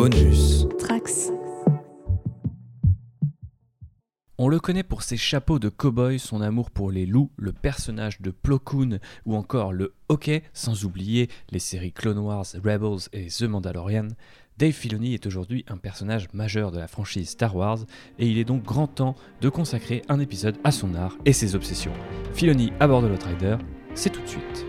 Bonus. Trax. On le connaît pour ses chapeaux de cow-boy, son amour pour les loups, le personnage de Plo Koon ou encore le hockey, sans oublier les séries Clone Wars, Rebels et The Mandalorian. Dave Filoni est aujourd'hui un personnage majeur de la franchise Star Wars et il est donc grand temps de consacrer un épisode à son art et ses obsessions. Filoni à bord de l'Outrider, c'est tout de suite.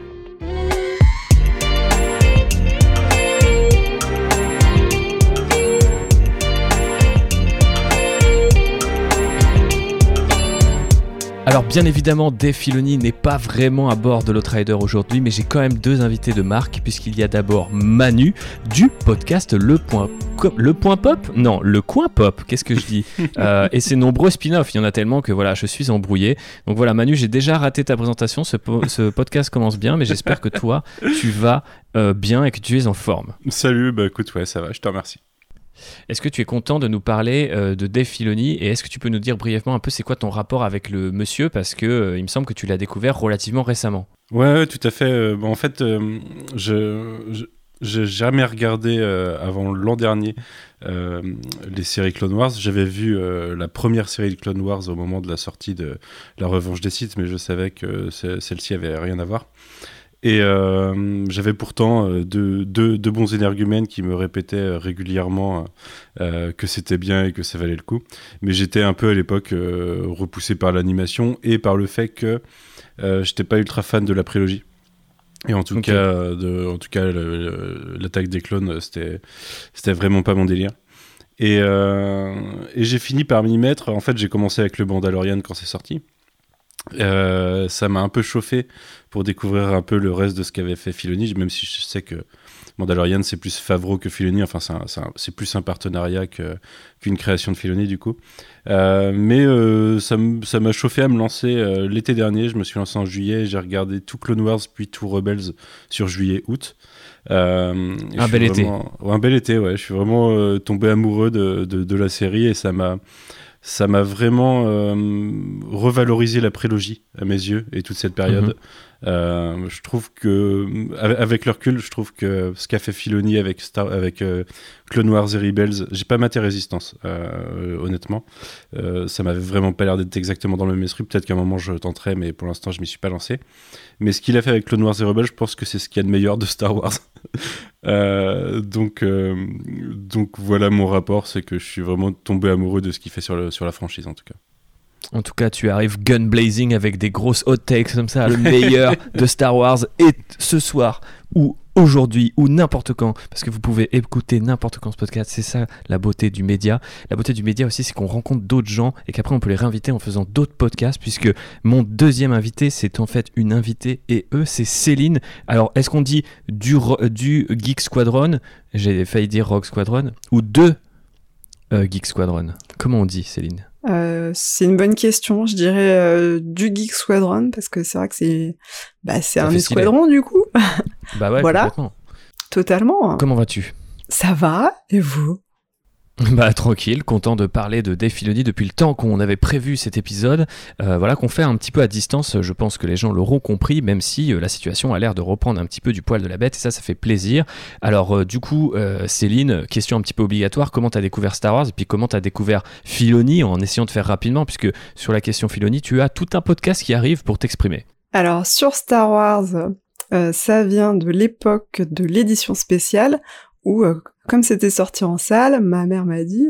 Alors bien évidemment, Dave Filoni n'est pas vraiment à bord de l'Outrider aujourd'hui, mais j'ai quand même deux invités de marque, puisqu'il y a d'abord Manu du podcast Le Point, le Point Pop? Non, Le Coin Pop, qu'est-ce que je dis? Euh, Et ses nombreux spin-offs, il y en a tellement que voilà, je suis embrouillé. Donc voilà, Manu, j'ai déjà raté ta présentation, ce, po- ce podcast commence bien, mais j'espère que toi, tu vas euh, bien et que tu es en forme. Salut, bah écoute, ouais, ça va, je te remercie. Est-ce que tu es content de nous parler euh, de Dave Filoni et est-ce que tu peux nous dire brièvement un peu c'est quoi ton rapport avec le monsieur parce que euh, il me semble que tu l'as découvert relativement récemment. Ouais, tout à fait. euh, en fait, je. j'ai jamais regardé avant l'an dernier les séries Clone Wars. J'avais vu la première série de Clone Wars au moment de la sortie de La Revanche des Sith, mais je savais que ce- celle-ci avait rien à voir. Et euh, j'avais pourtant euh, deux, deux, deux bons énergumènes qui me répétaient euh, régulièrement euh, que c'était bien et que ça valait le coup. Mais j'étais un peu à l'époque euh, repoussé par l'animation et par le fait que j'étais pas ultra fan de la prélogie. Et en tout cas, de, en tout cas, l'attaque des clones, c'était, c'était vraiment pas mon délire. Et, et j'ai fini par m'y mettre. En fait, j'ai commencé avec le Mandalorian quand c'est sorti. Euh, ça m'a un peu chauffé pour découvrir un peu le reste de ce qu'avait fait Filoni, même si je sais que Mandalorian c'est plus Favreau que Filoni, enfin c'est plus un partenariat qu'une création de Filoni du coup. Euh, mais euh, ça m'a chauffé à me lancer euh, l'été dernier, je me suis lancé en juillet, j'ai regardé tout Clone Wars puis tout Rebels sur juillet-août. Euh, Un bel été. ouais, un bel été, ouais. Je suis vraiment euh, tombé amoureux de, de, de la série et ça m'a ça m'a vraiment euh, revalorisé la prélogie à mes yeux et toute cette période. Euh, je trouve que, avec le recul, je trouve que ce qu'a fait Filoni avec, Star, avec euh, Clone Wars et Rebels, j'ai pas maté Résistance, euh, honnêtement. Ça m'avait vraiment pas l'air d'être exactement dans le même esprit. Peut-être qu'à un moment je tenterai, mais pour l'instant je m'y suis pas lancé. Mais ce qu'il a fait avec Clone Wars et Rebels, je pense que c'est ce qu'il y a de meilleur de Star Wars. Donc, donc voilà mon rapport, c'est que je suis vraiment tombé amoureux de ce qu'il fait sur la franchise en tout cas. En tout cas, tu arrives gun blazing avec des grosses hot takes comme ça, le meilleur de Star Wars et ce soir ou aujourd'hui ou n'importe quand parce que vous pouvez écouter n'importe quand ce podcast, c'est ça la beauté du média. La beauté du média aussi c'est qu'on rencontre d'autres gens et qu'après on peut les réinviter en faisant d'autres podcasts puisque mon deuxième invité c'est en fait une invitée et eux c'est Céline. Alors, est-ce qu'on dit du du Geek Squadron? J'ai failli dire Rock Squadron ou de euh, Geek Squadron. Comment on dit Céline? Euh, c'est une bonne question. Je dirais euh, du Geek Squadron parce que c'est vrai que c'est bah, c'est un escadron du coup. Bah ouais, Voilà. Totalement. Comment vas-tu? Ça va Et vous? Bah tranquille, content de parler de Dave depuis le temps qu'on avait prévu cet épisode. Euh, voilà qu'on fait un petit peu à distance. Je pense que les gens l'auront compris, même si euh, la situation a l'air de reprendre un petit peu du poil de la bête et ça, ça fait plaisir. Alors euh, du coup, Céline, question un petit peu obligatoire. Comment t'as découvert Star Wars et puis comment t'as découvert Filoni en essayant de faire rapidement, puisque sur la question Filoni, tu as tout un podcast qui arrive pour t'exprimer. Alors sur Star Wars, ça vient de l'époque de l'édition spéciale où, euh, comme c'était sorti en salle, ma mère m'a dit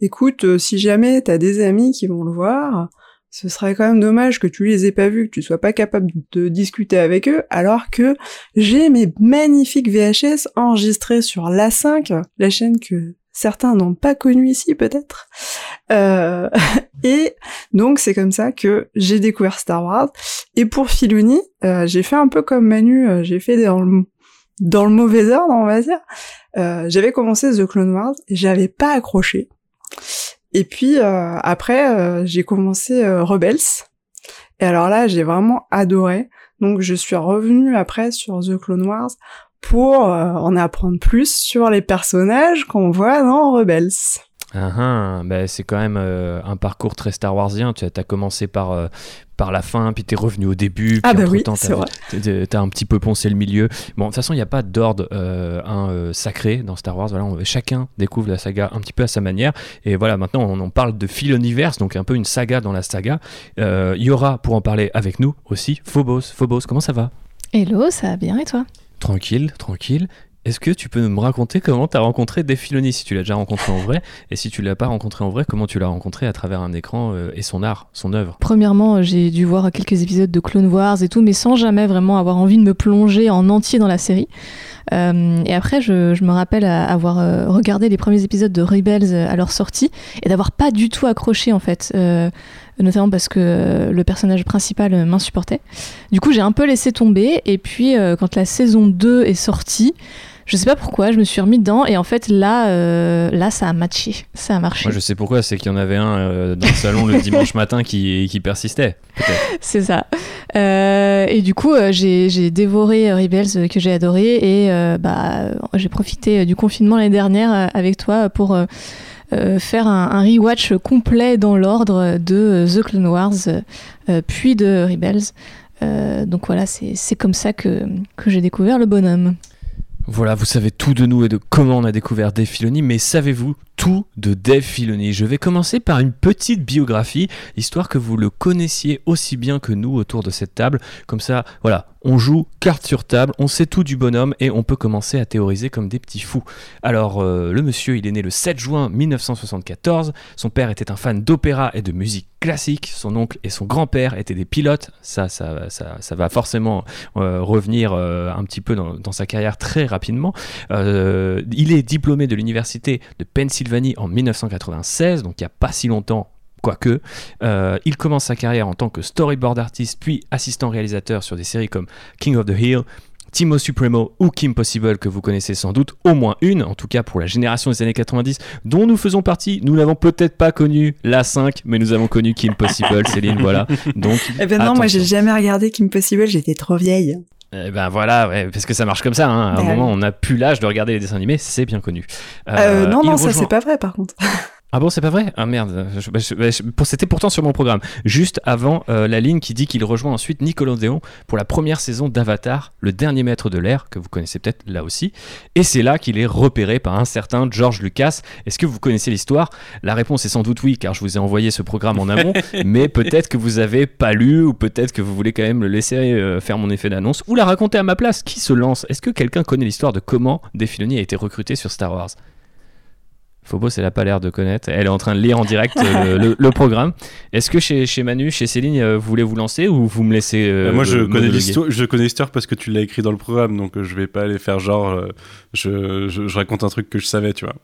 "Écoute, euh, si jamais t'as des amis qui vont le voir." Ce serait quand même dommage que tu les aies pas vus, que tu sois pas capable de discuter avec eux, alors que j'ai mes magnifiques VHS enregistrés sur l'A5, la chaîne que certains n'ont pas connue ici peut-être. Euh, et donc c'est comme ça que j'ai découvert Star Wars. Et pour Filoni, euh, j'ai fait un peu comme Manu, euh, j'ai fait dans le, dans le mauvais ordre, on va dire. Euh, j'avais commencé The Clone Wars j'avais pas accroché. Et puis euh, après, euh, j'ai commencé euh, Rebels. Et alors là, j'ai vraiment adoré. Donc je suis revenue après sur The Clone Wars pour en apprendre plus sur les personnages qu'on voit dans Rebels. Ah, ah, bah, c'est quand même euh, un parcours très Star Warsien. Tu as, commencé par, euh, par la fin, puis tu es revenu au début. Ah, puis bah oui, t'as- T'as un petit peu poncé le milieu. Bon, de toute façon, il n'y a pas d'ordre euh, euh, sacré dans Star Wars. Voilà, on- chacun découvre la saga un petit peu à sa manière. Et voilà, maintenant, on en parle de Philoniverse, donc un peu une saga dans la saga. Euh, Il y aura, pour en parler avec nous aussi, Phobos. Phobos, comment ça va? Hello, ça va bien et toi? Tranquille, tranquille. Est-ce que tu peux me raconter comment tu as rencontré Dave Filoni Si tu l'as déjà rencontré en vrai, et si tu l'as pas rencontré en vrai, comment tu l'as rencontré à travers un écran euh, et son art, son œuvre? Premièrement, euh, j'ai dû voir quelques épisodes de Clone Wars et tout, mais sans jamais vraiment avoir envie de me plonger en entier dans la série. Euh, et après, je, je me rappelle avoir euh, regardé les premiers épisodes de Rebels à leur sortie et d'avoir pas du tout accroché en fait, euh, notamment parce que le personnage principal m'insupportait. Du coup, j'ai un peu laissé tomber et puis quand la saison 2 est sortie, je sais pas pourquoi, je me suis remis dedans et en fait là, euh, là, ça a matché, ça a marché. Moi, je sais pourquoi, c'est qu'il y en avait un euh, dans le salon le dimanche matin qui, qui persistait. C'est ça. Euh, et du coup, j'ai dévoré Rebels que j'ai adoré et bah, j'ai profité du confinement l'année dernière avec toi pour euh, faire un, un rewatch complet dans l'ordre de The Clone Wars euh, puis de Rebels. Euh, donc voilà, c'est c'est comme ça que, que j'ai découvert le bonhomme. Voilà, vous savez tout de nous et de comment on a découvert Dave Filoni, mais savez-vous tout de Dave Filoni Je vais commencer par une petite biographie, histoire que vous le connaissiez aussi bien que nous autour de cette table. Comme ça, voilà, on joue carte sur table, on sait tout du bonhomme et on peut commencer à théoriser comme des petits fous. Alors, euh, le monsieur, il est né le 7 juin 1974. Son père était un fan d'opéra et de musique classique. Son oncle et son grand-père étaient des pilotes. Ça, ça, ça, ça va forcément euh, revenir euh, un petit peu dans, dans sa carrière très rapidement. Il est diplômé de l'université de Pennsylvanie en 1996, donc il n'y a pas si longtemps. Quoique, Euh, il commence sa carrière en tant que storyboard artiste, puis assistant réalisateur sur des séries comme King of the Hill, Timo Supremo ou Kim Possible, que vous connaissez sans doute au moins une, en tout cas pour la génération des années 90, dont nous faisons partie. Nous n'avons peut-être pas connu la 5, mais nous avons connu Kim Possible, Céline, voilà. Donc, Eh ben non, moi j'ai jamais regardé Kim Possible, j'étais trop vieille. Eh ben voilà, ouais, parce que ça marche comme ça. hein. À un Bah moment, oui. on n'a plus l'âge de regarder les dessins animés, c'est bien connu. Euh, non, il non, ça rejoint- c'est pas vrai par contre. Ah bon, c'est pas vrai? Ah merde, bah, bah, c'était pourtant sur mon programme. Juste avant euh, la ligne qui dit qu'il rejoint ensuite Nickelodeon pour la première saison d'Avatar, le dernier maître de l'air, que vous connaissez peut-être là aussi. Et c'est là qu'il est repéré par un certain George Lucas. Est-ce que vous connaissez l'histoire? La réponse est sans doute oui, car je vous ai envoyé ce programme en amont, mais peut-être que vous avez pas lu, ou peut-être que vous voulez quand même le laisser euh, faire mon effet d'annonce, ou la raconter à ma place. Qui se lance? Est-ce que quelqu'un connaît l'histoire de comment Dave Filoni a été recruté sur Star Wars? Phobos, elle a pas l'air de connaître. Elle est en train de lire en direct euh, le, le programme. Est-ce que chez, chez Manu, chez Céline, euh, vous voulez vous lancer ou vous me laissez euh, moi, je connais l'histoire. Je connais l'histoire parce que tu l'as écrit dans le programme, donc je vais pas aller faire genre. euh, je, je, je raconte un truc que je savais, tu vois.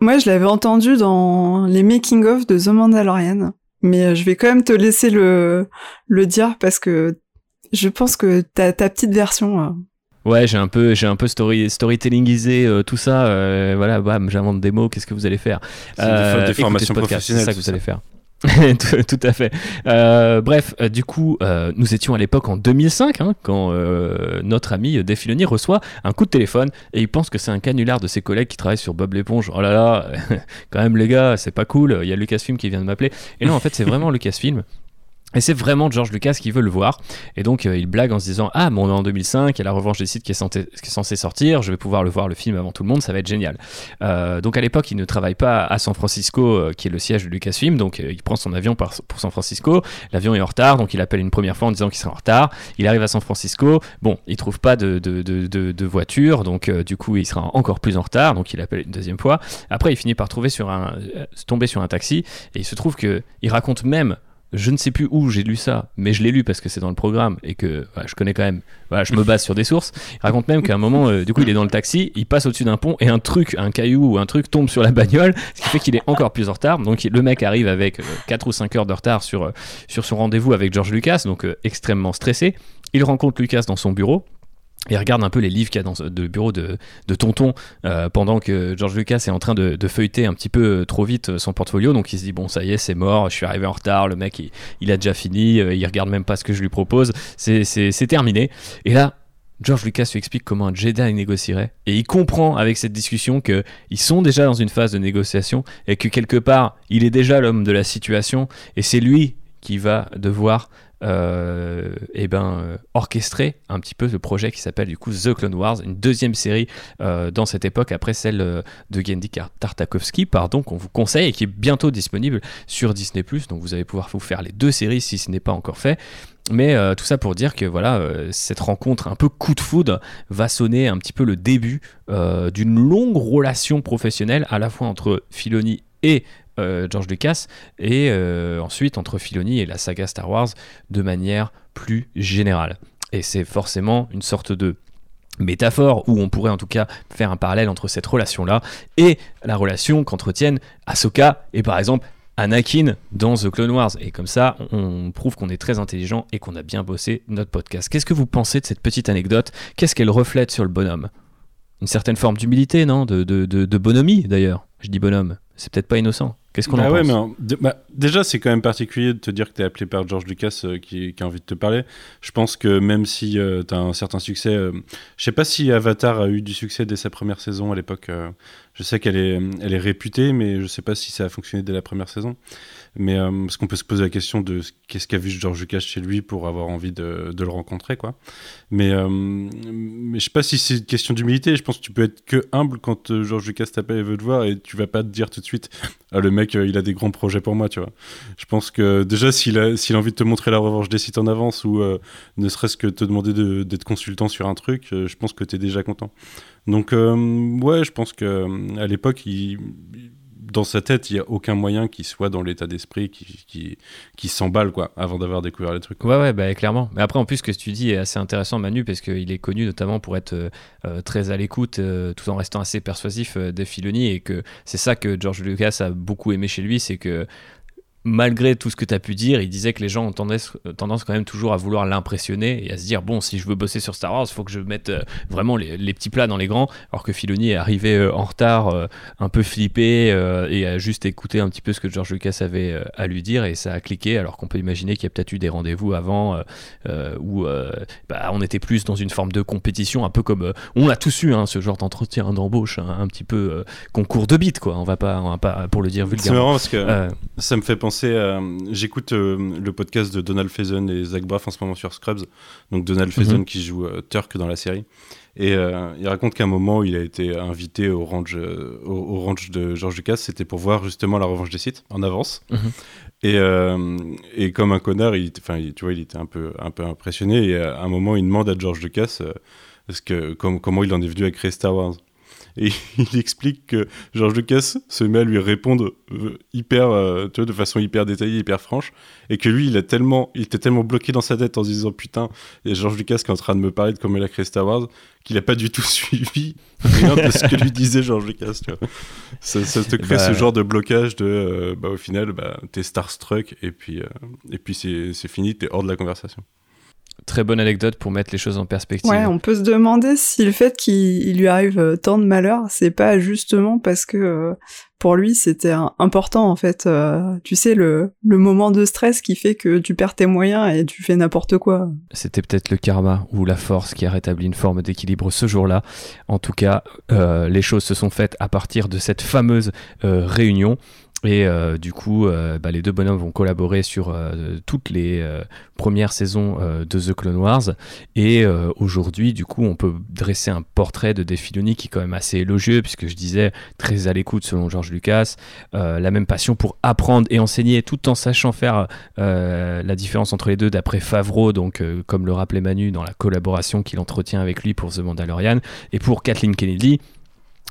Moi je l'avais entendu dans les making-of de The Mandalorian, mais je vais quand même te laisser le, le dire parce que je pense que ta, ta petite version. Ouais, j'ai un peu, j'ai un peu story, storytellingisé euh, tout ça. euh, voilà, bam, j'invente des mots. Qu'est-ce que vous allez faire? Euh, des formations professionnelles, C'est ça que vous ça. allez faire. tout, tout à fait. Euh, bref, du coup, nous étions à l'époque en 2005, hein, quand notre ami Dave Filoni reçoit un coup de téléphone et il pense que c'est un canular de ses collègues qui travaillent sur Bob l'éponge. Oh là là, quand même les gars, c'est pas cool. Il y a Lucasfilm qui vient de m'appeler. Et non, en fait, c'est vraiment Lucasfilm. Et c'est vraiment George Lucas qui veut le voir. Et donc, euh, il blague en se disant Ah, mais on est en 2005, il y a la revanche des sites qui est, censé sortir, je vais pouvoir le voir le film avant tout le monde, ça va être génial. Euh, donc, à l'époque, il ne travaille pas à San Francisco, euh, qui est le siège de Lucasfilm. Donc, euh, il prend son avion pour San Francisco. L'avion est en retard, donc il appelle une première fois en disant qu'il sera en retard. Il arrive à San Francisco. Bon, il trouve pas de, de, de, de- voiture, donc du coup, il sera encore plus en retard. Donc, il appelle une deuxième fois. Après, il finit par trouver sur un, tomber sur un taxi. Et il se trouve que il raconte même je ne sais plus où j'ai lu ça, mais je l'ai lu parce que c'est dans le programme et que je connais quand même. Je me base sur des sources. Il raconte même qu'à un moment, euh, du coup, il est dans le taxi, il passe au-dessus d'un pont et un truc, un caillou ou un truc tombe sur la bagnole, ce qui fait qu'il est encore plus en retard. Donc le mec arrive avec 4 ou 5 heures de retard sur, euh, sur son rendez-vous avec George Lucas, donc euh, extrêmement stressé. Il rencontre Lucas dans son bureau. Et regarde un peu les livres qu'il y a dans de bureau de, de Tonton euh, pendant que George Lucas est en train de, de feuilleter un petit peu euh, trop vite euh, son portfolio. Donc il se dit bon ça y est c'est mort, je suis arrivé en retard, le mec il, il a déjà fini, il regarde même pas ce que je lui propose, c'est- terminé. Et là George Lucas lui explique comment un Jedi négocierait. Et il comprend avec cette discussion qu'ils sont déjà dans une phase de négociation et que quelque part, il est déjà l'homme de la situation et c'est lui qui va devoir euh, eh ben, euh, orchestrer un petit peu le projet qui s'appelle du coup The Clone Wars, une deuxième série euh, dans cette époque après celle de Gendy Tartakovsky, pardon, qu'on vous conseille et qui est bientôt disponible sur Disney+. Donc vous allez pouvoir vous faire les deux séries si ce n'est pas encore fait. Mais tout ça pour dire que voilà, cette rencontre un peu coup de foudre va sonner un petit peu le début d'une longue relation professionnelle à la fois entre Filoni et euh, George Lucas et euh, ensuite entre Filoni et la saga Star Wars de manière plus générale. Et c'est forcément une sorte de métaphore où on pourrait en tout cas faire un parallèle entre cette relation-là et la relation qu'entretiennent Ahsoka et par exemple Anakin dans The Clone Wars. Et comme ça, on prouve qu'on est très intelligent et qu'on a bien bossé notre podcast. Qu'est-ce que vous pensez de cette petite anecdote? Qu'est-ce qu'elle reflète sur le bonhomme? Une certaine forme d'humilité, non? De, bonhomie d'ailleurs. Je dis bonhomme, c'est peut-être pas innocent. Qu'est-ce qu'on Bah en ouais, pense mais de- bah, déjà, c'est quand même particulier de te dire que tu es appelé par George Lucas euh, qui, qui a envie de te parler. Je pense que même si tu as un certain succès, euh, je sais pas si Avatar a eu du succès dès sa première saison à l'époque. euh, je sais qu'elle est, elle est réputée, mais je sais pas si ça a fonctionné dès la première saison. Mais euh, parce qu'on peut se poser la question de ce- qu'est-ce qu'a vu George Lucas chez lui pour avoir envie de, le rencontrer, quoi. Mais, euh, mais je sais pas si c'est une question d'humilité. Je pense que tu peux être que humble quand euh, George Lucas t'appelle et veut te voir et tu vas pas te dire tout de suite ah, le mec, euh, il a des grands projets pour moi, tu vois. Je pense que déjà, s'il a, a envie de te montrer la revanche des sites en avance ou euh, ne serait-ce que te demander de- d'être consultant sur un truc, euh, je pense que tu es déjà content. Donc, ouais, je pense que euh, à l'époque, il- dans sa tête, il n'y a aucun moyen qu'il soit dans l'état d'esprit qui, qui, s'emballe, quoi, avant d'avoir découvert les trucs. Ouais, ouais, bah, clairement. Mais après, en plus, ce que tu dis est assez intéressant, Manu, parce qu'il est connu notamment pour être euh, euh, très à l'écoute, euh, tout en restant assez persuasif euh, des Filoni, et que c'est ça que George Lucas a beaucoup aimé chez lui, c'est que malgré tout ce que tu as pu dire, il disait que les gens ont tendance, tendance quand même toujours à vouloir l'impressionner et à se dire bon, si je veux bosser sur Star Wars, il faut que je mette euh, vraiment les, les petits plats dans les grands. Alors que Filoni est arrivé euh, en retard, euh, un peu flippé euh, et a juste écouté un petit peu ce que George Lucas avait euh, à lui dire et ça a cliqué. Alors qu'on peut imaginer qu'il y a peut-être eu des rendez-vous avant euh, euh, où euh, bah, on était plus dans une forme de compétition, un peu comme euh, on l'a tous eu, hein, ce genre d'entretien d'embauche, hein, un petit peu euh, concours de beat, quoi. On va pas, on va pas pour le dire C'est vulgairement. marrant parce que Euh, ça me fait penser à. J'écoute euh, le podcast de Donald Faison et Zach Braff en ce moment sur Scrubs. Donc, Donald Faison Mhm. qui joue euh, Turk dans la série. Et euh, il raconte qu'à un moment, il a été invité au ranch, au, au ranch de George Lucas. C'était pour voir justement la revanche des sites en avance. Mhm. Et, et comme un connard, il, tu vois, il était un peu, un peu impressionné. Et à un moment, il demande à George Lucas parce que, com- comment il en est venu à créer Star Wars. Et il explique que George Lucas se met à lui répondre euh, hyper, euh, tu vois, de façon hyper détaillée, hyper franche, et que lui, il a tellement, il était tellement bloqué dans sa tête en se disant putain, il y a George Lucas qui est en train de me parler de comment il a créé Star Wars, qu'il a pas du tout suivi rien de ce que lui disait George Lucas. Tu vois. Ça, ça te crée Bah, ce genre de blocage de, euh, bah, au final, bah, t'es starstruck et puis, euh, et puis c'est c'est fini, t'es hors de la conversation. Très bonne anecdote pour mettre les choses en perspective. Ouais, on peut se demander si le fait qu'il il lui arrive euh, tant de malheurs, c'est pas justement parce que euh, pour lui c'était important en fait. euh, tu sais le le moment de stress qui fait que tu perds tes moyens et tu fais n'importe quoi. C'était peut-être le karma ou la force qui a rétabli une forme d'équilibre ce jour-là. En tout cas, euh, les choses se sont faites à partir de cette fameuse réunion. Et euh, du coup, euh, bah, les deux bonhommes vont collaborer sur euh, toutes les premières saisons de The Clone Wars. Et aujourd'hui, du coup, on peut dresser un portrait de Dave Filoni qui est quand même assez élogieux, puisque je disais très à l'écoute selon George Lucas, la même passion pour apprendre et enseigner, tout en sachant faire la différence entre les deux d'après Favreau, donc comme le rappelait Manu dans la collaboration qu'il entretient avec lui pour The Mandalorian, et pour Kathleen Kennedy.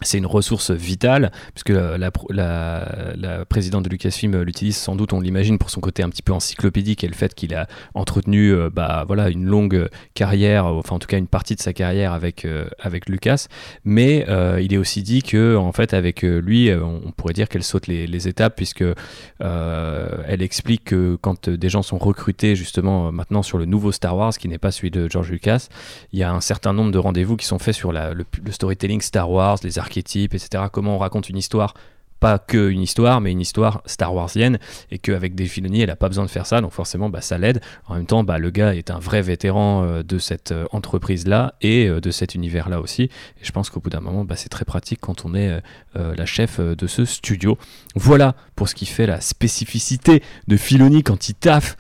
C'est une ressource vitale, puisque la, la, présidente de Lucasfilm l'utilise sans doute, on l'imagine, pour son côté un petit peu encyclopédique et le fait qu'il a entretenu euh, bah, voilà, une longue carrière, enfin en tout cas une partie de sa carrière avec, euh, avec Lucas. Mais euh, il est aussi dit que en fait avec euh, lui, euh, on pourrait dire qu'elle saute les, étapes, puisque euh, elle explique que quand euh, des gens sont recrutés justement euh, maintenant sur le nouveau Star Wars, qui n'est pas celui de George Lucas, il y a un certain nombre de rendez-vous qui sont faits sur le, le storytelling Star Wars, les archétypes, etc. Comment on raconte une histoire pas que une histoire, mais une histoire Star Warsienne, et qu'avec des Filoni, elle a pas besoin de faire ça, donc forcément, bah, ça l'aide. En même temps, bah, le gars est un vrai vétéran euh, de cette euh, entreprise-là et euh, de cet univers-là aussi. Et je pense qu'au bout d'un moment, bah, c'est très pratique quand on est la chef de ce studio. Voilà pour ce qui fait la spécificité de Filoni quand il taffe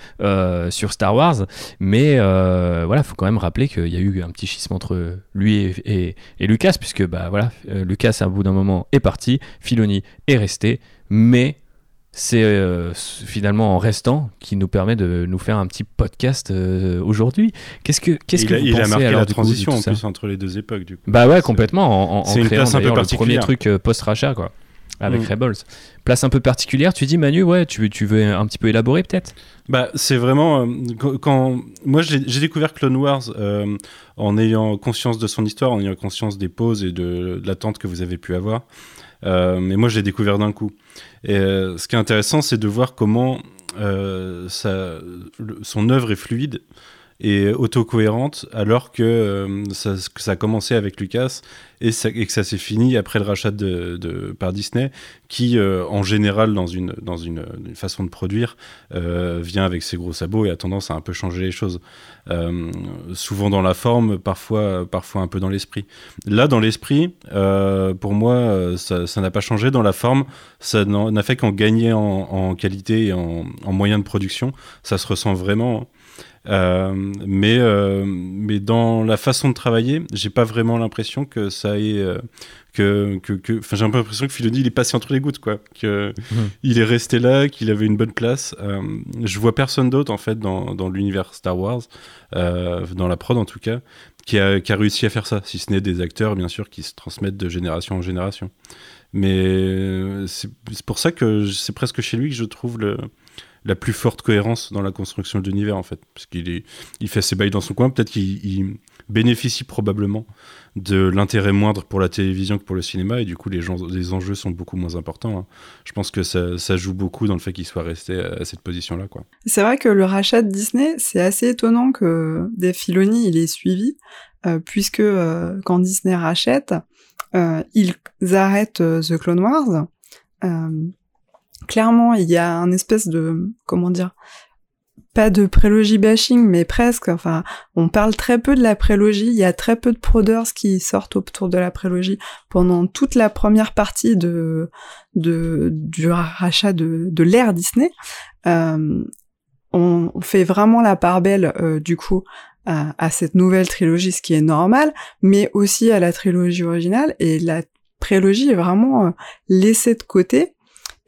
sur Star Wars. Mais voilà, faut quand même rappeler qu'il y a eu un petit schisme entre lui et, et, Lucas, puisque bah, voilà, Lucas, à bout d'un moment, est parti, Filoni est resté, mais c'est euh, finalement en restant qui nous permet de nous faire un petit podcast euh, aujourd'hui. Qu'est-ce que qu'est-ce que vous il pensez a marqué alors la coup, transition en plus entre les deux époques du coup. Bah ouais, complètement en, en c'est une créant place un peu le premier truc euh, post-rachat quoi. Avec Mm. Rebels. Place un peu particulière, tu dis Manu, ouais, tu, tu veux un petit peu élaborer peut-être? Bah, c'est vraiment euh, quand, quand- moi j'ai j'ai découvert Clone Wars euh, en ayant conscience de son histoire, en ayant conscience des pauses et de, de l'attente que vous avez pu avoir. Euh, mais moi, je l'ai découvert d'un coup. Et euh, ce qui est intéressant, c'est de voir comment euh, son œuvre est fluide et autocohérente, alors que, euh, ça, a commencé avec Lucas et, que ça s'est fini après le rachat de, par Disney, qui, euh, en général, dans une, dans une, façon de produire, euh, vient avec ses gros sabots et a tendance à un peu changer les choses. Souvent dans la forme, parfois, parfois un peu dans l'esprit. Là, dans l'esprit, pour moi, ça n'a pas changé. Dans la forme, ça n'a fait qu'en gagner en, qualité et en, en moyens de production. Ça se ressent vraiment. Euh, mais, euh, mais dans la façon de travailler, j'ai pas vraiment l'impression que ça ait. euh, que, que, que- j'ai un peu l'impression que Filoni il est passé entre les gouttes quoi que Mhm. il est resté là qu'il avait une bonne place euh, je vois personne d'autre en fait dans, dans l'univers Star Wars euh, dans la prod en tout cas qui a, qui a réussi à faire ça si ce n'est des acteurs bien sûr qui se transmettent de génération en génération mais c'est pour ça que c'est presque chez lui que je trouve le, la plus forte cohérence dans la construction de l'univers en fait parce qu'il est il fait ses bails dans son coin peut-être qu'il il bénéficie probablement de l'intérêt moindre pour la télévision que pour le cinéma et du coup les, gens, les enjeux sont beaucoup moins importants hein. je pense que ça, joue beaucoup dans le fait qu'il soit resté à, cette position là quoi C'est vrai que le rachat de Disney, c'est assez étonnant que Dave Filoni il ait suivi, euh, puisque euh, quand Disney rachète, euh, ils arrêtent The Clone Wars. Clairement, il y a un espèce de comment dire, pas de prélogie bashing, mais presque. Enfin, on parle très peu de la prélogie. Il y a très peu de proders qui sortent autour de la prélogie pendant toute la première partie de, de du rachat de, de l'ère Disney. Euh, on, fait vraiment la part belle euh, du coup à, à cette nouvelle trilogie, ce qui est normal, mais aussi à la trilogie originale. Et la prélogie est vraiment euh, laissée de côté.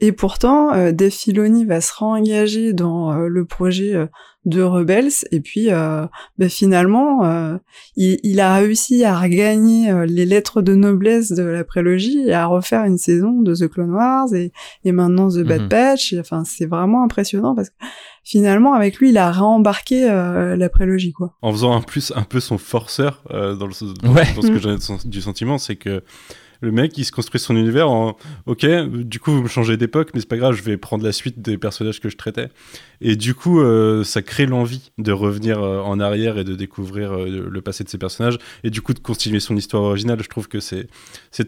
Et pourtant, euh, Dave Filoni va se réengager dans euh, le projet euh, de Rebels. Et puis, euh, ben, finalement, euh, il, il a réussi à regagner euh, les lettres de noblesse de la prélogie et à refaire une saison de The Clone Wars et, et maintenant The Bad Mhm. Batch. Et, enfin, c'est vraiment impressionnant parce que finalement, avec lui, il a réembarqué euh, la prélogie, quoi. en faisant en plus un peu son forceur euh, dans, le, dans, Ouais. dans ce que j'ai du sentiment, c'est que le mec il se construit son univers en ok du coup vous me changez d'époque mais c'est pas grave je vais prendre la suite des personnages que je traitais et du coup euh, ça crée l'envie de revenir euh, en arrière et de découvrir euh, le passé de ces personnages et du coup de continuer son histoire originale je trouve que c'est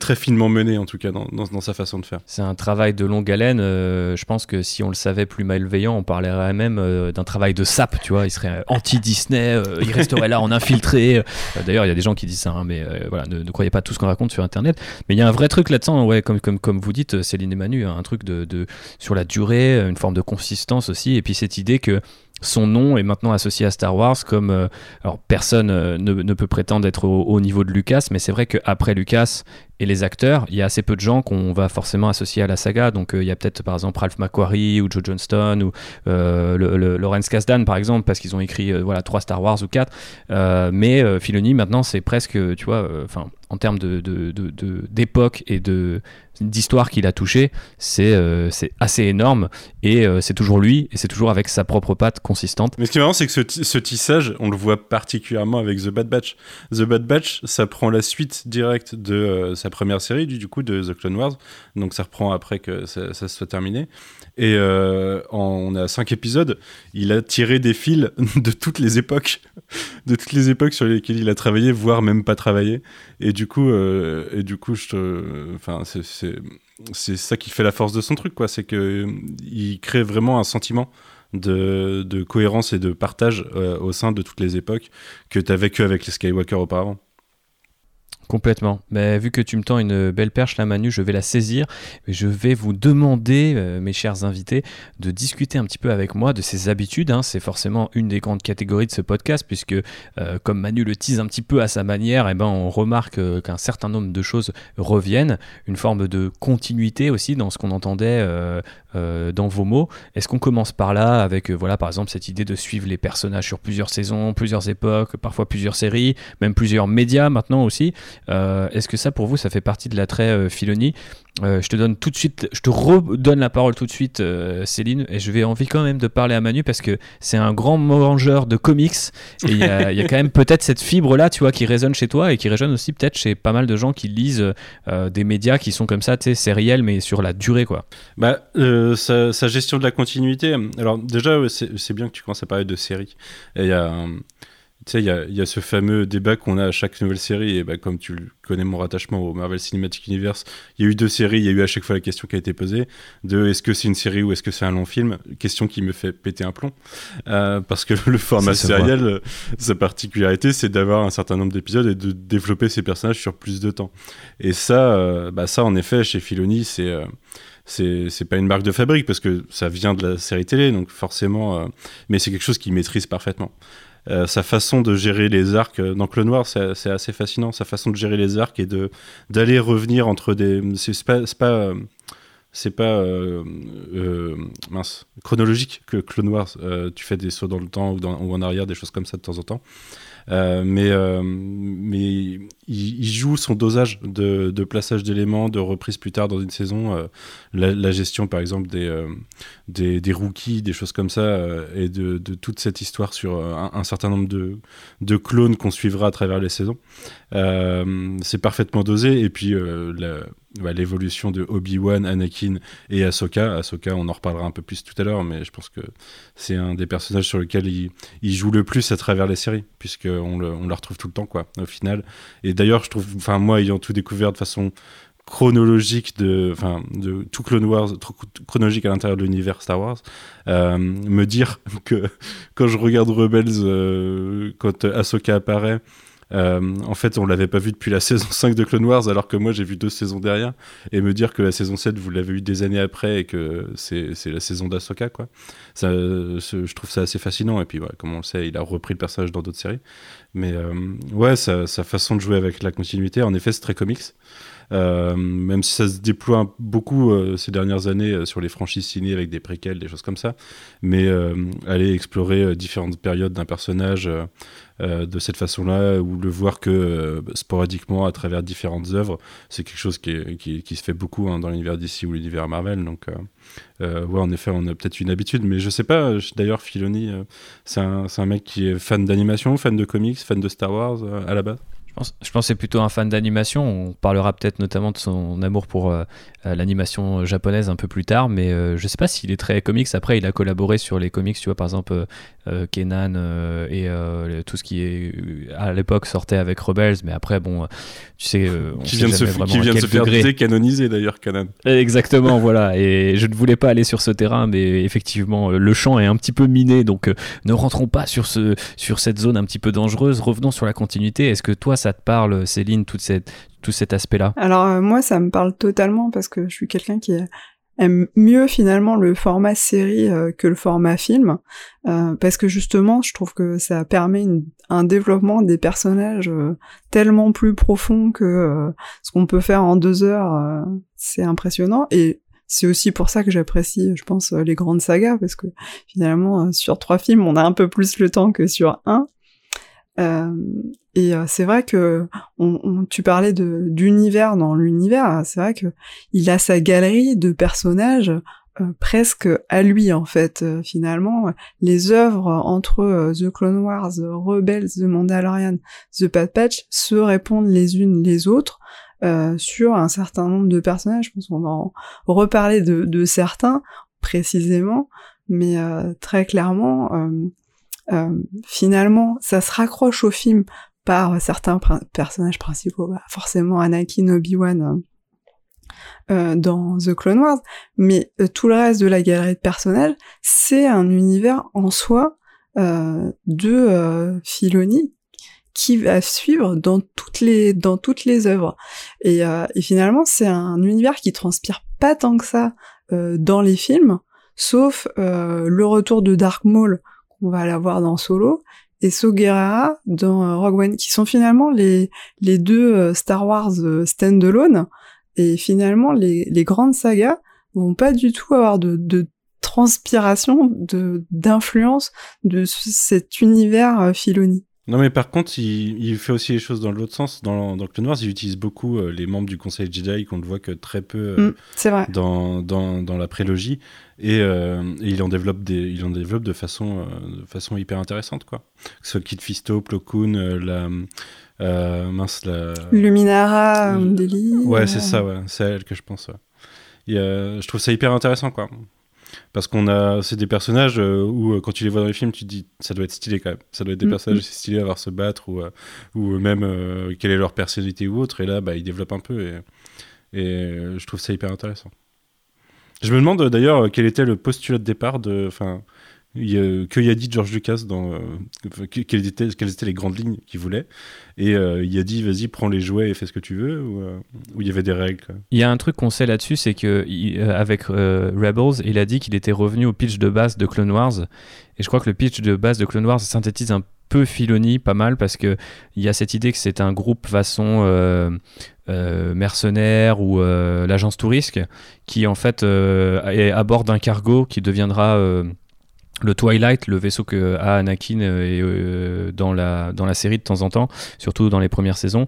très finement mené en tout cas dans, dans, sa façon de faire C'est un travail de longue haleine. je pense que si on le savait plus malveillant, on parlerait même d'un travail de sap, tu vois. Il serait anti-Disney, il resterait là en infiltré. D'ailleurs, il y a des gens qui disent ça, hein, mais voilà, ne croyez pas tout ce qu'on raconte sur Internet. Mais il y a un vrai truc là-dedans, ouais, comme, comme, comme vous dites, Céline et Manu, hein, un truc de, de, sur la durée, une forme de consistance aussi, et puis cette idée que son nom est maintenant associé à Star Wars comme euh, alors personne euh, ne, peut prétendre être au, au niveau de Lucas mais c'est vrai qu'après Lucas et les acteurs il y a assez peu de gens qu'on va forcément associer à la saga. Donc euh, il y a peut-être par exemple Ralph McQuarrie ou Joe Johnston ou le, Lawrence Kasdan par exemple parce qu'ils ont écrit voilà trois Star Wars ou quatre. Mais Filoni maintenant c'est presque tu vois enfin en termes de- d'époque et de d'histoire qu'il a touché c'est euh, assez énorme et euh, c'est toujours lui et c'est toujours avec sa propre patte consistante Mais ce qui est marrant, c'est que ce tissage, on le voit particulièrement avec The Bad Batch. The Bad Batch, ça prend la suite directe de, euh, sa première série du, coup de The Clone Wars, donc ça reprend après que ça, ça soit terminé. Et euh, on a cinq épisodes, il a tiré des fils de toutes les époques, de toutes les époques sur lesquelles il a travaillé, voire même pas travaillé. Et du coup, euh, et du coup, je, enfin, c'est ça qui fait la force de son truc, quoi. C'est que il crée vraiment un sentiment de, de cohérence et de partage euh, au sein de toutes les époques que tu vécu avec les Skywalker auparavant. Complètement. Mais vu que tu me tends une belle perche là, Manu, je vais la saisir. Je vais vous demander, euh, mes chers invités, de discuter un petit peu avec moi de ces habitudes. Hein. C'est forcément une des grandes catégories de ce podcast, puisque euh, comme Manu le tease un petit peu à sa manière, eh ben, on remarque euh, qu'un certain nombre de choses reviennent. Une forme de continuité aussi dans ce qu'on entendait dans vos mots. Est-ce qu'on commence par là avec, voilà, par exemple, cette idée de suivre les personnages sur plusieurs saisons, plusieurs époques, parfois plusieurs séries, même plusieurs médias maintenant aussi? Est-ce que ça, pour vous, ça fait partie de l'attrait euh, Filoni? Euh, je te donne tout de suite, je te redonne la parole tout de suite, Céline, et je vais envie quand même de parler à Manu parce que c'est un grand mangeur de comics et il y, a quand même peut-être cette fibre là, tu vois, qui résonne chez toi et qui résonne aussi peut-être chez pas mal de gens qui lisent des médias qui sont comme ça, tu sais, réel mais sur la durée, quoi. Bah, sa, sa, gestion de la continuité. Alors déjà, c'est bien que tu commences à parler de séries. Il y a tu sais, il y a, ce fameux débat qu'on a à chaque nouvelle série, et bah, comme tu connais mon rattachement au Marvel Cinematic Universe, il y a eu deux séries, il y a eu à chaque fois la question qui a été posée, de est-ce que c'est une série ou est-ce que c'est un long film Question qui me fait péter un plomb, euh, parce que le format sériel, euh, sa particularité, c'est d'avoir un certain nombre d'épisodes et de développer ses personnages sur plus de temps. Et ça, euh, bah, ça en effet, chez Filoni, c'est c'est pas une marque de fabrique parce que ça vient de la série télé, donc forcément, mais c'est quelque chose qu'il maîtrise parfaitement. Euh, sa façon de gérer les arcs euh, dans Clone Noir, c'est assez fascinant. Sa façon de gérer les arcs et d'aller revenir entre des. C'est pas. c'est pas euh, mince, chronologique que Clone Wars. tu fais des sauts dans le temps ou, en arrière, des choses comme ça de temps en temps. Euh, mais euh, mais il, joue son dosage de, de plaçage d'éléments, de reprise plus tard dans une saison. Euh, la, gestion, par exemple, des, des, des, rookies, des choses comme ça, et de, de, toute cette histoire sur un, certain nombre de, de clones qu'on suivra à travers les saisons. c'est parfaitement dosé. Et puis, l'évolution de Obi-Wan, Anakin et Ahsoka. Ahsoka, on en reparlera un peu plus tout à l'heure, mais je pense que c'est un des personnages sur lesquels il, joue le plus à travers les séries, puisqu'on le, on la retrouve tout le temps, quoi, au final. Et d'ailleurs, je trouve, enfin, moi, ayant tout découvert de façon chronologique de, tout Clone Wars, chronologique à l'intérieur de l'univers Star Wars, euh, me dire que quand je regarde Rebels, euh, quand Ahsoka apparaît, euh, en fait, on l'avait pas vu depuis la saison 5 de Clone Wars, alors que moi j'ai vu deux saisons derrière. Et me dire que la saison 7, vous l'avez eu des années après et que c'est la saison d'Asoka, quoi. Je trouve ça assez fascinant. Et puis, comme on le sait, il a repris le personnage dans d'autres séries. Mais euh, ouais, sa, façon de jouer avec la continuité, en effet, c'est très comics. Euh, même si ça se déploie beaucoup ces dernières années sur les franchises ciné avec des préquels, des choses comme ça. Mais aller explorer différentes périodes d'un personnage, euh, de cette façon-là, ou le voir que euh, sporadiquement à travers différentes œuvres, c'est quelque chose qui, qui, se fait beaucoup hein, dans l'univers d'ici ou l'univers Marvel. Donc, euh, ouais, en effet, on a peut-être une habitude, mais je sais pas. D'ailleurs, Filoni, c'est un, un, mec qui est fan d'animation, fan de comics, fan de Star Wars à la base. Je pense, je pense que c'est plutôt un fan d'animation. On parlera peut-être notamment de son amour pour euh, euh, l'animation japonaise un peu plus tard, mais euh, je sais pas s'il est très comics. Après, il a collaboré sur les comics, tu vois, par exemple Kenan et tout ce qui est à l'époque sortait avec Rebels, mais après, bon, tu sais, on qui vient de se, qui vient de se faire décanoniser d'ailleurs, Kenan. Exactement, voilà. Et je ne voulais pas aller sur ce terrain, mais effectivement, le champ est un petit peu miné, donc ne rentrons pas sur ce sur cette zone un petit peu dangereuse. Revenons sur la continuité. Est-ce que toi ça te parle, Céline, toute cette, tout cet aspect-là? Alors euh, moi, ça me parle totalement parce que je suis quelqu'un qui aime mieux finalement le format série euh, que le format film. Euh, parce que justement je trouve que ça permet un développement des personnages tellement plus profond que ce qu'on peut faire en deux heures c'est impressionnant. Et c'est aussi pour ça que j'apprécie je pense les grandes sagas parce que finalement sur trois films on a un peu plus le temps que sur un et euh, c'est vrai que on, tu parlais de d'univers dans l'univers. C'est vrai que il a sa galerie de personnages euh, presque à lui en fait. finalement, les œuvres entre The Clone Wars, Rebels, The Mandalorian, The Bad Patch se répondent les unes les autres. euh, sur un certain nombre de personnages. Je pense qu'on va en reparler de, de certains précisément, mais euh, très clairement, finalement, ça se raccroche au film par certains personnages principaux, bah, forcément Anakin, Obi-Wan euh, dans The Clone Wars, mais euh, tout le reste de la galerie de personnages, c'est un univers en soi euh, de euh, Filoni qui va suivre dans toutes les dans toutes les œuvres. Et, et finalement, c'est un univers qui transpire pas tant que ça dans les films, sauf le retour de Dark Maul qu'on va aller voir dans Solo et So dans Rogue One, qui sont finalement les les deux Star Wars standalone et finalement, les, les grandes sagas vont pas du tout avoir de, de transpiration, de d'influence de cet univers euh, Filoni. Non, mais par contre, il, il, fait aussi les choses dans l'autre sens. Dans, dans Clone Wars, il utilise beaucoup euh, les membres du Conseil Jedi qu'on ne voit que très peu euh, mm, vrai. Dans, dans, dans, la prélogie. Et, et, il, en développe des, il en développe de façon, de façon hyper intéressante. Quoi. Que ce soit Kit Fisto, Plo Koon, la, euh, mince, la... Luminara, Deli. Ouais, c'est ça, ouais. C'est à elle que je pense. je trouve ça hyper intéressant, quoi. Parce qu'on a, c'est des personnages euh, où euh, quand tu les vois dans les films, tu te dis ça doit être stylé quand même. Ça doit être des mm, personnages mm. stylés à voir se battre ou, ou même quelle est leur personnalité ou autre. Et là, bah, ils développent un peu et, et je trouve ça hyper intéressant. Je me demande d'ailleurs quel était le postulat de départ de, enfin, que y a dit George Lucas dans euh, quelles, étaient, les grandes lignes qu'il voulait. Et euh, il a dit vas-y prends les jouets et fais ce que tu veux ou, euh, il y avait des règles il y a un truc qu'on sait là-dessus c'est que avec Rebels il a dit qu'il était revenu au pitch de base de Clone Wars. Et je crois que le pitch de base de Clone Wars synthétise un peu Filoni pas mal parce que il y a cette idée que c'est un groupe façon mercenaire ou l'agence touriste qui en fait est à bord d'un cargo qui deviendra le Twilight, le vaisseau que a Anakin euh, euh, dans, la, dans la série de temps en temps, surtout dans les premières saisons.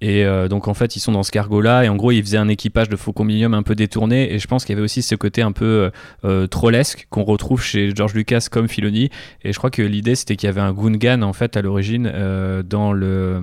Et euh, donc en fait, ils sont dans ce cargo-là, et en gros, ils faisaient un équipage de Faucon Millennium un peu détourné, et je pense qu'il y avait aussi ce côté un peu euh, trollesque qu'on retrouve chez George Lucas comme Filoni. Et je crois que l'idée, c'était qu'il y avait un Gungan en fait à l'origine dans le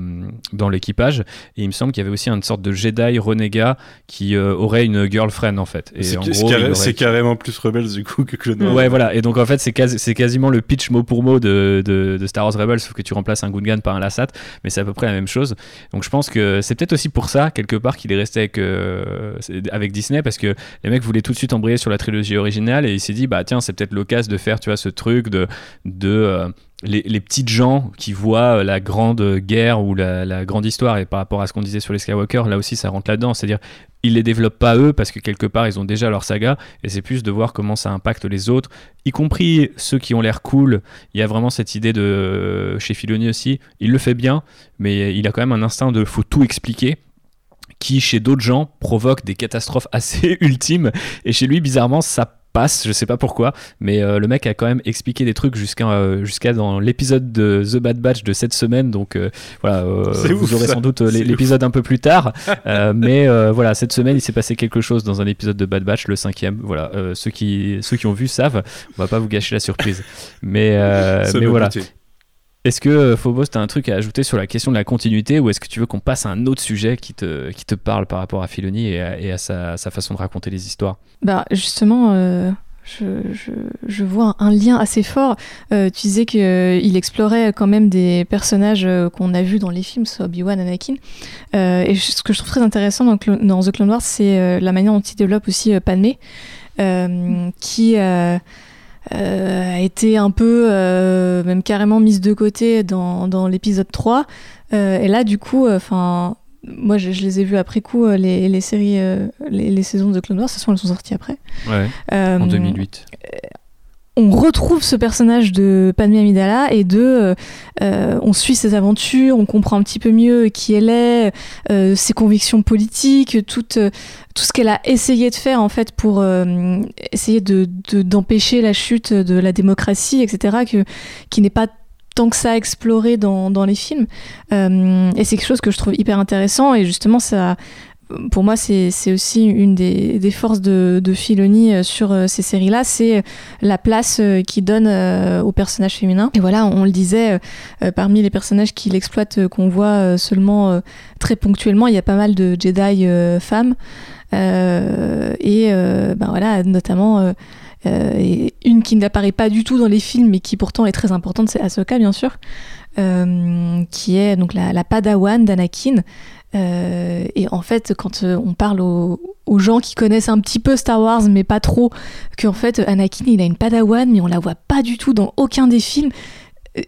dans l'équipage, et il me semble qu'il y avait aussi une sorte de Jedi renégat qui aurait une girlfriend en fait. C'est carrément plus rebelle du coup que Clone Wars. Ouais, voilà. Et donc en fait, c'est c'est quasiment le pitch mot pour mot de, de, Star Wars Rebels, sauf que tu remplaces un Gungan par un Lassat, mais c'est à peu près la même chose. Donc je pense que c'est peut-être aussi pour ça, quelque part, qu'il est resté avec, euh, avec Disney, parce que les mecs voulaient tout de suite embrayer sur la trilogie originale, et il s'est dit, bah tiens, c'est peut-être l'occasion de faire, tu vois, ce truc de... de euh, les, petites gens qui voient la grande guerre ou la, la grande histoire, et par rapport à ce qu'on disait sur les Skywalker, là aussi ça rentre là-dedans, c'est-à-dire ils les développent pas eux parce que quelque part ils ont déjà leur saga et c'est plus de voir comment ça impacte les autres, y compris ceux qui ont l'air cool. Il y a vraiment cette idée de chez Filoni aussi, il le fait bien, mais il a quand même un instinct de faut tout expliquer qui chez d'autres gens provoque des catastrophes assez ultimes et chez lui bizarrement ça passe, je sais pas pourquoi, mais euh, le mec a quand même expliqué des trucs jusqu'à euh, jusqu'à dans l'épisode de The Bad Batch de cette semaine, donc euh, voilà, vous aurez sans doute l'épisode un peu plus tard, mais voilà, cette semaine il s'est passé quelque chose dans un épisode de Bad Batch, le cinquième, voilà, ceux qui ceux qui ont vu savent, on va pas vous gâcher la surprise, mais mais voilà. Est-ce que euh, Phobos, tu as un truc à ajouter sur la question de la continuité ou est-ce que tu veux qu'on passe à un autre sujet qui te, qui te parle par rapport à Filoni et à, sa, façon de raconter les histoires? Bah justement, euh, je, je, vois un lien assez fort. Euh, tu disais qu'il explorait quand même des personnages qu'on a vus dans les films, soit Obi-Wan, Anakin. et ce que je trouve très intéressant dans, dans The Clone Wars, c'est la manière dont il développe aussi Padmé, qui a été un peu, euh, même carrément mise de côté dans, dans l'épisode 3. Euh, et là, du coup, enfin moi je, les ai vus après coup les, les séries les, les, saisons de Clone Wars. Ce sont elles sont sorties après. Ouais, en 2008 on retrouve ce personnage de Padmé Amidala et de euh, euh, on suit ses aventures, on comprend un petit peu mieux qui elle est, euh, ses convictions politiques, tout, ce qu'elle a essayé de faire en fait pour essayer de, d'empêcher la chute de la démocratie, etc. Que, qui n'est pas tant que ça exploré dans, dans les films. et c'est quelque chose que je trouve hyper intéressant et justement ça pour moi, c'est aussi une des, forces de, de Filoni sur ces séries-là, c'est la place qu'il donne aux personnages féminins. Et voilà, on, le disait, parmi les personnages qu'il exploite, qu'on voit seulement très ponctuellement, il y a pas mal de Jedi femmes. et ben voilà, notamment euh, une qui n'apparaît pas du tout dans les films, mais qui pourtant est très importante, c'est Ahsoka, bien sûr, euh, qui est donc la, padawan d'Anakin. Euh, et en fait, quand on parle aux, gens qui connaissent un petit peu Star Wars, mais pas trop, qu'en fait, Anakin, il a une padawan, mais on la voit pas du tout dans aucun des films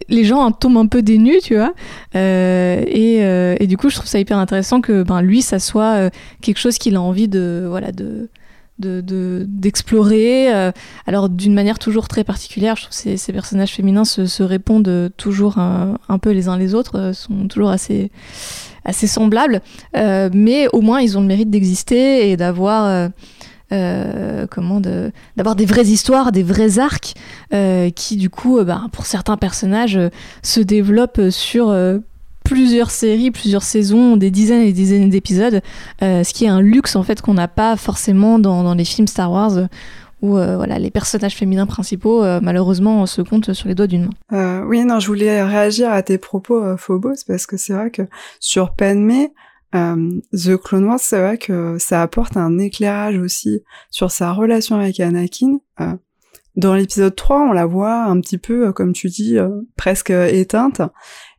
les gens tombent un peu dénus, tu vois. et, et, du coup, je trouve ça hyper intéressant que ben, lui, ça soit quelque chose qu'il a envie de, voilà, de, d'explorer. De, euh, alors d'une manière toujours très particulière, je trouve que ces, personnages féminins se, répondent toujours un, peu les uns les autres, euh, sont toujours assez, semblables, euh, mais au moins ils ont le mérite d'exister et d'avoir... comment d'avoir des vraies histoires, des vrais arcs qui du coup, bah, pour certains personnages, se développent sur plusieurs séries, plusieurs saisons, des dizaines et des dizaines d'épisodes, euh, ce qui est un luxe en fait qu'on n'a pas forcément dans, les films Star Wars où euh, voilà, les personnages féminins principaux, euh, malheureusement, se comptent sur les doigts d'une main. oui, non, je voulais réagir à tes propos, Phobos, parce que c'est vrai que sur Padmé, The Clone Wars, c'est vrai que ça apporte un éclairage aussi sur sa relation avec Anakin. dans l'épisode 3, on la voit un petit peu, comme tu dis, presque éteinte.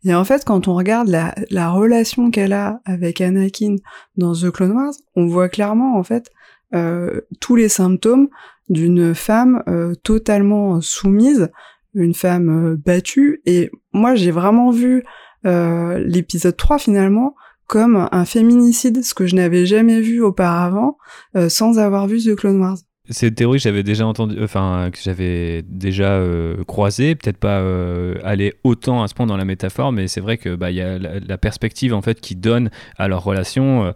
Et en fait, quand on regarde la, la relation qu'elle a avec Anakin dans The Clone Wars, on voit clairement en fait euh, tous les symptômes d'une femme euh, totalement soumise, une femme euh, battue. Et moi, j'ai vraiment vu euh, l'épisode 3 finalement comme un féminicide, ce que je n'avais jamais vu auparavant sans avoir vu The Clone Wars c'est une théorie que j'avais déjà entendu, enfin que j'avais déjà euh, croisée, peut-être pas euh, aller autant à ce point dans la métaphore, mais c'est vrai que bah il y a la, perspective en fait qui donne à leur relation. Euh,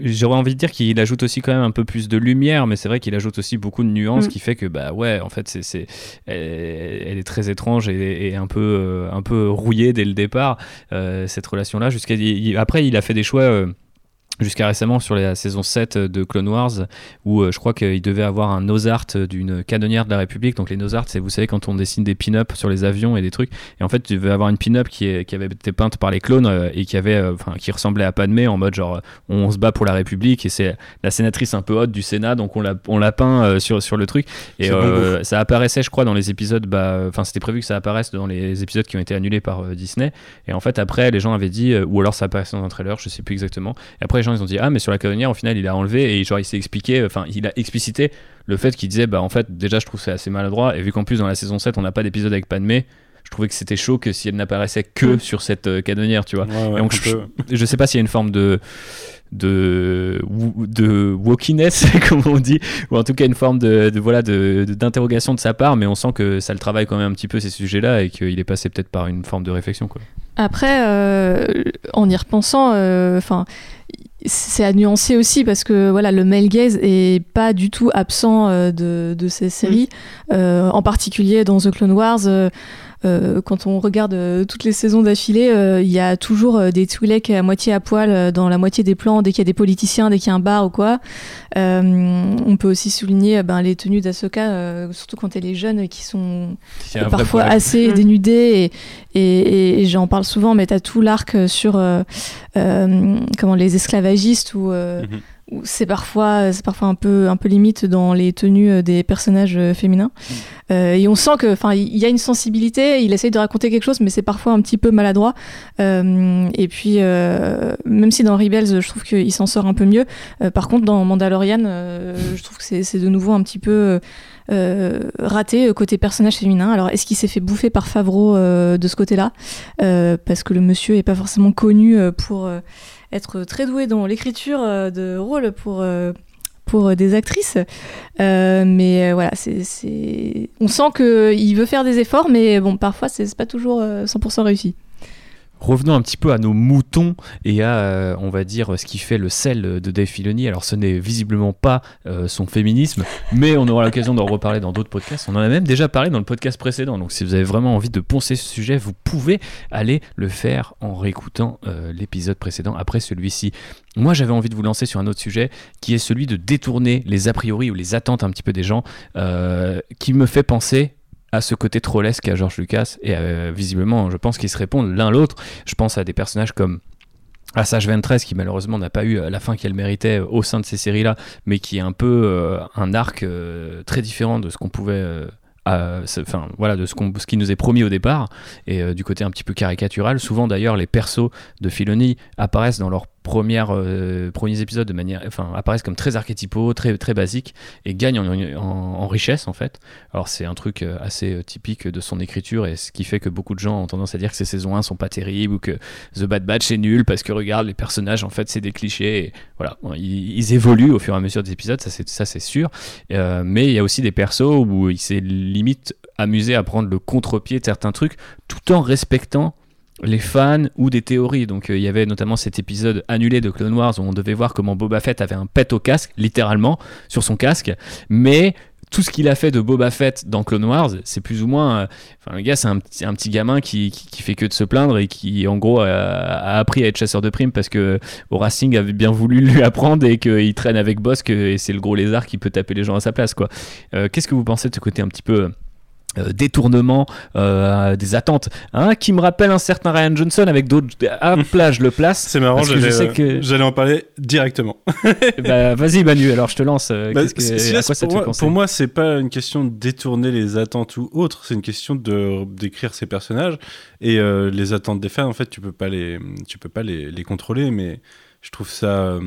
j'aurais envie de dire qu'il ajoute aussi quand même un peu plus de lumière, mais c'est vrai qu'il ajoute aussi beaucoup de nuances, mm. qui fait que bah ouais, en fait, c'est, elle, est très étrange et, un peu, un peu rouillée dès le départ cette relation-là. Jusqu'à après, il a fait des choix jusqu'à récemment sur la saison 7 de Clone Wars où euh, je crois qu'il devait avoir un Art d'une canonnière de la République. Donc les Art c'est vous savez quand on dessine des pin-up sur les avions et des trucs. Et en fait il devait avoir une pin-up qui, qui avait été peinte par les clones euh, et qui avait euh, qui ressemblait à Padmé en mode genre on se bat pour la République et c'est la sénatrice un peu haute du Sénat donc on l'a on l'a peint sur, sur le truc. Et ça apparaissait je crois dans les épisodes bah enfin c'était prévu que ça apparaisse dans les épisodes qui ont été annulés par Disney. Et en fait après les gens avaient dit ou alors ça apparaissait dans un trailer je sais plus exactement. Et après ils ont dit ah mais sur la canonnière au final il a enlevé et genre il s'est expliqué enfin il a explicité le fait qu'il disait bah en fait déjà je trouve c'est assez maladroit et vu qu'en plus dans la saison 7 on n'a pas d'épisode avec Padmé je trouvais que c'était chaud que si elle n'apparaissait que sur cette euh, canonnière tu vois. Donc je, je, sais pas s'il y a une forme de de de wokiness comme on dit ou en tout cas une forme de, voilà d'interrogation de, sa part mais on sent que ça le travaille quand même un petit peu ces sujets là et qu'il est passé peut-être par une forme de réflexion quoi. Après euh, en y repensant euh, enfin c'est à nuancer aussi parce que voilà le male gaze est pas du tout absent euh, de, de, ces séries, mm. euh, en particulier dans The Clone Wars. Euh, quand on regarde euh, toutes les saisons d'affilée, euh, il y a toujours des Twi'lek à moitié à poil dans la moitié des plans dès qu'il y a des politiciens, dès qu'il y a un bar ou quoi. on peut aussi souligner ben, les tenues d'Asoka, surtout quand elle est jeune, qui sont parfois assez dénudées. Et, et, j'en parle souvent, mais tu as tout l'arc sur comment les esclavagistes ou. Mhm c'est parfois c'est parfois un peu un peu limite dans les tenues euh, des personnages euh, féminins mm. euh, et on sent que enfin il y a une sensibilité il essaye de raconter quelque chose mais c'est parfois un petit peu maladroit et puis même si dans Rebels je trouve qu'il s'en sort un peu mieux par contre dans Mandalorian je trouve que c'est de nouveau un petit peu raté côté personnage féminin alors est-ce qu'il s'est fait bouffer par Favreau de ce côté là parce que le monsieur est pas forcément connu pour être très doué dans l'écriture euh, de rôles pour euh, pour des actrices. Euh, mais voilà, c'est, on sent qu'il veut faire des efforts, mais bon, parfois, c'est pas toujours 100% réussi. Revenons un petit peu à nos moutons et à, euh, on va dire, ce qui fait le sel de Dave Filoni. Alors, ce n'est visiblement pas euh, son féminisme, mais on aura l'occasion d'en reparler dans d'autres podcasts. On en a même déjà parlé dans le podcast précédent. Donc, si vous avez vraiment envie de poncer ce sujet, vous pouvez aller le faire en réécoutant euh, l'épisode précédent après celui-ci. Moi, j'avais envie de vous lancer sur un autre sujet qui est celui de détourner les a priori ou les attentes un petit peu des gens, qui me fait penser ce côté trollesque à George Lucas et euh, visiblement je pense qu'ils se répondent l'un l'autre. Je pense à des personnages comme Assage 23 qui malheureusement n'a pas eu la fin qu'elle méritait au sein de ces séries là mais qui est un peu euh, un arc euh, très différent de ce qu'on pouvait enfin voilà de ce, qu'on, ce qui nous est promis au départ et du côté un petit peu caricatural. Souvent d'ailleurs les persos de Filoni apparaissent dans leur premières, euh, premiers épisodes de manière, enfin, apparaissent comme très archétypaux, très, très basiques et gagnent en, richesse en fait. Alors c'est un truc euh, assez euh, typique de son écriture et ce qui fait que beaucoup de gens ont tendance à dire que ces saisons 1 sont pas terribles ou que The Bad Batch est nul parce que regarde les personnages en fait c'est des clichés. Et voilà, ils, évoluent au fur et à mesure des épisodes, ça c'est ça c'est sûr. mais il y a aussi des persos où il s'est limite amusé à prendre le contre-pied de certains trucs tout en respectant les fans ou des théories. Donc euh, il y avait notamment cet épisode annulé de Clone Wars où on devait voir comment Boba Fett avait un pet au casque, littéralement, sur son casque. Mais tout ce qu'il a fait de Boba Fett dans Clone Wars, c'est plus ou moins. Euh, enfin, le gars, c'est un, petit gamin qui, qui, fait que de se plaindre et qui, en gros, a, appris à être chasseur de primes parce que Racing avait bien voulu lui apprendre et qu'il traîne avec Bossk et c'est le gros lézard qui peut taper les gens à sa place, quoi. Euh, qu'est-ce que vous pensez de ce côté un petit peu euh, détournement euh, des attentes. Hein, qui me rappelle un certain Ryan Johnson avec d'autres à plage le place. C'est marrant je sais que j'allais en parler directement. Bah, vas-y Manu alors je te lance euh, bah, que, à quoi ça pour, moi, pour moi c'est pas une question de détourner les attentes ou autre c'est une question de d'écrire ces personnages. Et les attentes des fans en fait tu peux pas les tu peux pas les, les contrôler mais je trouve ça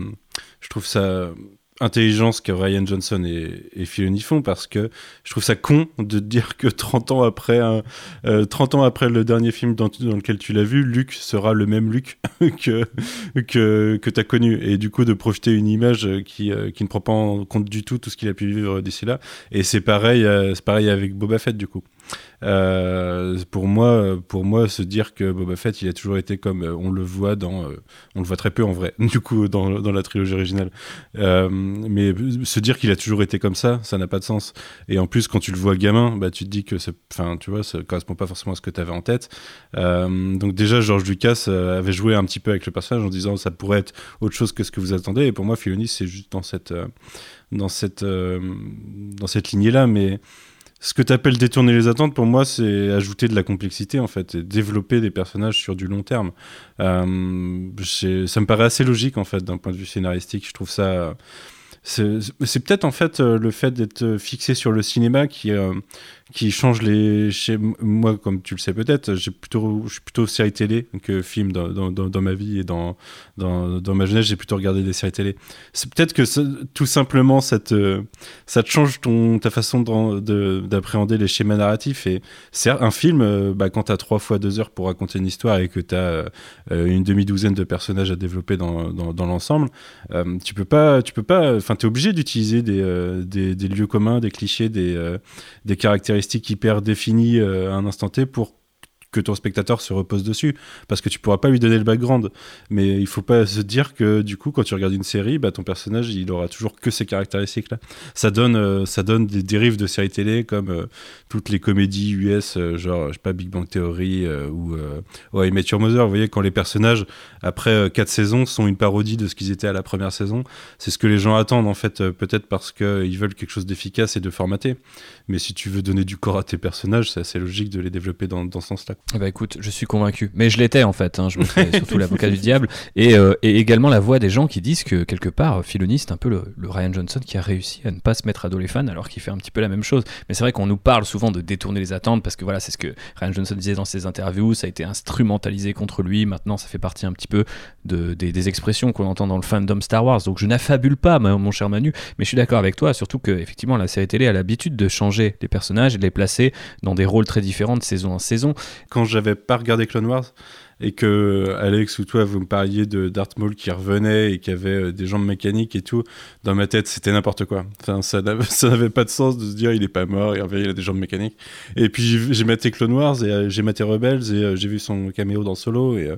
je trouve ça intelligence que Ryan Johnson et, et Filoni font parce que je trouve ça con de dire que 30 ans après, 30 euh, ans après le dernier film dans, lequel tu l'as vu, Luc sera le même Luc que, que, que tu as connu. Et du coup, de projeter une image qui, euh, qui ne prend pas en compte du tout tout ce qu'il a pu vivre d'ici là. Et c'est pareil, euh, c'est pareil avec Boba Fett, du coup. Euh, pour moi, pour moi, se dire que Boba Fett, il a toujours été comme euh, on le voit dans, euh, on le voit très peu en vrai, du coup, dans, dans la trilogie originale. mais se dire qu'il a toujours été comme ça, ça n'a pas de sens. Et en plus, quand tu le vois gamin, bah, tu te dis que, enfin, tu vois, correspond pas forcément à ce que tu avais en tête. donc déjà, George Lucas avait joué un petit peu avec le personnage en disant ça pourrait être autre chose que ce que vous attendez. Et pour moi, Filoni, c'est juste dans cette, dans cette, dans cette lignée-là, mais ce que tu appelles détourner les attentes, pour moi, c'est ajouter de la complexité, en fait, et développer des personnages sur du long terme. Euh, ça me paraît assez logique, en fait, d'un point de vue scénaristique. Je trouve ça c'est peut-être en fait euh, le fait d'être fixé sur le cinéma qui, euh, qui change les. Chez moi, comme tu le sais peut-être, j'ai plutôt, je suis plutôt série télé que film dans, dans, dans, ma vie et dans, dans, ma jeunesse, j'ai plutôt regardé des séries télé. C'est peut-être que tout simplement ça te, ça change ton, ta façon d'appréhender les schémas narratifs. Et c'est un film, euh, bah, quand tu as trois fois deux heures pour raconter une histoire et que tu as une demi-douzaine de personnages à développer dans, dans, l'ensemble, tu peux pas, tu peux pas, enfin, tu es obligé d'utiliser des, des, des, lieux communs, des clichés, des, des caractéristiques hyper définies euh, à un instant T pour que ton spectateur se repose dessus parce que tu pourras pas lui donner le background. Mais il faut pas se dire que du coup quand tu regardes une série bah, ton personnage il aura toujours que ces caractéristiques là ça donne euh, ça donne des dérives de séries télé comme euh, toutes les comédies US genre je sais pas Big Bang Theory ou ouais Met Your Mother. Vous voyez quand les personnages après quatre saisons sont une parodie de ce qu'ils étaient à la première saison c'est ce que les gens attendent en fait peut-être parce qu'ils veulent quelque chose d'efficace et de formaté. Mais si tu veux donner du corps à tes personnages, c'est assez logique de les développer dans, dans ce sens-là. Bah écoute, je suis convaincu. Mais je l'étais en fait. Hein. Je me fais surtout l'avocat du diable. Et, euh, et, également la voix des gens qui disent que quelque part, Filoni, c'est un peu le, Ryan Johnson qui a réussi à ne pas se mettre à dos les fans alors qu'il fait un petit peu la même chose. Mais c'est vrai qu'on nous parle souvent de détourner les attentes parce que voilà, c'est ce que Ryan Johnson disait dans ses interviews. Ça a été instrumentalisé contre lui. Maintenant, ça fait partie un petit peu de, des, des expressions qu'on entend dans le fandom Star Wars. Donc je n'affabule pas, mon cher Manu. Mais je suis d'accord avec toi, surtout que effectivement, la série télé a l'habitude de changer des personnages et de les placer dans des rôles très différents de saison en saison. Quand j'avais pas regardé Clone Wars, et que Alex ou toi vous me parliez de Darth Maul qui revenait et qui avait euh, des jambes mécaniques et tout, dans ma tête c'était n'importe quoi. Enfin, ça n'avait pas de sens de se dire il est pas mort, il a des jambes mécaniques. Et puis j'ai maté Clone Wars et euh, j'ai maté Rebels et j'ai vu son caméo dans Solo et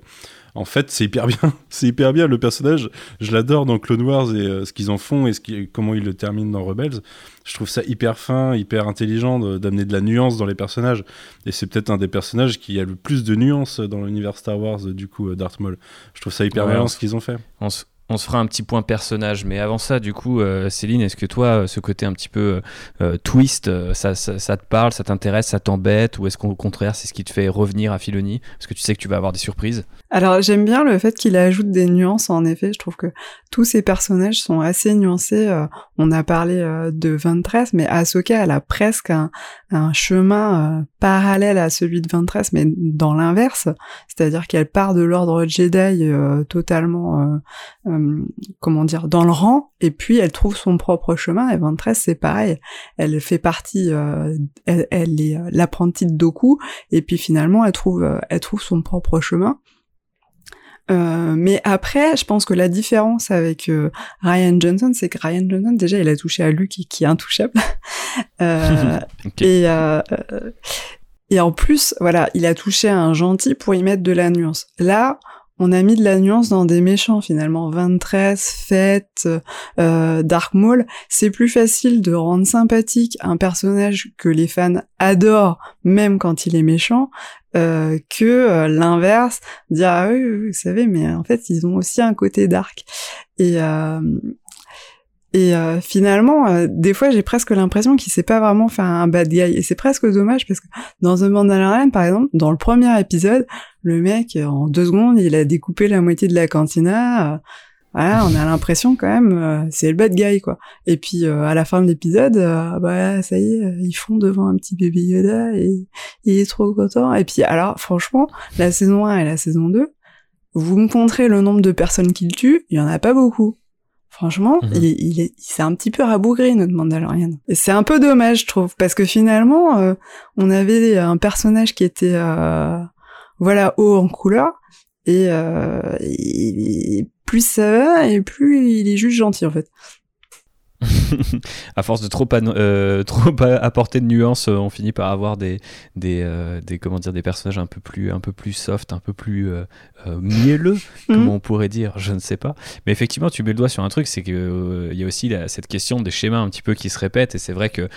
en fait, c'est hyper bien. c'est hyper bien. Le personnage, je l'adore dans Clone Wars et euh, ce qu'ils en font et ce qui, comment ils le terminent dans Rebels. Je trouve ça hyper fin, hyper intelligent d'amener de, la nuance dans les personnages. Et c'est peut-être un des personnages qui a le plus de nuances dans l'univers Star Wars, du coup, euh, Darth Maul. Je trouve ça hyper bien ce qu'ils ont fait on se fera un petit point personnage. Mais avant ça, du coup, euh, Céline, est-ce que toi, ce côté un petit peu euh, twist, euh, ça, ça, te parle, ça t'intéresse, ça t'embête Ou est-ce qu'au contraire, c'est ce qui te fait revenir à Filoni? Parce que tu sais que tu vas avoir des surprises. Alors, j'aime bien le fait qu'il ajoute des nuances, en effet. Je trouve que tous ces personnages sont assez nuancés. on a parlé de 23, mais Ahsoka, elle a presque un, un chemin parallèle à celui de 23, mais dans l'inverse. C'est-à-dire qu'elle part de l'ordre Jedi totalement euh, comment dire, dans le rang, et puis elle trouve son propre chemin. Et 23, c'est pareil. Elle fait partie, euh, elle, est euh, l'apprentie de Doku, et puis finalement, elle trouve, elle trouve son propre chemin. Mais après, je pense que la différence avec Ryan Johnson, c'est que Ryan Johnson, déjà, il a touché à Luke qui est intouchable. Et et en plus, voilà, il a touché à un gentil pour y mettre de la nuance. Là, on a mis de la nuance dans des méchants finalement. 23, Fête, euh, Dark Maul, c'est plus facile de rendre sympathique un personnage que les fans adorent, même quand il est méchant, euh, que euh, l'inverse, dire ah oui, vous savez, mais en fait ils ont aussi un côté dark. Et euh, et euh, finalement, euh, des fois, j'ai presque l'impression qu'il sait pas vraiment faire un bad guy. Et c'est presque dommage parce que dans The Mandalorian, par exemple, dans le premier épisode, le mec, en deux secondes, il a découpé la moitié de la cantina. Euh, voilà, on a l'impression quand même, c'est le bad guy, quoi. Et puis, à la fin de l'épisode, bah, ça y est, ils font devant un petit bébé Yoda et il est trop content. Et puis, alors, franchement, la saison 1 et la saison 2, vous me compterez le nombre de personnes qu'il tue, il y en a pas beaucoup. Franchement, mhm. il, il, est, c'est un petit peu rabougri notre Mandalorian. Et c'est un peu dommage, je trouve, parce que finalement, euh, on avait un personnage qui était, euh, voilà, haut en couleur, et, euh, plus ça va, et plus il est juste gentil en fait. à force de trop, euh, trop apporter de nuances, euh, on finit par avoir des, des, euh, des, comment dire, des personnages un peu plus, un peu plus soft, un peu plus mielleux, comme on pourrait dire, je ne sais pas. Mais effectivement, tu mets le doigt sur un truc, c'est qu'il il y a aussi cette question des schémas un petit peu qui se répètent, et c'est vrai que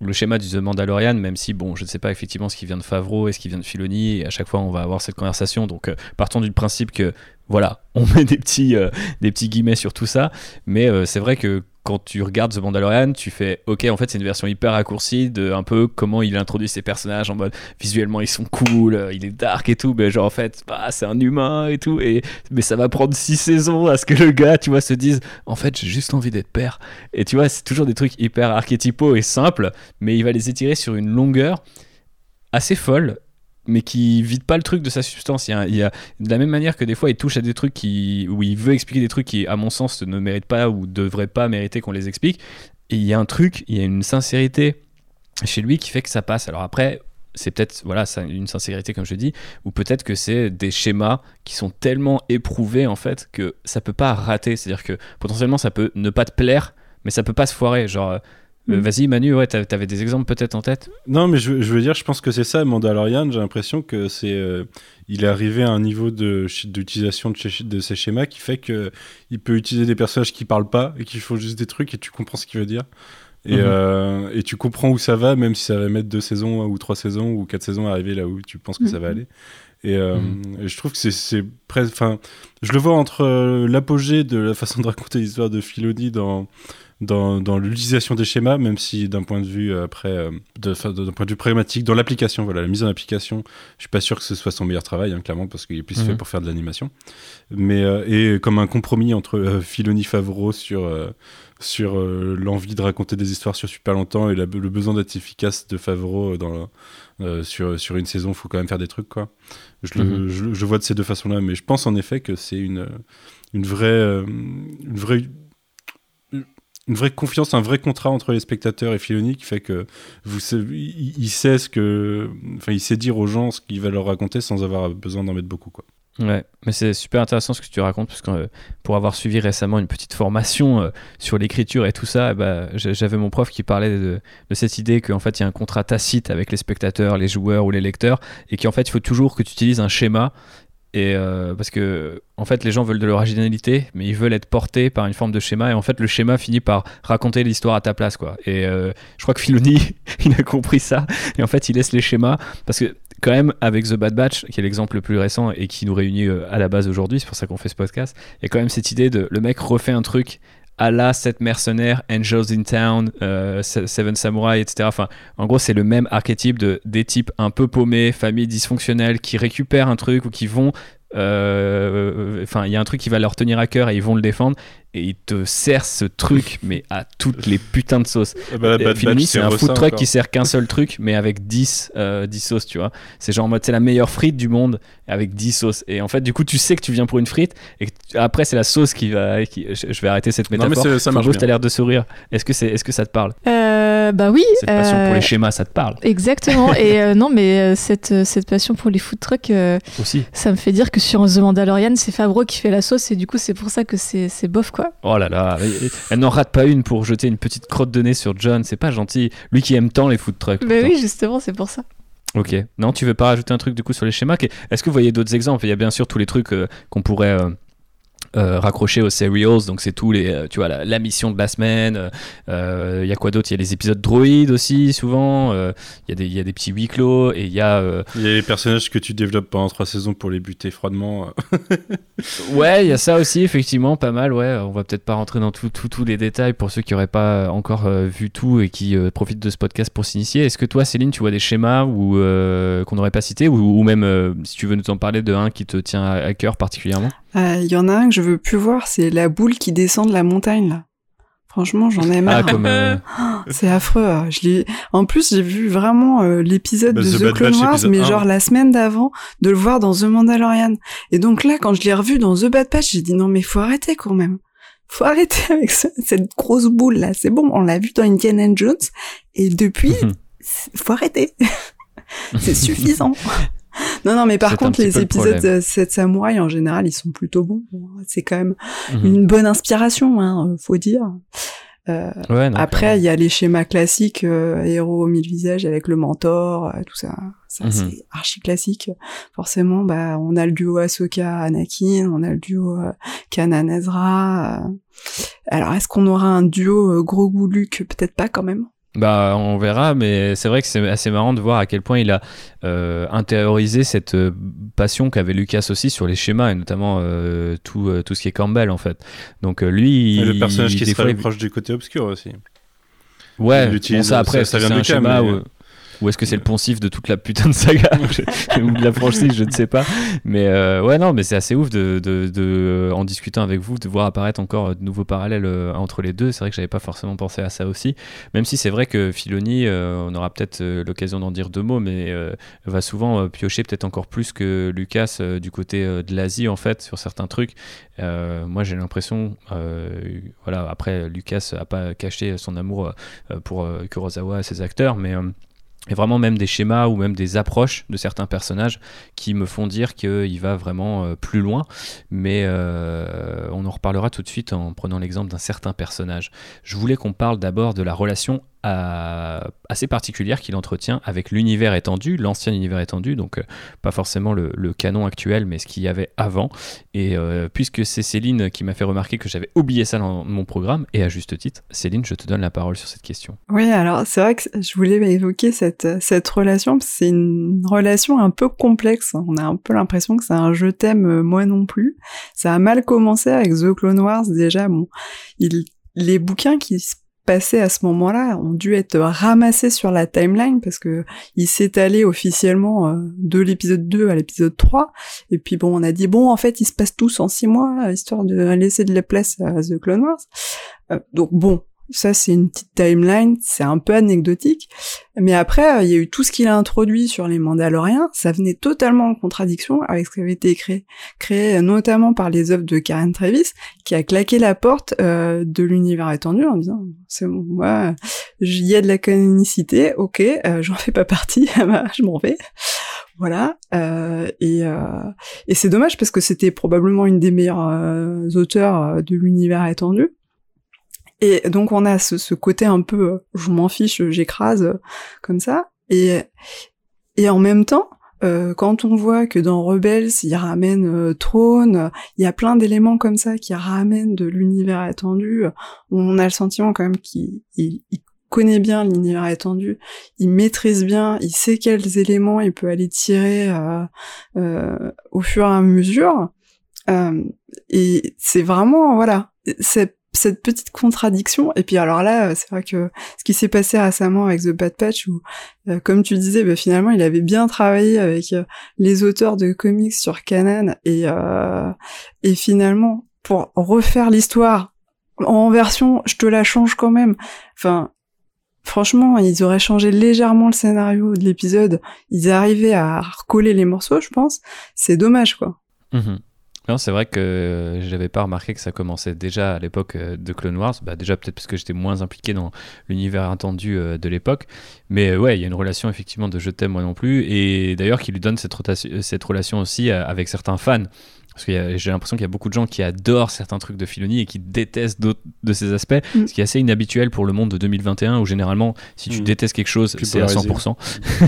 le schéma du The Mandalorian, même si, bon, je ne sais pas effectivement ce qui vient de Favreau et ce qui vient de Filoni, et à chaque fois on va avoir cette conversation, donc partons du principe que, voilà, on met des petits, des petits guillemets sur tout ça, mais c'est vrai que quand tu regardes The Mandalorian, tu fais ok, en fait, c'est une version hyper raccourcie de un peu comment il introduit ses personnages en mode visuellement ils sont cool, euh, il est dark et tout, mais genre en fait, bah, c'est un humain et tout, et mais ça va prendre six saisons à ce que le gars, tu vois, se dise en fait, j'ai juste envie d'être père. Et tu vois, c'est toujours des trucs hyper archétypaux et simples, mais il va les étirer sur une longueur assez folle mais qui vide pas le truc de sa substance. Il y, a, de la même manière que des fois il touche à des trucs qui, où il veut expliquer des trucs qui, à mon sens, ne méritent pas ou devraient pas mériter qu'on les explique. Il y a un truc, il y a une sincérité chez lui qui fait que ça passe. Alors après, c'est peut-être voilà une sincérité comme je dis ou peut-être que c'est des schémas qui sont tellement éprouvés en fait que ça peut pas rater c'est à dire que potentiellement ça peut ne pas te plaire mais ça peut pas se foirer genre euh, mm. Vas-y, Manu, ouais, t'avais des exemples peut-être en tête? Non, mais je, veux dire, je pense que c'est ça, Mandalorian. J'ai l'impression que c'est, euh, il est arrivé à un niveau d'utilisation de, de, ces schémas qui fait que il peut utiliser des personnages qui parlent pas et qui font juste des trucs et tu comprends ce qu'il veut dire. Et, mhm. euh, et, tu comprends où ça va, même si ça va mettre deux saisons ou trois saisons ou quatre saisons à arriver là où tu penses que ça va mhm. aller. Et, mhm. et, je trouve que c'est presque. Enfin, je le vois entre l'apogée de la façon de raconter l'histoire de Filoni dans dans, dans l'utilisation des schémas, même si d'un point de vue euh, après, euh, d'un point de vue pragmatique, dans l'application, voilà, la mise en application, je suis pas sûr que ce soit son meilleur travail, hein, clairement, parce qu'il est plus fait mhm. pour faire de l'animation. Mais euh, et comme un compromis entre Filoni Favreau sur sur l'envie de raconter des histoires sur super longtemps et le besoin d'être efficace de Favreau dans sur, sur une saison, il faut quand même faire des trucs. Quoi. Je, le, mhm. je, je, vois de ces deux façons-là, mais je pense en effet que c'est une, une vraie, une vraie une vraie confiance, un vrai contrat entre les spectateurs et Filoni qui fait que vous il, sait ce que, enfin, il sait dire aux gens ce qu'il va leur raconter sans avoir besoin d'en mettre beaucoup, quoi. Ouais, mais c'est super intéressant ce que tu racontes parce que euh, pour avoir suivi récemment une petite formation euh, sur l'écriture et tout ça, bah, j'avais mon prof qui parlait de, de cette idée qu'en fait il y a un contrat tacite avec les spectateurs, les joueurs ou les lecteurs et qu'en fait il faut toujours que tu utilises un schéma euh, parce que en fait les gens veulent de l'originalité mais ils veulent être portés par une forme de schéma. Et en fait le schéma finit par raconter l'histoire à ta place quoi. Et je crois que Filoni il a compris ça. Et en fait il laisse les schémas. Parce que quand même, avec The Bad Batch, qui est l'exemple le plus récent et qui nous réunit euh, à la base aujourd'hui, c'est pour ça qu'on fait ce podcast, il y a quand même cette idée de le mec refait un truc à la 7 mercenaires, Angels in Town, euh, Seven Samurai, etc. Enfin, en gros, c'est le même archétype de des types un peu paumés, familles dysfonctionnelles, qui récupèrent un truc ou qui vont enfin il y a un truc qui va leur tenir à cœur et ils vont le défendre. Et il te sert ce truc mais à toutes les putains de sauces. Ah bah, c'est un food truck qui sert qu'un seul truc mais avec 10, 10 euh, sauces tu vois. C'est genre en mode c'est la meilleure frite du monde avec 10 sauces. Et en fait du coup tu sais que tu viens pour une frite et après c'est la sauce qui va qui, je vais arrêter cette métaphore non, mais ça marche t'as l'air de sourire. Est-ce que c'est est-ce que ça te parle? Euh, bah oui cette passion pour les schémas ça te parle exactement et non mais cette, cette passion pour les food trucks aussi ça me fait dire que sur The Mandalorian, c'est Favreau qui fait la sauce et du coup, c'est pour ça que c'est bof quoi. Oh là là, elle n'en rate pas une pour jeter une petite crotte de nez sur John, c'est pas gentil. Lui qui aime tant les food trucks. Mais oui, justement, c'est pour ça. Ok. Non, tu veux pas rajouter un truc du coup sur les schémas? Est-ce que vous voyez d'autres exemples? Il y a bien sûr tous les trucs euh, qu'on pourrait. Euh, euh, raccroché aux serials, donc c'est tous les, euh, tu vois, la, mission de la semaine. Il euh, y a quoi d'autre? Il y a les épisodes droïdes aussi, souvent. Il y, a des, y a des petits huis clos et il y a. Il y a les personnages que tu développes pendant trois saisons pour les buter froidement. ouais, il y a ça aussi, effectivement, pas mal. Ouais, on va peut-être pas rentrer dans tous tout, les détails pour ceux qui n'auraient pas encore vu tout et qui profitent de ce podcast pour s'initier. Est-ce que toi, Céline, tu vois des schémas ou qu'on n'aurait pas cités ou, même si tu veux nous en parler de un qui te tient à cœur particulièrement? Il euh, y en a un que je veux plus voir, c'est la boule qui descend de la montagne là. Franchement, j'en ai marre. Ah, comme euh, c'est affreux. Hein. Je l'ai. En plus, j'ai vu vraiment euh, l'épisode bah, de The, Clone Wars, mais genre la semaine d'avant, de le voir dans The Mandalorian. Et donc là, quand je l'ai revu dans The Bad Patch, j'ai dit non mais faut arrêter quand même. Faut arrêter avec cette grosse boule là. C'est bon, on l'a vu dans Indiana Jones, et depuis, faut arrêter. c'est suffisant. Non, non, mais par contre, les épisodes de 7 Samouraï, en général, ils sont plutôt bons. C'est quand même mhm. une bonne inspiration, hein, faut dire. Euh, après, il y a les schémas classiques, euh, héros au mille visages avec le mentor, euh, tout ça. Ça, mhm. c'est archi classique. Forcément, bah, on a le duo Ahsoka Anakin, on a le duo euh, Kanan Ezra. Alors, est-ce qu'on aura un duo gros Luke? Peut-être pas quand même. Bah, on verra, mais c'est vrai que c'est assez marrant de voir à quel point il a euh, intériorisé cette euh, passion qu'avait Lucas aussi sur les schémas et notamment euh, tout, tout ce qui est Campbell en fait. Donc lui, le personnage qui serait proche du côté obscur aussi. Ouais, bon, ça après, ça, vient de schéma ou est-ce que c'est le poncif de toute la putain de saga ou de la franchise, je ne sais pas. Mais euh, ouais, non, mais c'est assez ouf de, de, de, en discutant avec vous, de voir apparaître encore de nouveaux parallèles euh, entre les deux. C'est vrai que j'avais pas forcément pensé à ça aussi. Même si c'est vrai que Filoni, euh, on aura peut-être l'occasion d'en dire deux mots, mais va souvent piocher peut-être encore plus que Lucas du côté de l'Asie en fait sur certains trucs. moi, j'ai l'impression, voilà, après Lucas a pas caché son amour pour Kurosawa et ses acteurs, mais et vraiment même des schémas ou même des approches de certains personnages qui me font dire qu'il va vraiment euh, plus loin. Mais euh, on en reparlera tout de suite en prenant l'exemple d'un certain personnage. Je voulais qu'on parle d'abord de la relation assez particulière qu'il entretient avec l'univers étendu, l'ancien univers étendu, donc euh, pas forcément le, canon actuel, mais ce qu'il y avait avant. Et euh, puisque c'est Céline qui m'a fait remarquer que j'avais oublié ça dans mon programme, et à juste titre, Céline, je te donne la parole sur cette question. Oui, alors c'est vrai que je voulais évoquer cette, cette relation, c'est une relation un peu complexe. On a un peu l'impression que c'est un je t'aime, euh, moi non plus. Ça a mal commencé avec The Clone Wars déjà. Bon, les bouquins qui se passés à ce moment-là ont dû être ramassés sur la timeline parce que il allé officiellement euh, de l'épisode 2 à l'épisode 3 et puis bon on a dit bon en fait ils se passent tous en 6 mois histoire de laisser de la place à The Clone Wars. Euh, donc bon ça c'est une petite timeline, c'est un peu anecdotique. Mais après, il y a eu tout ce qu'il a introduit sur les Mandaloriens, ça venait totalement en contradiction avec ce qui avait été créé, créé notamment par les œuvres de Karen Travis, qui a claqué la porte euh, de l'univers étendu en disant c'est bon, moi, il y a de la canonicité, ok, euh, j'en fais pas partie, je m'en vais. Voilà, euh, et, euh, c'est dommage parce que c'était probablement une des meilleures euh, auteurs de l'univers étendu. Et donc on a ce, ce côté un peu je m'en fiche, j'écrase comme ça. Et, et en même temps, euh, quand on voit que dans Rebels, il ramène euh, Trône, il y a plein d'éléments comme ça qui ramènent de l'univers étendu, on a le sentiment quand même qu'il connaît bien l'univers étendu, il maîtrise bien, il sait quels éléments il peut aller tirer euh, euh, au fur et à mesure. Euh, et c'est vraiment, voilà, cette, cette petite contradiction. Et puis alors là, c'est vrai que ce qui s'est passé récemment avec The Bad Patch, où, comme tu disais, bah, finalement, il avait bien travaillé avec les auteurs de comics sur Canon, et, et finalement, pour refaire l'histoire en version, je te la change quand même. Enfin, Franchement, ils auraient changé légèrement le scénario de l'épisode. Ils arrivaient à recoller les morceaux, je pense. C'est dommage, quoi. Mhm. Non, c'est vrai que j'avais pas remarqué que ça commençait déjà à l'époque euh, de Clone Wars. Bah déjà peut-être parce que j'étais moins impliqué dans l'univers attendu euh, de l'époque. Mais euh, ouais, il y a une relation effectivement de je t'aime moi non plus. Et d'ailleurs qui lui donne cette relation aussi avec certains fans. Parce que j'ai l'impression qu'il y a beaucoup de gens qui adorent certains trucs de Filoni et qui détestent d'autres de ces aspects, mm. ce qui est assez inhabituel pour le monde de 2021 où généralement, si tu mm. détestes quelque chose, c'est à 100%.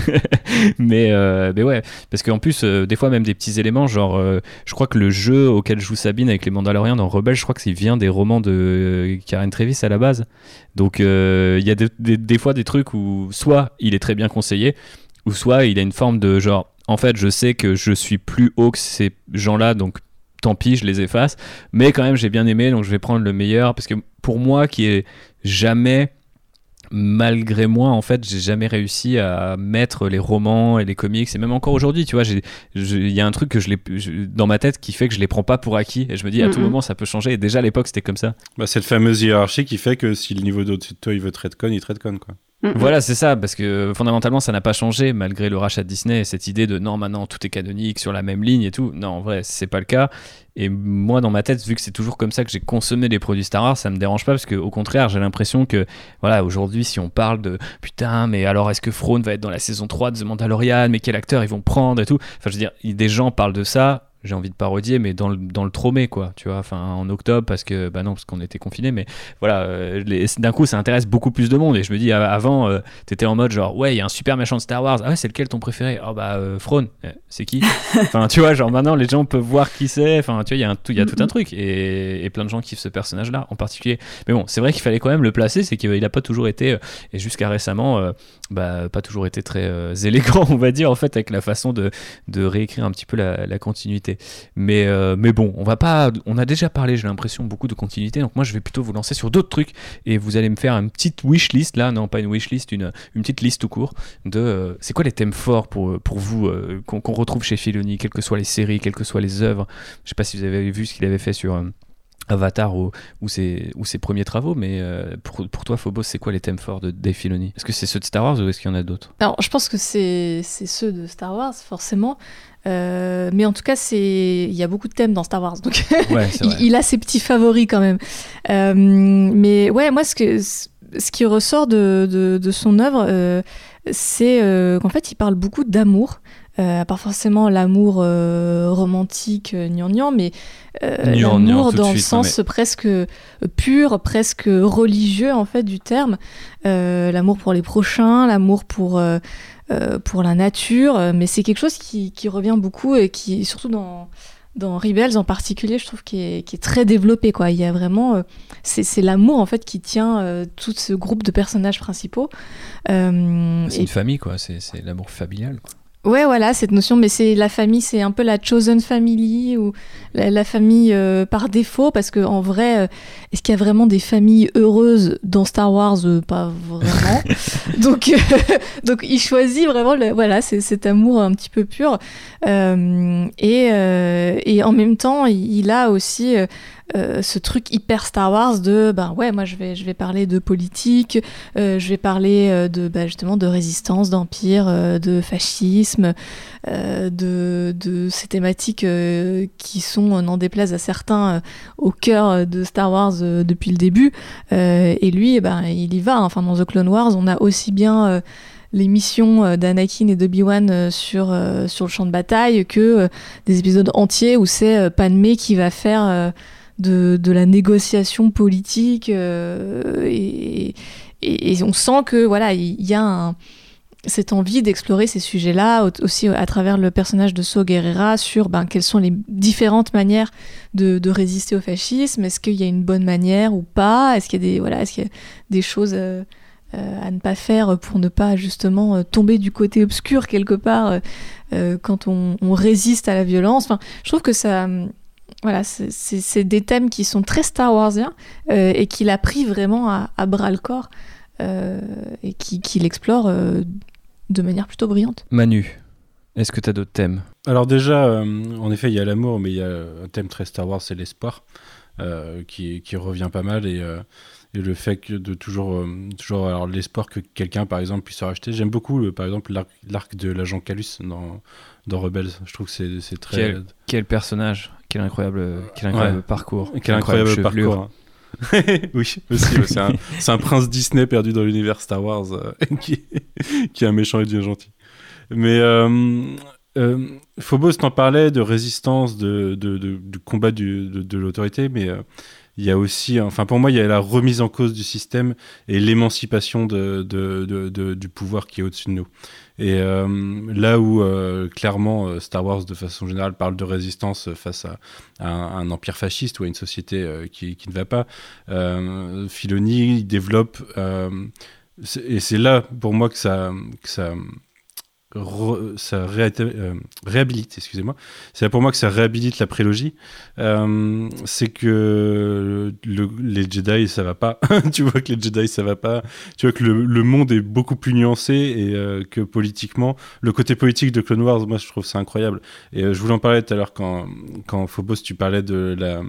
mais, euh, mais ouais, parce qu'en plus, euh, des fois, même des petits éléments, genre, euh, je crois que le jeu auquel joue Sabine avec les Mandaloriens dans Rebelle, je crois que c'est vient des romans de Karen Trevis à la base. Donc, il y a des, des fois des trucs où soit il est très bien conseillé, ou soit il a une forme de genre en fait, je sais que je suis plus haut que ces gens-là, donc tant pis, je les efface. Mais quand même, j'ai bien aimé, donc je vais prendre le meilleur. Parce que pour moi, qui est jamais, malgré moi, en fait, j'ai jamais réussi à mettre les romans et les comics. Et même encore aujourd'hui, tu vois, il y a un truc que je dans ma tête qui fait que je les prends pas pour acquis. Et je me dis, à tout moment, ça peut changer. Et déjà, à l'époque, c'était comme ça. Bah, cette fameuse hiérarchie qui fait que si le niveau d'au-dessus de toi, il veut trade con, il trade con, quoi. Voilà, c'est ça, parce que fondamentalement, ça n'a pas changé malgré le rachat de Disney. Cette idée de non, maintenant tout est canonique sur la même ligne et tout. Non, en vrai, c'est pas le cas. Et moi, dans ma tête, vu que c'est toujours comme ça que j'ai consommé les produits Star Wars, ça me dérange pas parce que, au contraire, j'ai l'impression que, voilà, aujourd'hui, si on parle de putain, mais alors est-ce que Thrawn va être dans la saison 3 de The Mandalorian, mais quel acteur ils vont prendre et tout? Enfin, je veux dire, des gens parlent de ça j'ai envie de parodier, mais dans le, dans le tromé, quoi, tu vois, enfin, en octobre, parce que, bah non, parce qu'on était confinés, mais voilà, euh, d'un coup, ça intéresse beaucoup plus de monde, et je me dis, avant, euh, t'étais en mode genre, ouais, il y a un super méchant de Star Wars, ah ouais, c'est lequel ton préféré? Oh bah, euh, eh, c'est qui? Enfin, tu vois, genre maintenant, les gens peuvent voir qui c'est, enfin, tu vois, il y a, un, y a tout un truc, et, et, plein de gens kiffent ce personnage-là, en particulier. Mais bon, c'est vrai qu'il fallait quand même le placer, c'est qu'il a pas toujours été, et jusqu'à récemment, bah, pas toujours été très élégant, on va dire, en fait, avec la façon de, de réécrire un petit peu la, la continuité. Mais, euh, mais bon, on va pas. On a déjà parlé, j'ai l'impression, beaucoup de continuité. Donc moi, je vais plutôt vous lancer sur d'autres trucs et vous allez me faire une petite wish list là, non pas une wish list, une, petite liste tout court de. Euh, c'est quoi les thèmes forts pour, pour vous euh, qu'on retrouve chez Filoni, quelles que soient les séries, quelles que soient les œuvres. Je sais pas si vous avez vu ce qu'il avait fait sur. Avatar ou, ou, ses, ou, ses, premiers travaux, mais pour, pour, toi, Phobos, c'est quoi les thèmes forts de Dave Filoni? Est-ce que c'est ceux de Star Wars ou est-ce qu'il y en a d'autres? Alors, je pense que c'est ceux de Star Wars, forcément. Euh, mais en tout cas, il y a beaucoup de thèmes dans Star Wars, donc il, a ses petits favoris quand même. Euh, mais ouais, moi, ce, que, ce qui ressort de, de, son œuvre, euh, c'est qu'en fait, il parle beaucoup d'amour. Pas forcément l'amour romantique gnangnan, mais l'amour dans le sens presque pur, presque religieux en fait du terme. l'amour pour les prochains, l'amour pour euh, pour la nature, euh, mais c'est quelque chose qui, revient beaucoup et qui, surtout dans, dans Rebels en particulier, je trouve qui est, très développé. Quoi. Il y a vraiment, euh, c'est l'amour en fait qui tient tout ce groupe de personnages principaux. c'est une famille, quoi. C'est l'amour familial. Quoi. Ouais, voilà, cette notion, mais c'est la famille, c'est un peu la chosen family ou la, famille euh, par défaut, parce que en vrai, euh, est-ce qu'il y a vraiment des familles heureuses dans Star Wars? Euh, Pas vraiment. donc, donc, il choisit vraiment, le, voilà, c'est cet amour un petit peu pur, et, et en même temps, il, a aussi euh, ce truc hyper Star Wars de ben ouais moi je vais je vais parler de politique euh, je vais parler euh, de bah, justement de résistance d'empire de fascisme de, de ces thématiques qui sont n'en déplaise à certains au cœur de Star Wars depuis le début. Et lui eh ben il y va enfin dans The Clone Wars on a aussi bien les missions d'Anakin et d'Obi-Wan sur, sur le champ de bataille que des épisodes entiers où c'est Padmé qui va faire de, la négociation politique euh, et, on sent que voilà il y, a cette envie d'explorer ces sujets-là aussi à travers le personnage de So Guerrera sur ben, quelles sont les différentes manières de, résister au fascisme. Est-ce qu'il y a une bonne manière ou pas? Est-ce qu'il y a des voilà est-ce qu'il y a des choses euh, euh, à ne pas faire pour ne pas justement tomber du côté obscur quelque part quand on, on, résiste à la violence? Enfin je trouve que ça voilà, c'est des thèmes qui sont très Star Warsiens euh, et qu'il a pris vraiment à, bras le corps euh, et qu'il qui l'explore euh, de manière plutôt brillante. Manu, est-ce que tu as d'autres thèmes? Alors déjà, en effet, il y a l'amour, mais il y a un thème très Star Wars, c'est l'espoir, qui, qui, revient pas mal et, et le fait que de toujours, toujours alors l'espoir que quelqu'un, par exemple, puisse se racheter. J'aime beaucoup, par exemple, l'arc de l'agent Calus dans, dans Rebels. Je trouve que c'est très... Quel, quel personnage? Quel incroyable, quel incroyable parcours. Quel incroyable, parcours. oui, c'est un, prince Disney perdu dans l'univers Star Wars euh, qui, qui est un méchant et devient gentil. Mais euh, euh, Phobos t'en parlait de résistance, de, de, de, combat du, de, l'autorité, mais euh, il y a aussi, enfin pour moi, il y a la remise en cause du système et l'émancipation de, du pouvoir qui est au-dessus de nous. Et euh, là où euh, clairement euh, Star Wars de façon générale parle de résistance face à, un, empire fasciste ou à une société qui, qui, ne va pas, Filoni développe et c'est là pour moi que ça, que ça ça euh, réhabilite, excusez-moi. C'est pour moi que ça réhabilite la prélogie. Euh, c'est que les Jedi, ça va pas. tu vois que les Jedi, ça va pas. Tu vois que le, monde est beaucoup plus nuancé et euh, que politiquement, le côté politique de Clone Wars, moi, je trouve ça incroyable. Et je voulais en parler tout à l'heure quand, quand Phobos, tu parlais de la euh,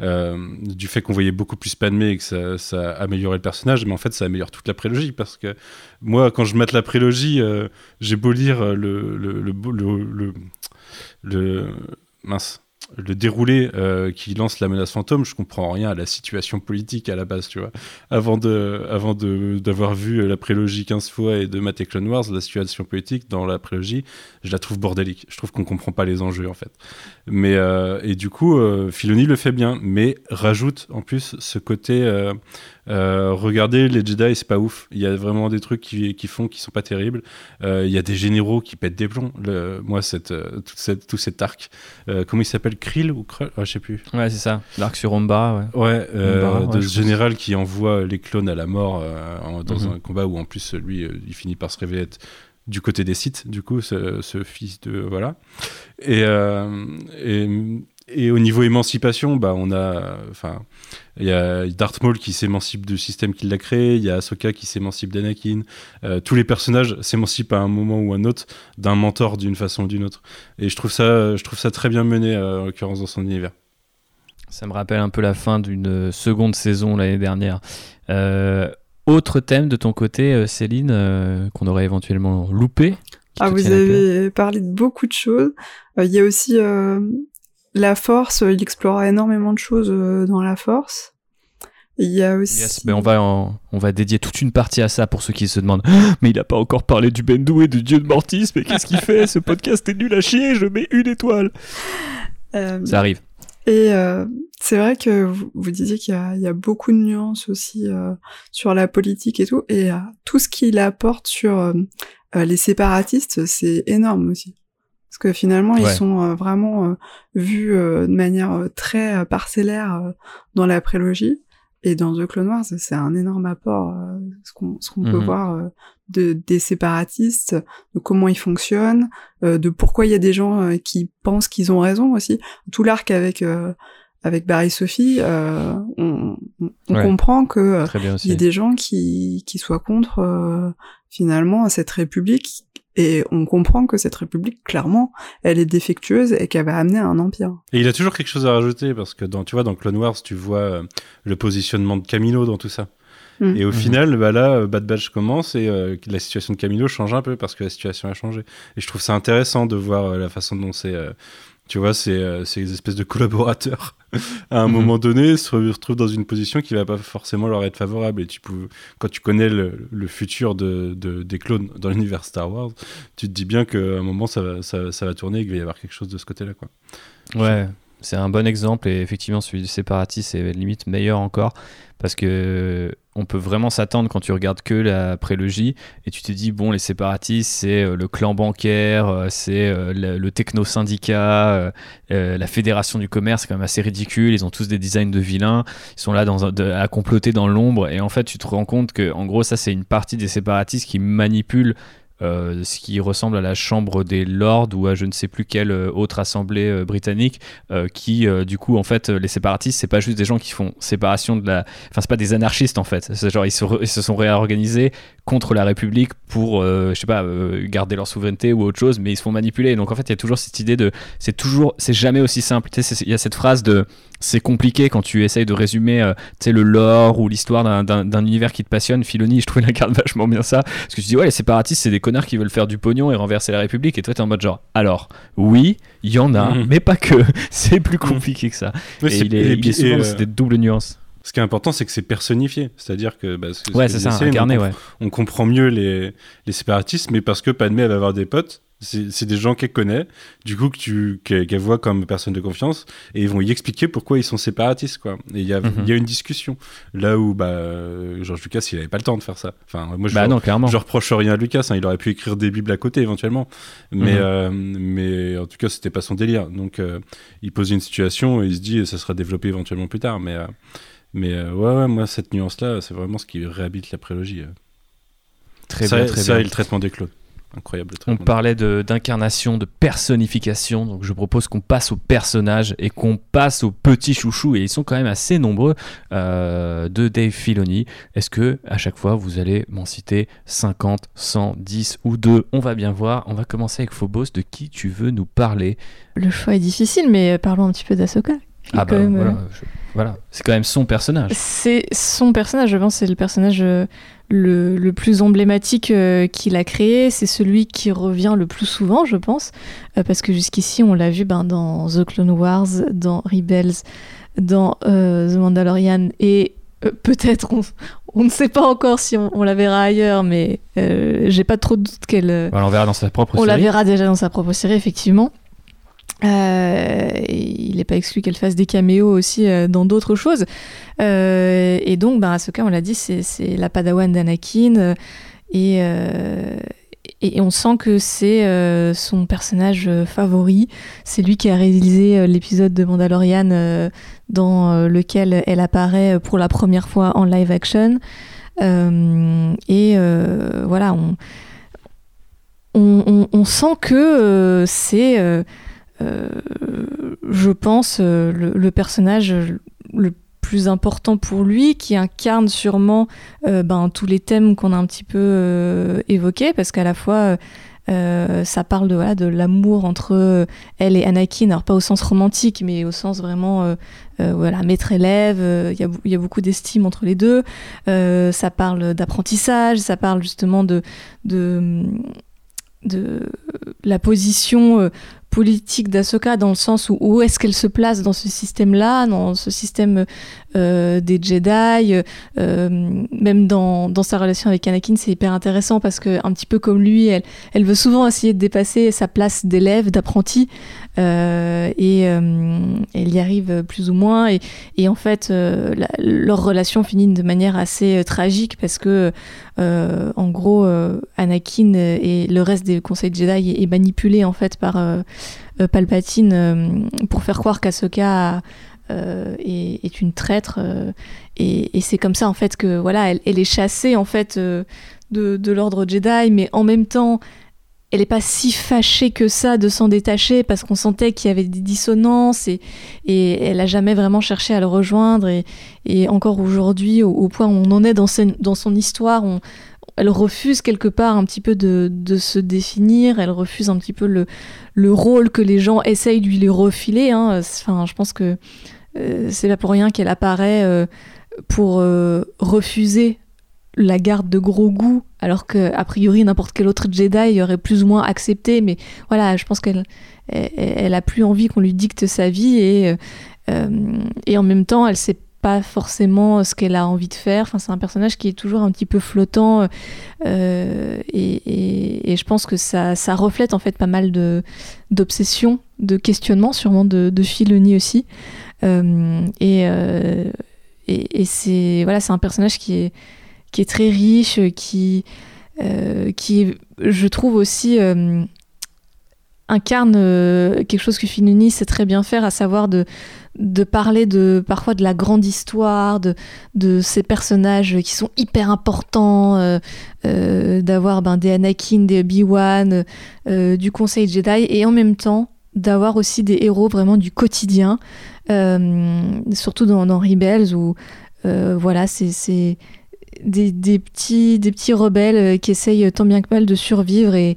du fait qu'on voyait beaucoup plus Padmé et que ça, améliorait le personnage, mais en fait ça améliore toute la prélogie parce que moi quand je mate la prélogie, euh, j'ai beau lire le, le, le, le, le mince le déroulé euh, qui lance la menace fantôme, je comprends rien à la situation politique à la base, tu vois. Avant de, avant de, d'avoir vu la prélogie 15 fois et de mater Clone Wars, la situation politique dans la prélogie, je la trouve bordélique. Je trouve qu'on comprend pas les enjeux, en fait. Mais, euh, et du coup, euh, Filoni le fait bien, mais rajoute en plus ce côté, euh, regardez les Jedi, c'est pas ouf. Il y a vraiment des trucs qui, qui font qui sont pas terribles. Euh, il y a des généraux qui pètent des plombs. Le, moi, cette, euh, toute cette, tout cet arc, comment il s'appelle? Krill ou Krull ah, Je sais plus. Ouais, c'est ça. L'arc sur Omba. Ouais, ouais, de ce général qui envoie les clones à la mort dans mhm. un combat où en plus lui, il finit par se révéler être du côté des Sith, du coup, ce, ce fils de voilà. Et, et et au niveau émancipation, bah, on a, enfin, il y a Darth Maul qui s'émancipe du système qu'il a créé, il y a Ahsoka qui s'émancipe d'Anakin. Euh, tous les personnages s'émancipent à un moment ou un autre d'un mentor d'une façon ou d'une autre. Et je trouve ça, je trouve ça très bien mené, euh, en l'occurrence dans son univers. Ça me rappelle un peu la fin d'une seconde saison l'année dernière. Euh, autre thème de ton côté, Céline, qu'on aurait éventuellement loupé ah, vous avez parlé de beaucoup de choses. Il y a aussi la force, il explore énormément de choses euh, dans la force. Il y a aussi. mais on va on va dédier toute une partie à ça pour ceux qui se demandent. mais il a pas encore parlé du Bendou et du dieu de Mortis. Mais qu'est-ce qu'il fait? Ce podcast est nul à chier. Je mets une étoile. Euh, ça arrive. Et euh, c'est vrai que vous, disiez qu'il y, y, a beaucoup de nuances aussi sur la politique et tout, et tout ce qu'il apporte sur les séparatistes, c'est énorme aussi. Parce que finalement, ils sont euh, vraiment euh, vus euh, de manière très parcellaire dans la prélogie. Et dans The Clone Wars, c'est un énorme apport, ce qu'on peut mhm. voir de, des séparatistes, de comment ils fonctionnent, de pourquoi il y a des gens qui pensent qu'ils ont raison aussi. Tout l'arc avec avec Barry Sophie, on, on comprend que il y a des gens qui qui soient contre finalement cette république Et on comprend que cette république, clairement, elle est défectueuse et qu'elle va amener à un empire. Et il a toujours quelque chose à rajouter parce que dans, tu vois, dans Clone Wars, tu vois euh, le positionnement de Camino dans tout ça. Mm. Et au Mhm. final, bah là, euh, Bad Batch commence et euh, la situation de Camino change un peu parce que la situation a changé. Et je trouve ça intéressant de voir euh, la façon dont c'est, euh, tu vois, c'est euh, ces espèces de collaborateurs à un Mhm. moment donné se retrouvent dans une position qui va pas forcément leur être favorable. Et tu peux, quand tu connais le, le futur de, de- des clones dans l'univers Star Wars, tu te dis bien qu'à un moment ça va, ça, ça va tourner et qu'il va y avoir quelque chose de ce côté-là, quoi. Ouais, c'est un bon exemple et effectivement celui du séparatiste c'est limite meilleur encore parce que on peut vraiment s'attendre quand tu regardes que la prélogie et tu te dis bon les séparatistes c'est euh, le clan bancaire, euh, c'est euh, le, euh, euh, la fédération du commerce, c'est quand même assez ridicule, ils ont tous des designs de vilains, ils sont là à comploter dans l'ombre. Et en fait tu te rends compte que en gros ça c'est une partie des séparatistes qui manipulent euh, ce qui ressemble à la Chambre des Lords ou à je ne sais plus quelle euh, autre assemblée euh, britannique qui du coup en fait les séparatistes c'est pas juste des gens qui font séparation de la enfin c'est pas des anarchistes en fait. C'est genre ils se, sont réorganisés contre la République pour je sais pas garder leur souveraineté ou autre chose mais ils se font manipuler. Donc en fait il y a toujours cette idée de c'est toujours c'est jamais aussi simple. Tu sais il y a cette phrase de c'est compliqué quand tu essayes de résumer tu sais le lore ou l'histoire d'un univers qui te passionne. Filoni je trouvais la carte vachement bien ça. Parce que tu dis ouais les séparatistes c'est des connards qui veulent faire du pognon et renverser la République et toi t'es en mode genre alors oui il y en a Mhm. mais pas que c'est plus compliqué que ça Ouais, et c'est- il est, et il est souvent euh, cette double nuance Ce qui est important, c'est que c'est personnifié. C'est-à-dire que. Bah, ce ouais c'est ça incarné on, ouais on comprend mieux les, les séparatistes, mais parce que Padmé, elle va avoir des potes. C'est des gens qu'elle connaît, du coup, qu'elle qu'elle voit comme personne de confiance, et ils vont y expliquer pourquoi ils sont séparatistes, quoi. Et il y, a- il y a une discussion. Là où, bah, euh, George Lucas, il avait pas le temps de faire ça. Enfin, moi, je, bah non clairement je reproche rien à Lucas, hein, il aurait pu écrire des bibles à côté éventuellement, mais, Mhm. euh, mais en tout cas, c'était pas son délire. Donc, euh, il pose une situation et il se dit, ça sera développé éventuellement plus tard, mais. euh, mais ouais, ouais, moi, cette nuance-là, c'est vraiment ce qui réhabite la prélogie. très ça, bien très ça bien et le traitement des clones. Incroyable le On parlait de- d'incarnation, de, personnification, donc je propose qu'on passe aux personnages et qu'on passe aux petits chouchous, et ils sont quand même assez nombreux, euh, de Dave Filoni. Est-ce que à chaque fois vous allez m'en citer 50, 100, 10 ou 2 On va bien voir. On va commencer avec Phobos. De qui tu veux nous parler? Le choix est difficile, mais parlons un petit peu d'Asoka. Ah bah même, euh, voilà, je- voilà. c'est quand même son personnage. C'est son personnage, je pense, c'est le personnage euh, le, le plus emblématique euh, qu'il a créé. C'est celui qui revient le plus souvent, je pense, parce que jusqu'ici, on l'a vu ben, dans The Clone Wars, dans Rebels, dans euh, The Mandalorian, et euh, peut-être, on, on ne sait pas encore si on, on la verra ailleurs, mais euh, j'ai pas trop de doute qu'elle. Voilà, on verra dans sa propre on la verra déjà dans sa propre série, effectivement. Euh, il n'est pas exclu qu'elle fasse des caméos aussi euh, dans d'autres choses. Euh, et donc, bah, Ahsoka, on l'a dit, c'est la padawan d'Anakin. et, on sent que c'est son personnage favori. C'est lui qui a réalisé l'épisode de Mandalorian dans lequel elle apparaît pour la première fois en live action. Et voilà, on, sent que c'est, je pense, euh, le, personnage le plus important pour lui, qui incarne sûrement euh, ben, tous les thèmes qu'on a un petit peu euh, évoqués, parce qu'à la fois, euh, ça parle de, de l'amour entre euh, elle et Anakin, alors pas au sens romantique, mais au sens vraiment euh, euh, voilà, maître-élève, euh, il y, y a beaucoup d'estime entre les deux, Euh, ça parle d'apprentissage, ça parle justement de, de, de la position euh, politique d'Ahsoka dans le sens où où est-ce qu'elle se place dans ce système-là, dans ce système euh, des Jedi, euh, même dans, dans sa relation avec Anakin, c'est hyper intéressant parce que un petit peu comme lui, elle, elle veut souvent essayer de dépasser sa place d'élève, d'apprenti, euh, et euh, elle y arrive plus ou moins. Et, et en fait, euh, la- leur relation finit de manière assez euh, tragique parce que, en gros, Anakin et le reste des conseils Jedi est, manipulé en fait par Palpatine pour faire croire qu'Ahsoka euh, est, est une traître. euh, et et c'est comme ça en fait que voilà, elle, elle est chassée en fait euh, de, de l'ordre Jedi, mais en même temps elle n'est pas si fâchée que ça de s'en détacher parce qu'on sentait qu'il y avait des dissonances et, elle a jamais vraiment cherché à le rejoindre et, encore aujourd'hui au, point où on en est dans, son- histoire elle refuse quelque part un petit peu de, se définir, elle refuse un petit peu le, le rôle que les gens essayent de lui refiler. Hein. Je pense que euh, c'est pas pour rien qu'elle apparaît euh, pour euh, refuser la garde de gros goût, alors que a priori n'importe quel autre Jedi aurait plus ou moins accepté. Mais voilà, je pense qu'elle elle, a plus envie qu'on lui dicte sa vie et, et en même temps, elle sait pas forcément ce qu'elle a envie de faire. Enfin, c'est un personnage qui est toujours un petit peu flottant euh, et, et, je pense que ça, ça, reflète en fait pas mal d'obsessions, de questionnements, sûrement de, de Filoni aussi. Euh, et, euh, et, et c'est voilà, c'est un personnage qui est qui est très riche, qui qui je trouve aussi incarne quelque chose que Filoni sait très bien faire, à savoir de de parler de parfois de la grande histoire, de, de ces personnages qui sont hyper importants, euh, euh, d'avoir ben, des Anakin, des Obi-Wan, euh, du Conseil Jedi, et en même temps d'avoir aussi des héros vraiment du quotidien, surtout dans, dans Rebels où voilà, c'est des, petits, rebelles qui essayent tant bien que mal de survivre et,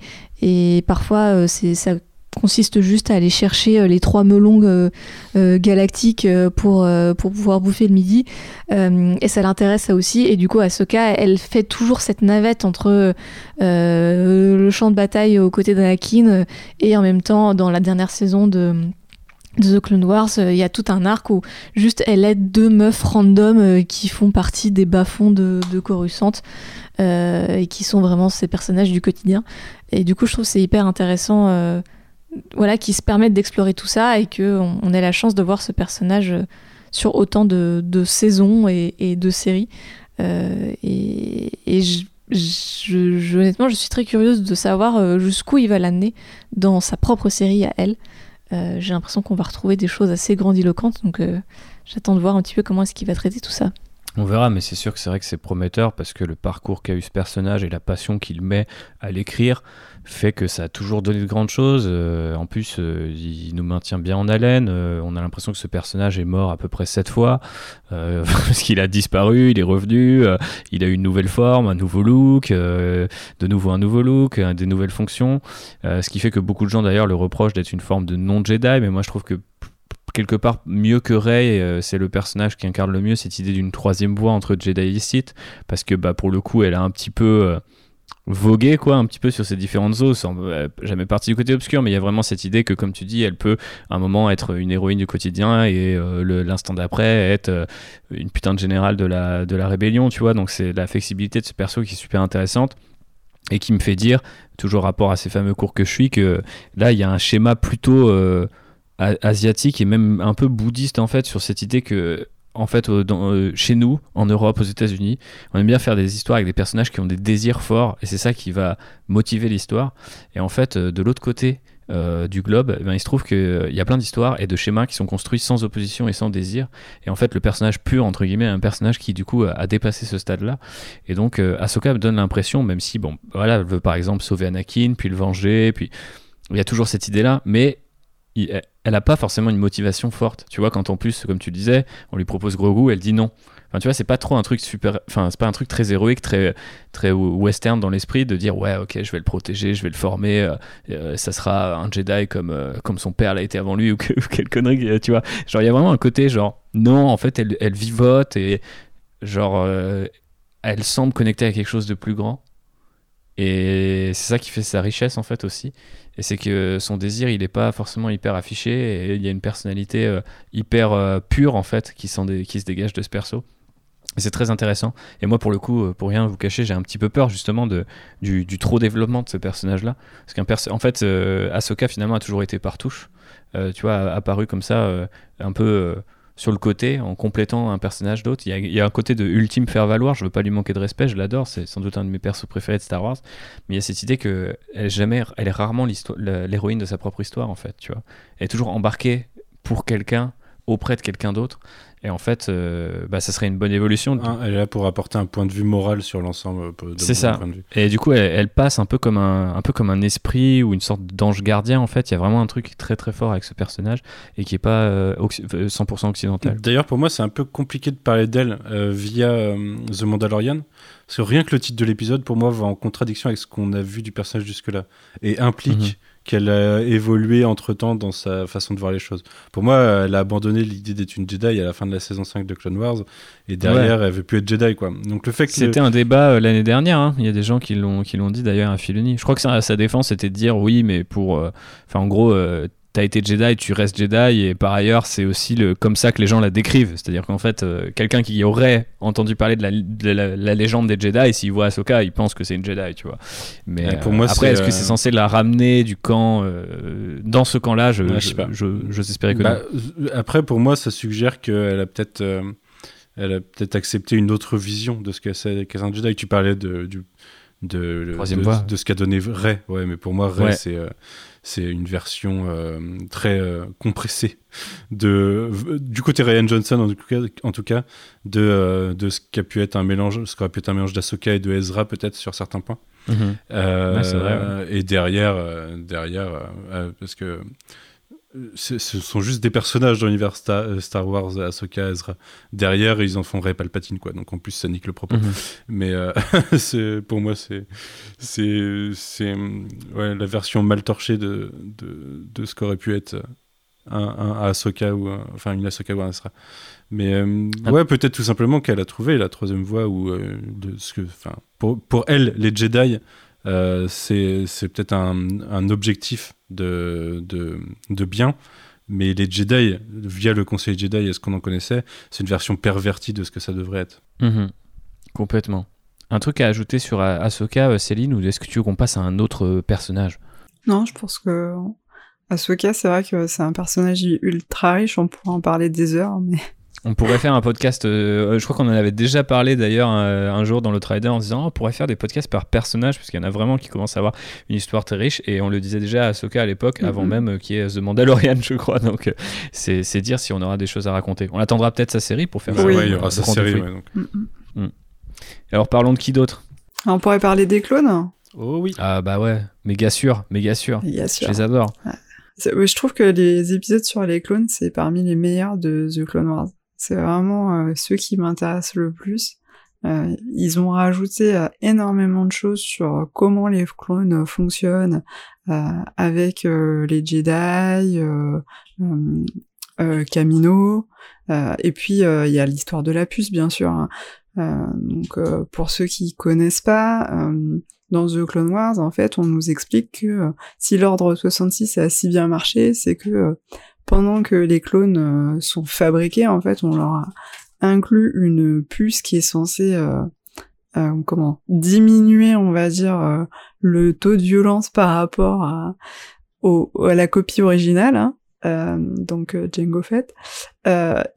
parfois c'est ça consiste juste à aller chercher euh, les trois melons euh, euh, galactiques pour, pour pouvoir bouffer le midi. et ça l'intéresse ça aussi. Et du coup, à ce cas, elle fait toujours cette navette entre le champ de bataille aux côtés d'Anakin et en même temps, dans la dernière saison de The Clone Wars, il y a tout un arc où juste elle aide deux meufs random qui font partie des bas-fonds de, de Coruscant et qui sont vraiment ces personnages du quotidien. Et du coup, je trouve c'est hyper intéressant voilà, qui se permettent d'explorer tout ça et qu'on on ait la chance de voir ce personnage euh, sur autant de, saisons et, de séries. Euh, et, je, honnêtement, je suis très curieuse de savoir euh, jusqu'où il va l'amener dans sa propre série à elle. J'ai l'impression qu'on va retrouver des choses assez grandiloquentes, donc j'attends de voir un petit peu comment est-ce qu'il va traiter tout ça. On verra, mais c'est sûr que c'est vrai que c'est prometteur parce que le parcours qu'a eu ce personnage et la passion qu'il met à l'écrire, fait que ça a toujours donné de grandes choses. Euh, en plus, euh, il nous maintient bien en haleine. Euh, on a l'impression que ce personnage est mort à peu près sept fois parce qu'il a disparu, il est revenu, il a eu une nouvelle forme, un nouveau look, de nouveau un nouveau look, des nouvelles fonctions. ce qui fait que beaucoup de gens d'ailleurs le reprochent d'être une forme de non-Jedi, mais moi je trouve que quelque part mieux que Rey, c'est le personnage qui incarne le mieux cette idée d'une troisième voie entre Jedi et Sith, parce que bah, pour le coup, elle a un petit peu voguer quoi un petit peu sur ces différentes eaux sans euh, jamais partie du côté obscur mais il y a vraiment cette idée que comme tu dis elle peut à un moment être une héroïne du quotidien et euh, l'instant d'après être euh, une putain de générale de la, de la rébellion tu vois. Donc c'est la flexibilité de ce perso qui est super intéressante et qui me fait dire toujours rapport à ces fameux cours que je suis que là il y a un schéma plutôt asiatique et même un peu bouddhiste en fait sur cette idée que en fait, euh, euh, chez nous, en Europe, aux États-Unis, on aime bien faire des histoires avec des personnages qui ont des désirs forts, et c'est ça qui va motiver l'histoire. Et en fait, euh, de l'autre côté du globe, eh ben, il se trouve qu'il y a plein d'histoires et de schémas qui sont construits sans opposition et sans désir. Et en fait, le personnage pur, entre guillemets, est un personnage qui, du coup, a, dépassé ce stade-là. Et donc, Ahsoka me donne l'impression, même si, bon, voilà, elle veut par exemple sauver Anakin, puis le venger, puis il y a toujours cette idée-là, mais elle n'a pas forcément une motivation forte. Tu vois, quand en plus, comme tu disais, on lui propose gros goût, elle dit non. Enfin, tu vois, c'est pas trop un truc super. Enfin, c'est pas un truc très héroïque, très, très western dans l'esprit de dire ouais, ok, je vais le protéger, je vais le former, euh, euh, ça sera un Jedi comme, euh, comme son père l'a été avant lui ou, que, quelle connerie, tu vois. Genre, il y a vraiment un côté genre non, en fait, elle, elle vivote et genre elle semble connectée à quelque chose de plus grand. Et c'est ça qui fait sa richesse en fait aussi. Et c'est que son désir, il n'est pas forcément hyper affiché et il y a une personnalité euh, hyper euh, pure en fait qui, se dégage de ce perso. C'est très intéressant. Et moi, pour le coup, euh, pour rien vous cacher, j'ai un petit peu peur justement de, du, trop développement de ce personnage-là. Parce qu'en perso fait, Ahsoka finalement a toujours été par touche. tu vois, apparu comme ça, un peu sur le côté en complétant un personnage d'autre. Il, y, a un côté de ultime faire valoir, je veux pas lui manquer de respect, je l'adore, c'est sans doute un de mes persos préférés de Star Wars, mais il y a cette idée que elle est jamais elle est rarement l'héroïne de sa propre histoire en fait, tu vois. Elle est toujours embarquée pour quelqu'un auprès de quelqu'un d'autre Et en fait, euh, bah, ça serait une bonne évolution. Un, elle est là pour apporter un point de vue moral sur l'ensemble. euh, de C'est ça. point de vue. Et du coup, elle, elle passe un peu comme un, un peu comme un esprit ou une sorte d'ange gardien. En fait, il y a vraiment un truc très très fort avec ce personnage et qui est pas euh, occ- euh, 100% occidental. D'ailleurs, pour moi, c'est un peu compliqué de parler d'elle euh, via The Mandalorian. Parce que rien que le titre de l'épisode, pour moi, va en contradiction avec ce qu'on a vu du personnage jusque-là. Et implique Mhm. Qu'elle a évolué entre-temps dans sa façon de voir les choses. Pour moi, elle a abandonné l'idée d'être une Jedi à la fin de la saison 5 de Clone Wars. Et derrière, elle veut plus être Jedi, quoi. Donc le fait que... C'était un débat euh, l'année dernière. hein. Il y a des gens qui l'ont qui l'ont dit d'ailleurs à Filoni. Je crois que ça, sa défense c'était de dire oui, mais pour, euh, enfin en gros, euh, t'as été Jedi, tu restes Jedi, et par ailleurs c'est aussi le comme ça que les gens la décrivent. C'est-à-dire qu'en fait, euh, quelqu'un qui aurait entendu parler de la, de la- la légende des Jedi, s'il voit Ahsoka, il pense que c'est une Jedi, tu vois. Mais pour euh, moi, après, c'est, est-ce que euh, c'est censé la ramener du camp euh, dans ce camp-là? Je, Ouais, je je, sais pas. je- que Bah, non. euh, après, pour moi, ça suggère qu'elle a peut-être... euh, elle a peut-être accepté une autre vision de ce qu'est qu'est un Jedi. Tu parlais de, du, de, de, de ce qu'a donné Rey. Ouais, mais pour moi, Rey, Ouais. c'est euh, c'est une version euh, très euh, compressée de du côté Ryan Johnson en tout cas, en tout cas de, euh, de ce qu'a pu être un mélange, ce pu être un mélange d'Ahsoka et de Ezra peut-être sur certains points. Mhm. Ouais, vrai, Et derrière, derrière parce que ce sont juste des personnages dans l'univers Star, euh, Star Wars, Ahsoka, Ezra. Derrière, ils en font Ray Palpatine, quoi. Donc en plus, ça nique le propos. Mhm. Mais euh, pour moi, c'est ouais, la version mal torchée de, de, de ce qu'aurait pu être un, un Ahsoka ou un- enfin une Ahsoka ou un Ezra. Mais euh, Ah. ouais, peut-être tout simplement qu'elle a trouvé la troisième voie ou euh, de ce que, enfin, pour, pour elle, les Jedi, euh, c'est peut-être un, un objectif de, de, de bien. Mais les Jedi, via le Conseil Jedi et ce qu'on en connaissait, c'est une version pervertie de ce que ça devrait être. Mhm. Complètement. Un truc à ajouter sur Ah- Ahsoka, euh, Céline, ou est-ce que tu veux qu'on passe à un autre euh, personnage? Non, je pense que Ahsoka, c'est vrai que c'est un personnage ultra riche, on pourrait en parler des heures, mais On pourrait faire un podcast, euh, je crois qu'on en avait déjà parlé d'ailleurs euh, un jour dans le Trader en se disant oh, on pourrait faire des podcasts par personnage parce qu'il y en a vraiment qui commencent à avoir une histoire très riche et on le disait déjà à Ahsoka à l'époque avant Mhm. même euh, qu'il y ait The Mandalorian je crois donc euh, c'est c'est dire si on aura des choses à raconter. On attendra peut-être sa série pour faire Bah ça. Oui. ouais, il y aura sa série. Ouais, donc. Mm, mm. Alors parlons de qui d'autre? On pourrait parler des clones? Oh oui. Ah bah ouais, méga sûr, méga sûr. Je les adore. Ouais, Je trouve que les épisodes sur les clones, c'est parmi les meilleurs de The Clone Wars. C'est vraiment euh, ceux qui m'intéressent le plus. Euh, ils ont rajouté euh, énormément de choses sur comment les clones fonctionnent euh, avec euh, les Jedi, Camino, et puis il y a l'histoire de la puce, bien sûr. hein. Donc pour ceux qui connaissent pas, dans The Clone Wars, en fait, on nous explique que si l'ordre 66 a si bien marché, c'est que pendant que les clones euh, sont fabriqués, en fait, on leur a inclus une puce qui est censée euh, euh, comment diminuer, on va dire, euh, le taux de violence par rapport à, au- à la copie originale. hein. Euh, donc euh, Django Fett.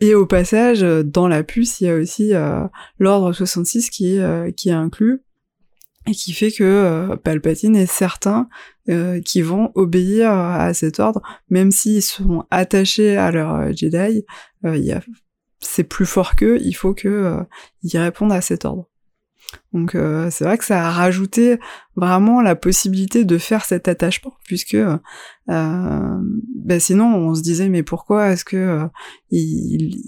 Et au passage, dans la puce, il y a aussi l'ordre 66 qui qui est inclus et qui fait que euh, Palpatine est certain euh, qu'ils vont obéir à cet ordre, même s'ils sont attachés à leur euh, Jedi, euh, il c'est plus fort qu'eux, il faut que euh, répondent à cet ordre. Donc euh, c'est vrai que ça a rajouté vraiment la possibilité de faire cet attachement, puisque ben sinon on se disait mais pourquoi est-ce que euh, ils,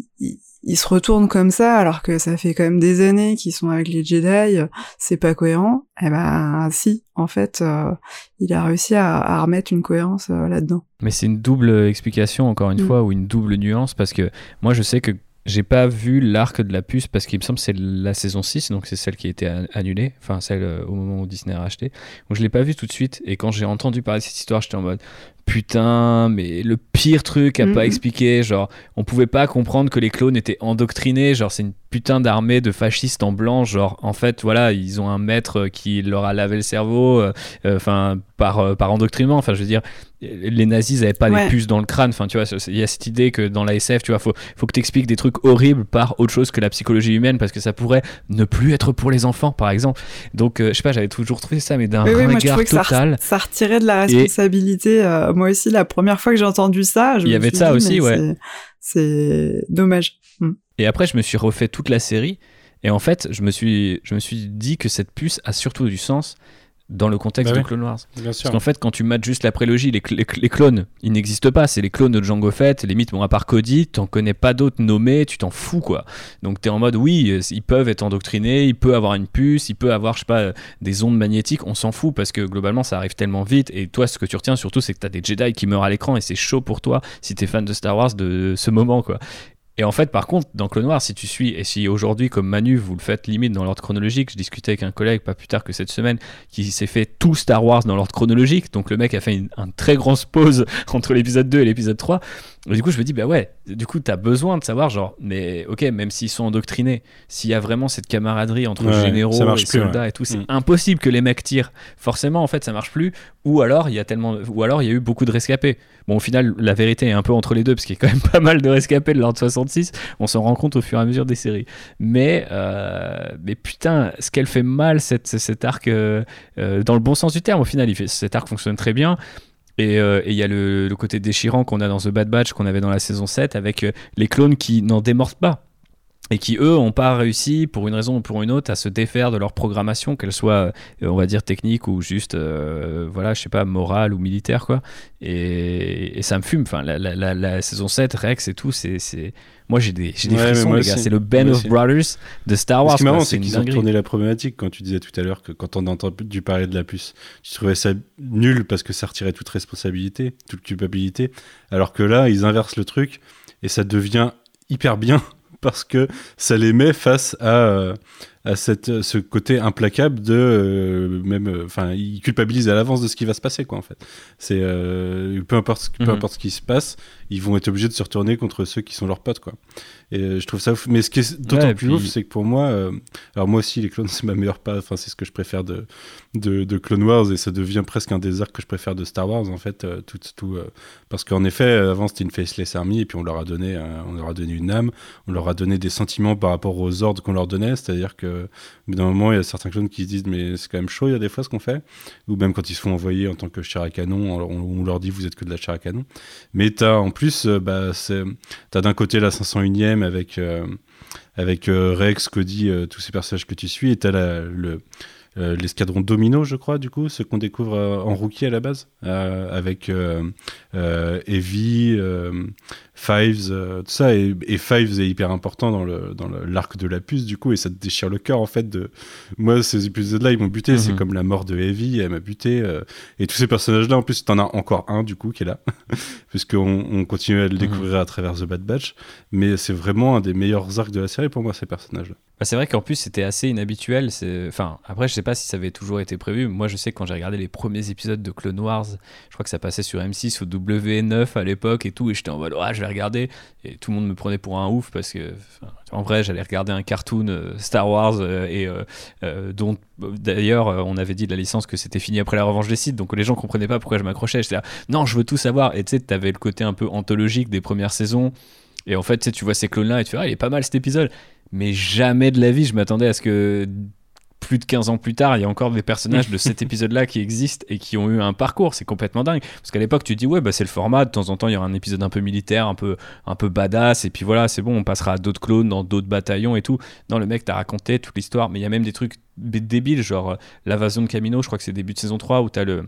ils- se retournent comme ça alors que ça fait quand même des années qu'ils sont avec les Jedi, c'est pas cohérent Eh ben si, en fait, euh, il a réussi à, à remettre une cohérence euh, là-dedans. Mais c'est une double explication, encore une Mm. fois, ou une double nuance, parce que moi je sais que j'ai pas vu l'arc de la puce, parce qu'il me semble que c'est la saison 6, donc c'est celle qui a été an- annulée, enfin celle euh, au moment où Disney a racheté. Donc je l'ai pas vu tout de suite, et quand j'ai entendu parler de cette histoire, j'étais en mode putain, mais le pire truc à pas Mhm. expliquer, genre on pouvait pas comprendre que les clones étaient endoctrinés, genre c'est une putain d'armée de fascistes en blanc, genre en fait voilà, ils ont un maître qui leur a lavé le cerveau, euh, euh, enfin par, euh, par endoctrinement, enfin je veux dire, les nazis ils avaient pas Ouais. des puces dans le crâne, enfin tu vois, il y a cette idée que dans la SF, tu vois, faut, faut que t'expliques des trucs horribles par autre chose que la psychologie humaine, parce que ça pourrait ne plus être pour les enfants, par exemple. Donc euh, je sais pas, j'avais toujours trouvé ça, mais d'un Oui, oui, moi je regard que ça, total. re- ça retirait de la responsabilité. Euh, moi aussi, la première fois que j'ai entendu ça, je Il y me avait suis ça dit, aussi, ouais. c'est- C'est dommage. Mm. Et après, je me suis refait toute la série. Et en fait, je me suis, je me suis dit que cette puce a surtout du sens dans le contexte Bah de. Clone Wars. Bien sûr. Parce qu'en fait, quand tu mates juste la prélogie, les, cl- les cl- les clones, ils n'existent pas. C'est les clones de Django Fett. Limite, bon, à part Cody, t'en connais pas d'autres nommés, tu t'en fous, quoi. Donc, t'es en mode, oui, euh, ils peuvent être endoctrinés, il peut avoir une puce, il peut avoir, je sais pas, euh, des ondes magnétiques, on s'en fout parce que globalement, ça arrive tellement vite. Et toi, ce que tu retiens surtout, c'est que t'as des Jedi qui meurent à l'écran et c'est chaud pour toi si t'es fan de Star Wars de ce moment, quoi. Et en fait, par contre, dans Clone Wars, si tu suis, et si aujourd'hui, comme Manu, vous le faites limite dans l'ordre chronologique, je discutais avec un collègue pas plus tard que cette semaine qui s'est fait tout Star Wars dans l'ordre chronologique. Donc le mec a fait une, un très grosse pause entre l'épisode 2 et l'épisode 3. Et du coup, je me dis, bah ouais, du coup, t'as besoin de savoir, genre, mais ok, même s'ils sont endoctrinés, s'il y a vraiment cette camaraderie entre Ouais, généraux et plus, soldats ouais. et tout, c'est Mm. impossible que les mecs tirent. Forcément, en fait, ça marche plus. Ou alors, il y a tellement, ou alors, il y a eu beaucoup de rescapés. Bon, au final, la vérité est un peu entre les deux, parce qu'il y a quand même pas mal de rescapés de l'ordre 66. On s'en rend compte au fur et à mesure des séries. Mais, euh, mais putain, ce qu'elle fait mal, cette, cet arc, euh, euh, dans le bon sens du terme, au final, il fait, cet arc fonctionne très bien. Et euh, et il y a le, côté déchirant qu'on a dans The Bad Batch, qu'on avait dans la saison 7, avec euh, les clones qui n'en démordent pas. Et qui, eux, n'ont pas réussi, pour une raison ou pour une autre, à se défaire de leur programmation, qu'elle soit, euh, on va dire, technique ou juste, euh, voilà, je sais pas, morale ou militaire, quoi. Et, ça me fume. Enfin, la- la saison 7, Rex et tout, c'est. Moi, j'ai des, j'ai des Ouais, frissons, les gars. C'est le Band of. Brothers de Star Wars. Ce qui est marrant, C'est qu'ils ont retourné la problématique quand tu disais tout à l'heure que quand on a entendu parler de la puce, tu trouvais ça nul parce que ça retirait toute responsabilité, toute culpabilité, alors que là, ils inversent le truc et ça devient hyper bien parce que ça les met face à, euh, à cette, ce côté implacable de euh, même, euh, enfin, ils culpabilisent à l'avance de ce qui va se passer, quoi, en fait. C'est euh, peu importe, ce- peu Mhm. importe ce qui se passe, ils vont être obligés de se retourner contre ceux qui sont leurs potes, quoi. Et euh, je trouve ça ouf. Mais ce qui est d'autant Ouais, plus puis- ouf, c'est que pour moi, euh, alors moi aussi, les clones, c'est ma meilleure part, enfin, c'est ce que je préfère de, de, de Clone Wars et ça devient presque un des arcs que je préfère de Star Wars, en fait, euh, tout, tout, euh, parce qu'en effet, euh, avant, c'était une faceless army et puis on leur a donné, euh, on leur a donné une âme, on leur a donné des sentiments par rapport aux ordres qu'on leur donnait, c'est-à-dire que, au bout d'un moment, il y a certains clones qui se disent, mais c'est quand même chaud, il y a des fois ce qu'on fait, ou même quand ils se font envoyer en tant que chair à canon, on, on leur dit, vous êtes que de la chair à canon. Mais t'as, en plus, euh, bah, t'as d'un côté la 501ème avec, euh, avec euh, Rex, Cody, euh, tous ces personnages que tu suis, et t'as le, euh, l'escadron Domino, je crois, du coup, ce qu'on découvre euh, en rookie à la base, euh, avec euh, euh, euh, Fives, euh, tout ça, et, et Fives est hyper important dans le dans l'arc de la puce, du coup, et ça te déchire le cœur, en fait, de... Moi, ces épisodes-là, ils m'ont buté, c'est Mhm. comme la mort de Evie, elle m'a buté, euh, et tous ces personnages-là, en plus, t'en as encore un, du coup, qui est là, puisqu'on on continue à le Mhm. découvrir à travers The Bad Batch, mais c'est vraiment un des meilleurs arcs de la série pour moi, ces personnages-là. Bah, c'est vrai qu'en plus c'était assez inhabituel. Enfin, après je sais pas si ça avait toujours été prévu. Moi je sais que quand j'ai regardé les premiers épisodes de Clone Wars, je crois que ça passait sur M6 ou W9 à l'époque et tout, et j'étais en mode ouais je vais regarder. Et tout le monde me prenait pour un ouf parce que en vrai j'allais regarder un cartoon euh, Star Wars euh, et euh, dont d'ailleurs on avait dit de la licence que c'était fini après la revanche des sites, donc les gens comprenaient pas pourquoi je m'accrochais. J'étais là non je veux tout savoir. Et tu sais t'avais le côté un peu anthologique des premières saisons. Et en fait, tu vois ces clones-là et tu fais, ah, il est pas mal cet épisode. Mais jamais de la vie, je m'attendais à ce que plus de 15 ans plus tard, il y a encore des personnages de cet épisode-là qui existent et qui ont eu un parcours. C'est complètement dingue. Parce qu'à l'époque, tu dis, ouais, bah, c'est le format. De temps en temps, il y aura un épisode un peu militaire, un peu, un peu badass. Et puis voilà, c'est bon, on passera à d'autres clones dans d'autres bataillons et tout. Non, le mec t'a raconté toute l'histoire. Mais il y a même des trucs débiles, genre euh, l'invasion de Camino, je crois que c'est début de saison 3, où t'as le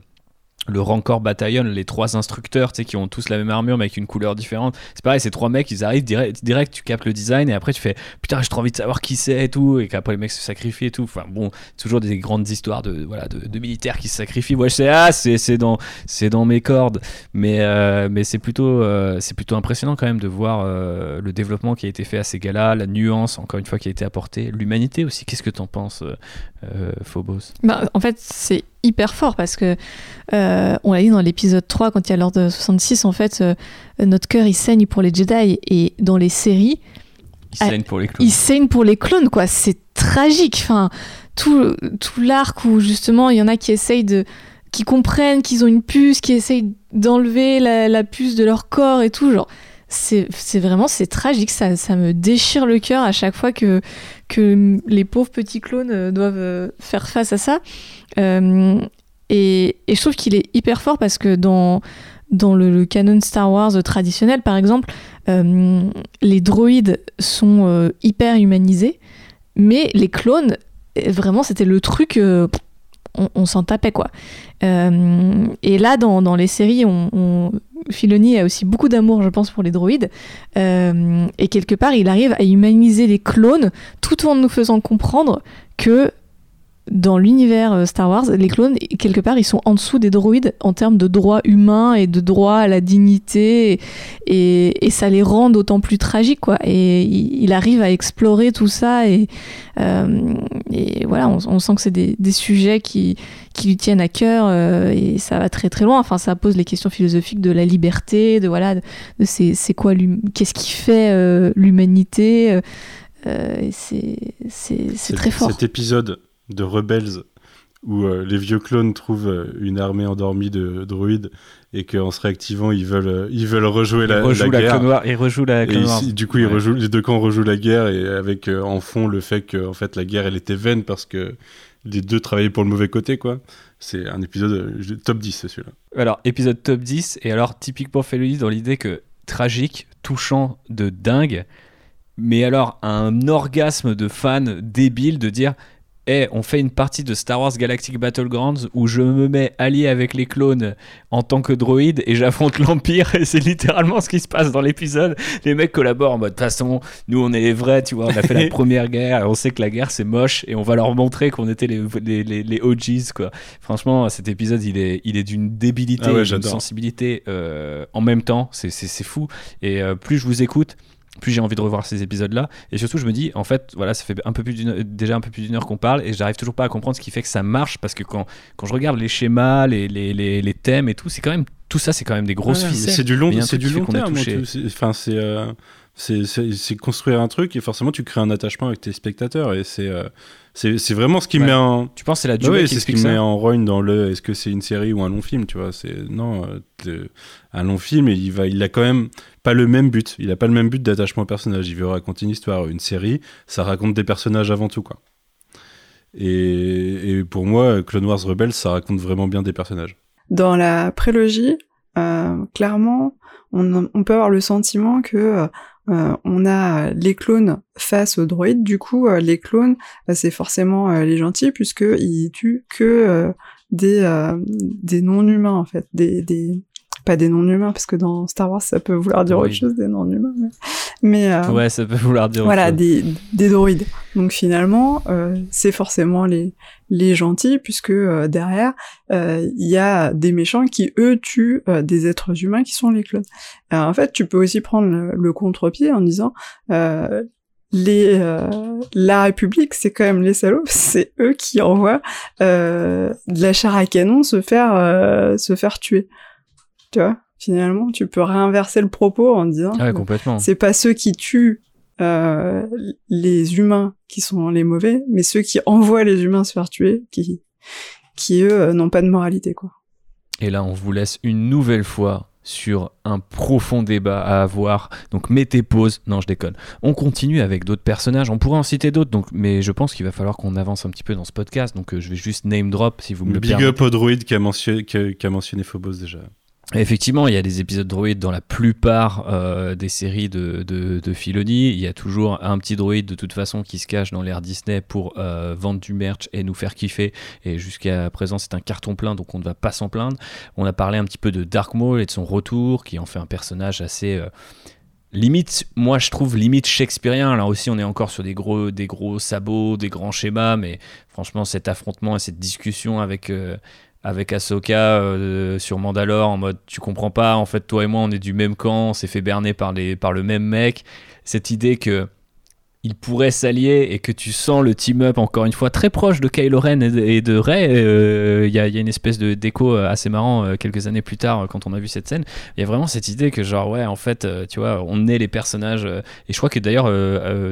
le Rancor Battalion, les trois instructeurs, tu sais, qui ont tous la même armure mais avec une couleur différente. C'est pareil, ces trois mecs, ils arrivent direct, direct, tu captes le design et après tu fais putain, j'ai trop envie de savoir qui c'est et tout, et qu'après les mecs se sacrifient et tout. Enfin bon, toujours des grandes histoires de voilà de, militaires qui se sacrifient. Moi je sais ah c'est dans c'est dans mes cordes, mais euh, mais c'est plutôt euh, c'est plutôt impressionnant quand même de voir euh, le développement qui a été fait à ces gars-là, la nuance encore une fois qui a été apportée, l'humanité aussi. Qu'est-ce que t'en penses, euh, Phobos? Bah, en fait, c'est hyper fort parce que euh, on l'a dit dans l'épisode 3 quand il y a l'ordre 66 en fait euh, notre cœur il saigne pour les Jedi et dans les séries Il saigne pour les clones. il saigne pour les clones quoi c'est tragique enfin tout tout l'arc où justement il y en a qui essayent de qui comprennent qu'ils ont une puce qui essayent d'enlever la, la puce de leur corps et tout genre c'est vraiment c'est tragique. Ça ça me déchire le cœur à chaque fois que que les pauvres petits clones euh, doivent euh, faire face à ça. Euh, et, et je trouve qu'il est hyper fort parce que dans, dans le canon Star Wars traditionnel, par exemple, les droïdes sont hyper humanisés, mais les clones, vraiment, c'était le truc on, s'en tapait quoi. Euh, et là, dans, les séries, on, Filoni a aussi beaucoup d'amour, je pense, pour les droïdes. Euh, et quelque part, il arrive à humaniser les clones tout en nous faisant comprendre que dans l'univers euh, Star Wars, les clones, quelque part, ils sont en dessous des droïdes en termes de droits humains et de droit à la dignité. Et, ça les rend d'autant plus tragiques, quoi. Et il, arrive à explorer tout ça. Et, euh, voilà, on, sent que c'est des, sujets qui, qui lui tiennent à cœur. Euh, et ça va très très loin. Enfin, ça pose les questions philosophiques de la liberté, de voilà, de, c'est, quoi, qu'est-ce qui fait l'humanité. c'est, c'est très fort. Cet épisode de Rebels où euh, les vieux clones trouvent euh, une armée endormie de droïdes et qu'en se réactivant ils veulent euh, ils veulent rejouer la, la, guerre. ils rejouent la du coup ils rejouent, les deux camps rejouent la guerre et avec en fond le fait que en fait la guerre elle était vaine parce que les deux travaillaient pour le mauvais côté quoi. C'est un épisode top 10 c'est celui-là. Alors épisode top 10 et alors typiquement Felony dans l'idée que tragique, touchant de dingue mais alors un orgasme de fan débile de dire hey, on fait une partie de Star Wars Galactic Battlegrounds où je me mets allié avec les clones en tant que droïde et j'affronte l'Empire. Et c'est littéralement ce qui se passe dans l'épisode. Les mecs collaborent en mode, de toute façon, nous on est les vrais, tu vois, on a fait la première guerre, on sait que la guerre c'est moche et on va leur montrer qu'on était les, les, les, OGs, quoi. Franchement, cet épisode, il est, il est d'une débilité, ah d'une sensibilité euh, en même temps. C'est fou. Et euh, plus je vous écoute, plus j'ai envie de revoir ces épisodes-là. Et surtout, je me dis, en fait, voilà, ça fait un peu plus déjà un peu plus d'une heure qu'on parle et j'arrive toujours pas à comprendre ce qui fait que ça marche parce que quand, quand je regarde les schémas, les, les, les, thèmes et tout, c'est quand même tout ça, c'est quand même des grosses ficelles. C'est du long, c'est du long terme. Enfin, c'est euh, c'est construire un truc et forcément tu crées un attachement avec tes spectateurs et c'est euh, c'est vraiment ce qui met en tu penses c'est la durée c'est ce qui met en rogne dans le est-ce que c'est une série ou un long film tu vois c'est non euh, un long film et il va il a quand même pas le même but. Il a pas le même but d'attachement au personnage. Il veut raconter une histoire une série. Ça raconte des personnages avant tout quoi. Et, et pour moi Clone Wars Rebels ça raconte vraiment bien des personnages. Dans la prélogie euh, clairement on, on, peut avoir le sentiment que euh, on a les clones face aux droïdes. Du coup, euh, les clones, euh, c'est forcément les gentils puisque ils tuent que des des non-humains en fait, des, des pas des non-humains parce que dans Star Wars ça peut vouloir dire autre chose des non-humains mais, ouais ça peut vouloir dire voilà des des droïdes donc finalement c'est forcément les les gentils, puisque euh, derrière, euh, il y a des méchants qui, eux, tuent euh, des êtres humains qui sont les clones. en fait, tu peux aussi prendre le, contre-pied en disant... les la République, c'est quand même les salauds, c'est eux qui envoient de la chair à canon se faire se faire tuer. Tu vois, finalement, tu peux réinverser le propos en disant ah complètement. c'est pas ceux qui tuent euh, les humains qui sont les mauvais, mais ceux qui envoient les humains se faire tuer, qui, qui eux euh, n'ont pas de moralité, quoi. Et là, on vous laisse une nouvelle fois sur un profond débat à avoir. Donc mettez pause. Non, je déconne. On continue avec d'autres personnages. On pourrait en citer d'autres, donc, mais je pense qu'il va falloir qu'on avance un petit peu dans ce podcast. Donc euh, je vais juste name drop si vous me le Big up au droïde qui a mentionné, qui a mentionné Phobos déjà. Effectivement, il y a des épisodes droïdes dans la plupart euh, des séries de, de. Il y a toujours un petit droïde de toute façon qui se cache dans l'ère Disney pour euh, vendre du merch et nous faire kiffer. Et jusqu'à présent, c'est un carton plein, donc on ne va pas s'en plaindre. On a parlé un petit peu de Dark Maul et de son retour, qui en fait un personnage assez euh, limite, moi je trouve limite shakespearien. Là aussi, on est encore sur des gros, des gros sabots, des grands schémas, mais franchement, cet affrontement et cette discussion avec, avec Ahsoka euh, sur Mandalore en mode tu comprends pas en fait toi et moi on est du même camp on s'est fait berner par les par le même mec. Cette idée que il pourrait s'allier et que tu sens le team-up encore une fois très proche de Kylo Ren et de. Euh, il y, a une espèce de déco euh, assez marrant euh, quelques années plus tard quand on a vu cette scène. Il y a vraiment cette idée que genre ouais en fait tu vois on est les personnages et je crois que d'ailleurs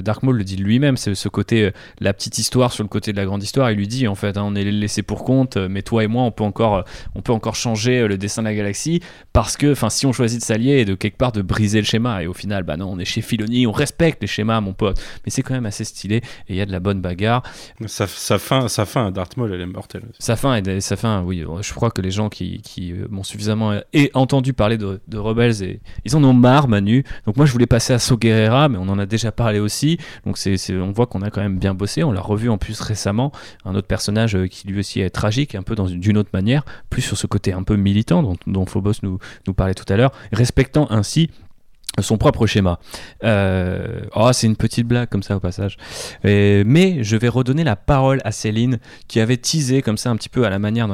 Dark Maul le dit lui-même c'est ce côté la petite histoire sur le côté de la grande histoire. Il lui dit en fait hein, on est laissé pour compte mais toi et moi on peut encore on peut encore changer le dessin de la galaxie parce que enfin si on choisit de s'allier et de quelque part de briser le schéma et au final bah non on est chez Filoni on respecte les schémas mon pote mais c'est quand même assez stylé et il y a de la bonne bagarre. Sa, sa fin, sa fin à Darth Maul, elle est mortelle. Sa fin, sa fin, oui, je crois que les gens qui, qui euh, m'ont suffisamment et entendu parler de, de Rebels, et, ils en ont marre, Manu. Donc moi, je voulais passer à So Guerrera, mais on en a déjà parlé aussi. Donc c'est, on voit qu'on a quand même bien bossé. On l'a revu en plus récemment, un autre personnage euh, qui lui aussi est tragique, un peu dans d'une autre manière, plus sur ce côté un peu militant dont, dont Phobos nous, nous parlait tout à l'heure, respectant ainsi son propre schéma. Euh, oh, c'est une petite blague comme ça au passage. Mais je vais redonner la parole à Céline qui avait teasé comme ça un petit peu à la manière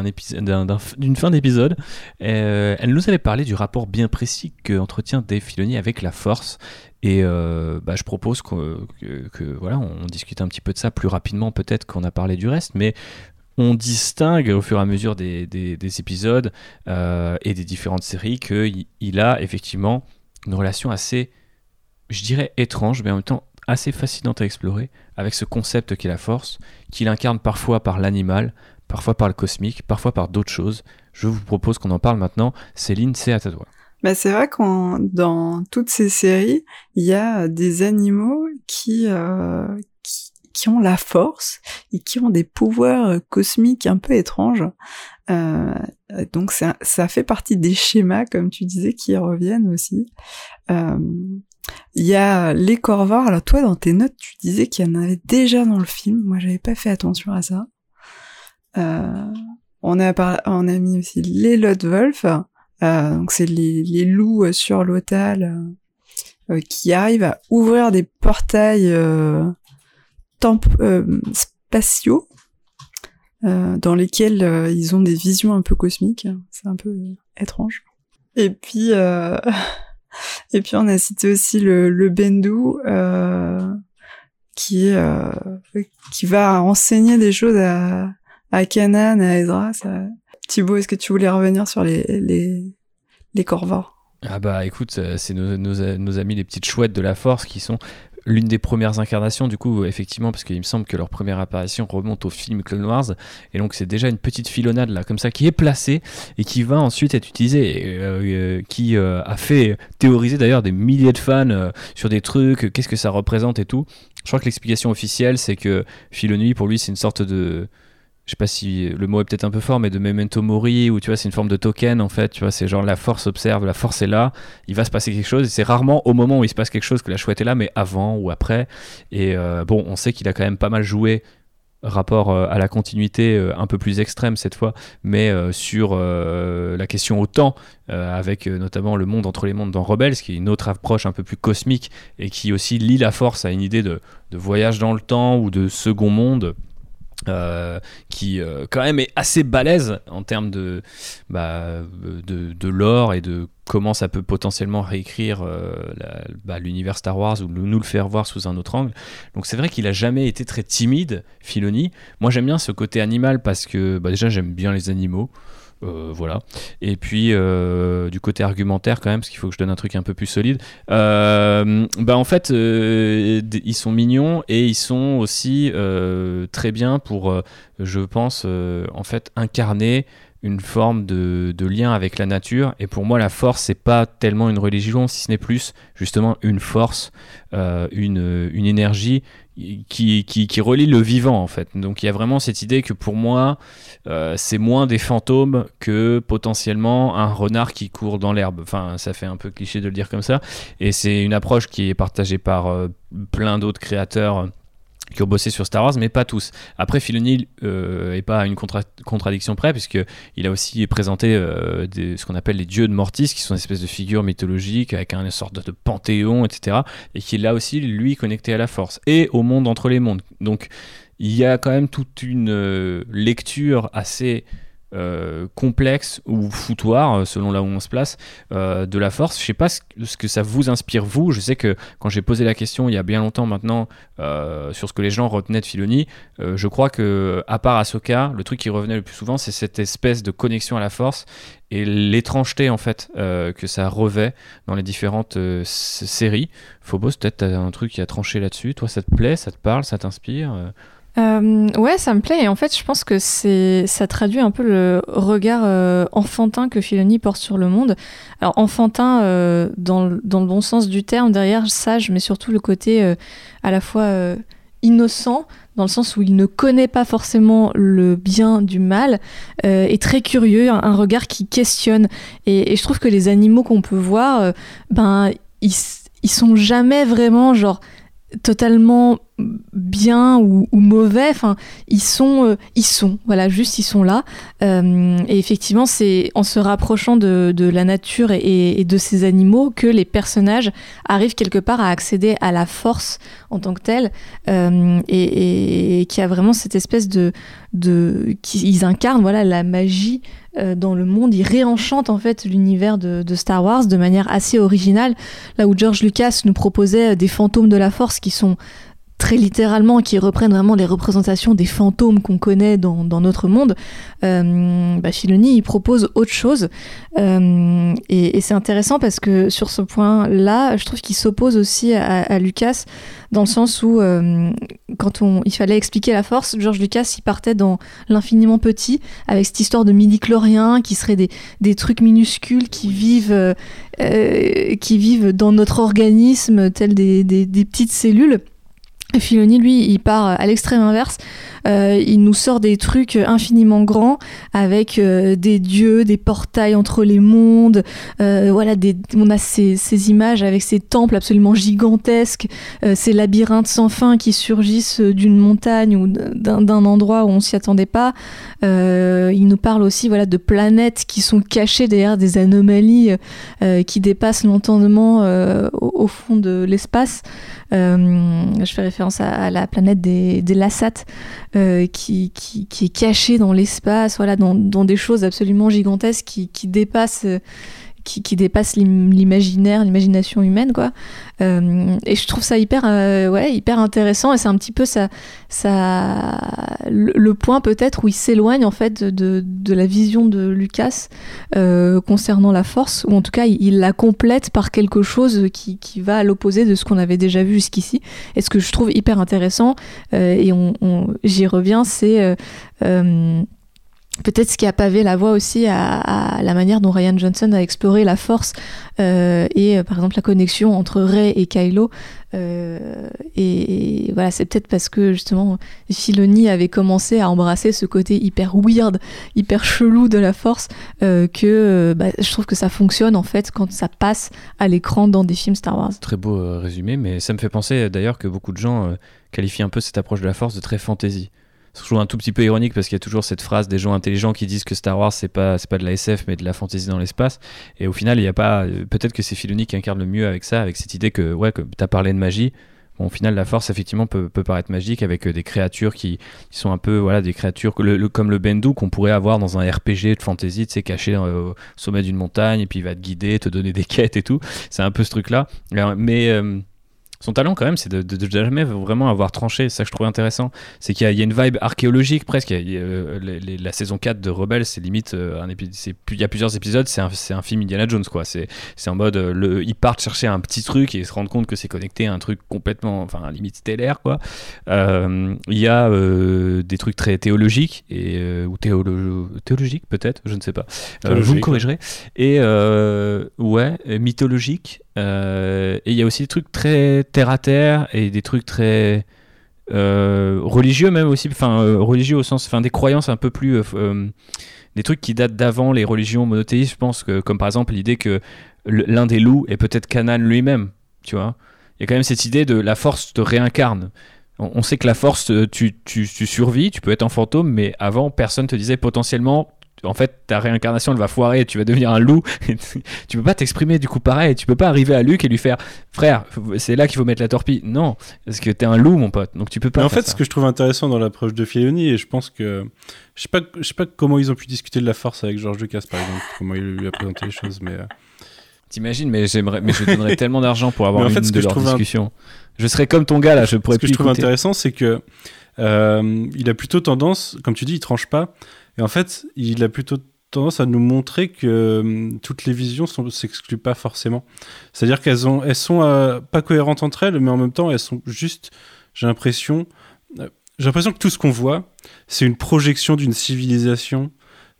d'une fin d'épisode. Euh, elle nous avait parlé du rapport bien précis que entretient Dave Filoni avec la Force. Et euh, bah, je propose que, voilà, discute un petit peu de ça plus rapidement peut-être qu'on a parlé du reste, mais on distingue au fur et à mesure des épisodes euh, et des différentes séries qu'il il a effectivement une relation assez, je dirais, étrange, mais en même temps assez fascinante à explorer avec ce concept qu'est la force, qu'il incarne parfois par l'animal, parfois par le cosmique, parfois par d'autres choses. Je vous propose qu'on en parle maintenant. Céline, c'est à ta doigt. Bah, c'est vrai qu'en dans toutes ces séries, il y a des animaux qui, euh, qui qui ont la force et qui ont des pouvoirs cosmiques un peu étranges. Euh, donc ça, ça fait partie des schémas, comme tu disais, qui reviennent aussi. Euh, Il y a les corvors. Alors toi, dans tes notes, tu disais qu'il y en avait déjà dans le film. Moi, j'avais pas fait attention à ça. Euh, on a on a mis aussi les Lodwolf. Euh, donc c'est les, loups euh, sur euh, qui arrivent à ouvrir des portails temp- spatiaux dans lesquels euh, ils ont des visions un peu cosmiques. C'est un peu euh, étrange. Et puis euh, et puis on a cité aussi le, le Bendu euh, qui euh, qui va enseigner des choses à à Kanan, à Ezra. Ça... Thibaut, est-ce que tu voulais revenir sur les les les Ah bah écoute, euh, c'est nos- nos amis les petites chouettes de la force qui sont l'une des premières incarnations du coup effectivement parce qu'il me semble que leur première apparition remonte au film Clone Wars. Et donc c'est déjà une petite filonnade là comme ça qui est placée et qui va ensuite être utilisée euh, euh, qui euh, a fait théoriser d'ailleurs des milliers de fans sur des trucs qu'est-ce que ça représente et tout. Je crois que l'explication officielle c'est que Filoni pour lui c'est une sorte de je sais pas si le mot est peut-être un peu fort, mais de memento mori, où tu vois, c'est une forme de token en fait, tu vois, c'est genre la force observe, la force est là, il va se passer quelque chose, et c'est rarement au moment où il se passe quelque chose que la chouette est là, mais avant ou après. Et euh, bon, on sait qu'il a quand même pas mal joué rapport euh, à la continuité euh, un peu plus extrême cette fois, mais sur la question au temps, avec notamment le monde entre les mondes dans Rebels, qui est une autre approche un peu plus cosmique et qui aussi lie la force à une idée de voyage dans le temps ou de second monde. Euh, qui euh, quand même est assez balèze en termes de, bah, de, de lore et de comment ça peut potentiellement réécrire euh, bah, l'univers Star Wars ou nous le faire voir sous un autre angle. Donc c'est vrai qu'il a jamais été très timide, Filoni. Moi j'aime bien ce côté animal parce que bah, déjà j'aime bien les animaux. Euh, voilà. Et puis euh, du côté argumentaire quand même, parce qu'il faut que je donne un truc un peu plus solide. Euh, bah en fait, euh, ils sont mignons et ils sont aussi très bien pour, je pense, en fait, incarner une forme de, de lien avec la nature. Et pour moi, la force, c'est pas tellement une religion, si ce n'est plus justement une force, une, une énergie qui, relie le vivant, en fait. Donc il y a vraiment cette idée que pour moi, euh, c'est moins des fantômes que potentiellement un renard qui court dans l'herbe. Enfin, ça fait un peu cliché de le dire comme ça. Et c'est une approche qui est partagée par euh, plein d'autres créateurs qui ont bossé sur Star Wars, mais pas tous. Après, Filoni euh, est pas à une contra- contradiction près, puisque il a aussi présenté euh, ce qu'on appelle les dieux de Mortis, qui sont une espèce de figures mythologiques avec un- une sorte de, de panthéon, etc. Et qui est là aussi, lui, connecté à la Force et au monde entre les mondes. Donc, il y a quand même toute une euh, lecture assez euh, complexe ou foutoir, euh, selon là où on se place, euh, de la force. Je sais pas ce, que ça vous inspire, vous. Je sais que quand j'ai posé la question il y a bien longtemps maintenant sur ce que les gens retenaient de Filoni, je crois que, à part Ahsoka, le truc qui revenait le plus souvent, c'est cette espèce de connexion à la force et l'étrangeté en fait que ça revêt dans les différentes séries. Phobos, peut-être un truc qui a tranché là-dessus. Toi, ça te plaît, ça te parle, ça t'inspire? Euh ouais, ça me plaît. Et en fait, je pense que ça traduit un peu le regard euh, enfantin que Filoni porte sur le monde. Alors, enfantin euh, dans, le- bon sens du terme, derrière sage, mais surtout le côté euh, à la fois innocent, dans le sens où il ne connaît pas forcément le bien du mal, euh, et très curieux, un, regard qui questionne. Et, je trouve que les animaux qu'on peut voir, ben, ils, ils sont jamais vraiment genre totalement bien ou, mauvais enfin ils sont euh, ils sont voilà juste ils sont là. Euh, et effectivement c'est en se rapprochant de, de la nature et, de ces animaux que les personnages arrivent quelque part à accéder à la force en tant que telle euh, et, qui a vraiment cette espèce de de qu'ils incarnent voilà la magie dans le monde. Ils réenchantent en fait l'univers de, Star Wars de manière assez originale. Là où George Lucas nous proposait des fantômes de la force qui sont très littéralement, qui reprennent vraiment les représentations des fantômes qu'on connaît dans, dans notre monde, euh, bah, Filoni il propose autre chose. Euh, et et c'est intéressant parce que sur ce point-là, je trouve qu'il s'oppose aussi à, à Lucas dans le sens où euh, quand on, il fallait expliquer la force, George Lucas il partait dans l'infiniment petit avec cette histoire de midi-chloriens qui seraient des, des trucs minuscules qui vivent, euh, euh, qui vivent dans notre organisme tels des, des, des petites cellules. Filoni, lui, il part à l'extrême inverse. Euh, il nous sort des trucs infiniment grands avec euh, des dieux, des portails entre les mondes. Euh, voilà, des, on a ces, images avec ces temples absolument gigantesques, euh, ces labyrinthes sans fin qui surgissent d'une montagne ou d'un endroit où on s'y attendait pas. Euh, il nous parle aussi voilà de planètes qui sont cachées derrière des anomalies euh, qui dépassent l'entendement euh, au fond de l'espace. Euh, je fais référence à, à la planète des, des Lassat, euh, qui, qui, qui est cachée dans l'espace, voilà, dans, dans des choses absolument gigantesques qui, qui dépassent. Qui, l'im- l'imaginaire, l'imagination humaine, quoi. Euh, et je trouve ça hyper, euh, ouais, hyper intéressant. Et c'est un petit peu ça, ça, le, point peut-être où il s'éloigne en fait de, de la vision de Lucas euh, concernant la force, ou en tout cas il, la complète par quelque chose qui, qui va à l'opposé de ce qu'on avait déjà vu jusqu'ici. Et ce que je trouve hyper intéressant, et on, j'y reviens, c'est peut-être ce qui a pavé la voie aussi à, la manière dont Ryan Johnson a exploré la force euh, et euh, par exemple la connexion entre Rey et Kylo. Euh, et, voilà, c'est peut-être parce que justement Filoni avait commencé à embrasser ce côté hyper weird, hyper chelou de la force que bah, je trouve que ça fonctionne en fait quand ça passe à l'écran dans des films Star Wars. Très beau résumé, mais ça me fait penser d'ailleurs que beaucoup de gens qualifient un peu cette approche de la force de très fantasy. C'est toujours un tout petit peu ironique parce qu'il y a toujours cette phrase des gens intelligents qui disent que Star Wars c'est pas c'est pas de la SF mais de la fantasy dans l'espace et au final il y a pas euh, peut-être que c'est Filoni qui incarne le mieux avec ça avec cette idée que ouais que tu as parlé de magie Bon, au final, la force, effectivement, peut, peut paraître magique avec euh, des créatures qui, qui sont un peu, voilà, des créatures comme le Bendu qu'on pourrait avoir dans un RPG de fantasy, tu sais, caché euh, au sommet d'une montagne et puis il va te guider, te donner des quêtes et tout. C'est un peu ce truc-là. Alors, Mais son talent, quand même, c'est de, de- de jamais vraiment avoir tranché. C'est ça que je trouvais intéressant. C'est qu'il y, a- il y a une vibe archéologique presque. Il y a, euh, les- les- la saison 4 de Rebels, c'est limite euh, un épisode. Il y a plusieurs épisodes, c'est un, film Indiana Jones, quoi. C'est en mode, euh, le, ils partent chercher un petit truc et ils se rendent compte que c'est connecté à un truc complètement, enfin, limite stellaire, quoi. Il y a des trucs très théologiques et ou théolo- théologiques peut-être, je ne sais pas. Vous me corrigerez. Et ouais, mythologique. Euh, et il y a aussi des trucs très terre à terre et des trucs très euh, religieux même aussi. Enfin, euh, religieux au sens, enfin, des croyances un peu plus. des trucs qui datent d'avant les religions monothéistes, je pense, que, comme par exemple l'idée que l'un des loups est peut-être Canaan lui-même, tu vois. Il y a quand même cette idée de la force te réincarne. On, sait que la force, tu, tu, tu survis, tu peux être en fantôme, mais avant, personne te disait potentiellement, en fait, ta réincarnation, elle va foirer, tu vas devenir un loup. tu peux pas t'exprimer du coup pareil, tu peux pas arriver à Luke et lui faire, frère, c'est là qu'il faut mettre la torpille. Non, parce que t'es un loup, mon pote, donc tu peux pas. Mais en faire fait, ça. ce que je trouve intéressant dans l'approche de Filoni, et je pense que. Je sais pas, je sais pas comment ils ont pu discuter de la force avec George Lucas, par exemple, comment il lui a présenté les choses, mais. euh, T'imagines, mais j'aimerais, mais je donnerais tellement d'argent pour avoir en fait, une ce de leurs un- discussions. Je serais comme ton gars là, je pourrais Ce que je trouve écouter. intéressant, c'est que euh, il a plutôt tendance, comme tu dis, il tranche pas, et en fait, il a plutôt tendance à nous montrer que hum, toutes les visions ne s'excluent pas forcément. C'est-à-dire qu'elles ont, elles sont euh, pas cohérentes entre elles, mais en même temps, elles sont juste, j'ai l'impression, euh, j'ai l'impression que tout ce qu'on voit, c'est une projection d'une civilisation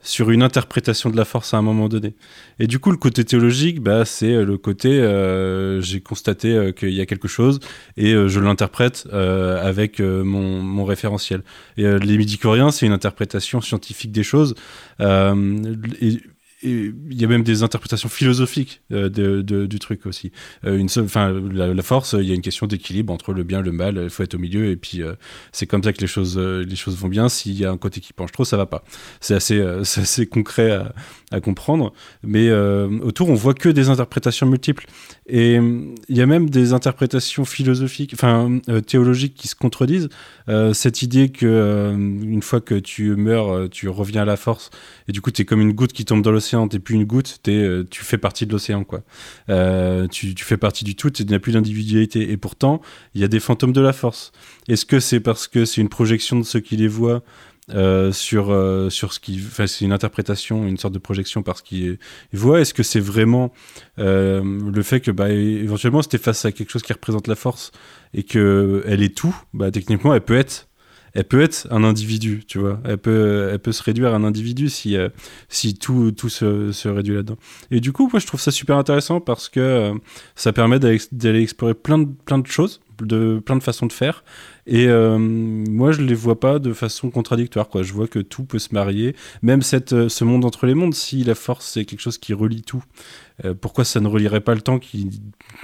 sur une interprétation de la force à un moment donné. Et du coup, le côté théologique, bah, c'est euh, le côté euh, j'ai constaté euh, qu'il y a quelque chose et je l'interprète avec mon, référentiel. Et les midi-chloriens, c'est une interprétation scientifique des choses. Il y a même des interprétations philosophiques euh, du truc aussi. Euh, une enfin, la, force, il y a une question d'équilibre entre le bien et le mal. Il faut être au milieu et puis euh, c'est comme ça que les choses, les choses vont bien. S'il y a un côté qui penche trop, ça va pas. C'est assez, assez concret à, à, comprendre. Mais autour, on voit que des interprétations multiples. Et il y a même des interprétations philosophiques, enfin théologiques qui se contredisent. cette idée que une fois que tu meurs, tu reviens à la force et du coup, tu es comme une goutte qui tombe dans l'océan t'es plus une goutte, es, euh, tu fais partie de l'océan, quoi. Euh, tu, fais partie du tout, tu n'as plus d'individualité. Et pourtant, il y a des fantômes de la force. Est-ce que c'est parce que c'est une projection de ceux qui les voient euh, sur sur ce qui enfin c'est une interprétation une sorte de projection par ce qu'ils voient est-ce que c'est vraiment le fait que bah éventuellement c'était face à quelque chose qui représente la force et que elle est tout bah techniquement elle peut être elle peut être un individu, tu vois. Elle peut, elle peut se réduire à un individu si, euh, si tout, tout se, se réduit là-dedans. Et du coup, moi, je trouve ça super intéressant parce que euh, ça permet d'aller explorer plein de, plein de choses, de plein de façons de faire. Et euh, moi, je les vois pas de façon contradictoire. Quoi. Je vois que tout peut se marier, même cette, ce monde entre les mondes. Si la force c'est quelque chose qui relie tout, pourquoi ça ne relierait pas le temps qui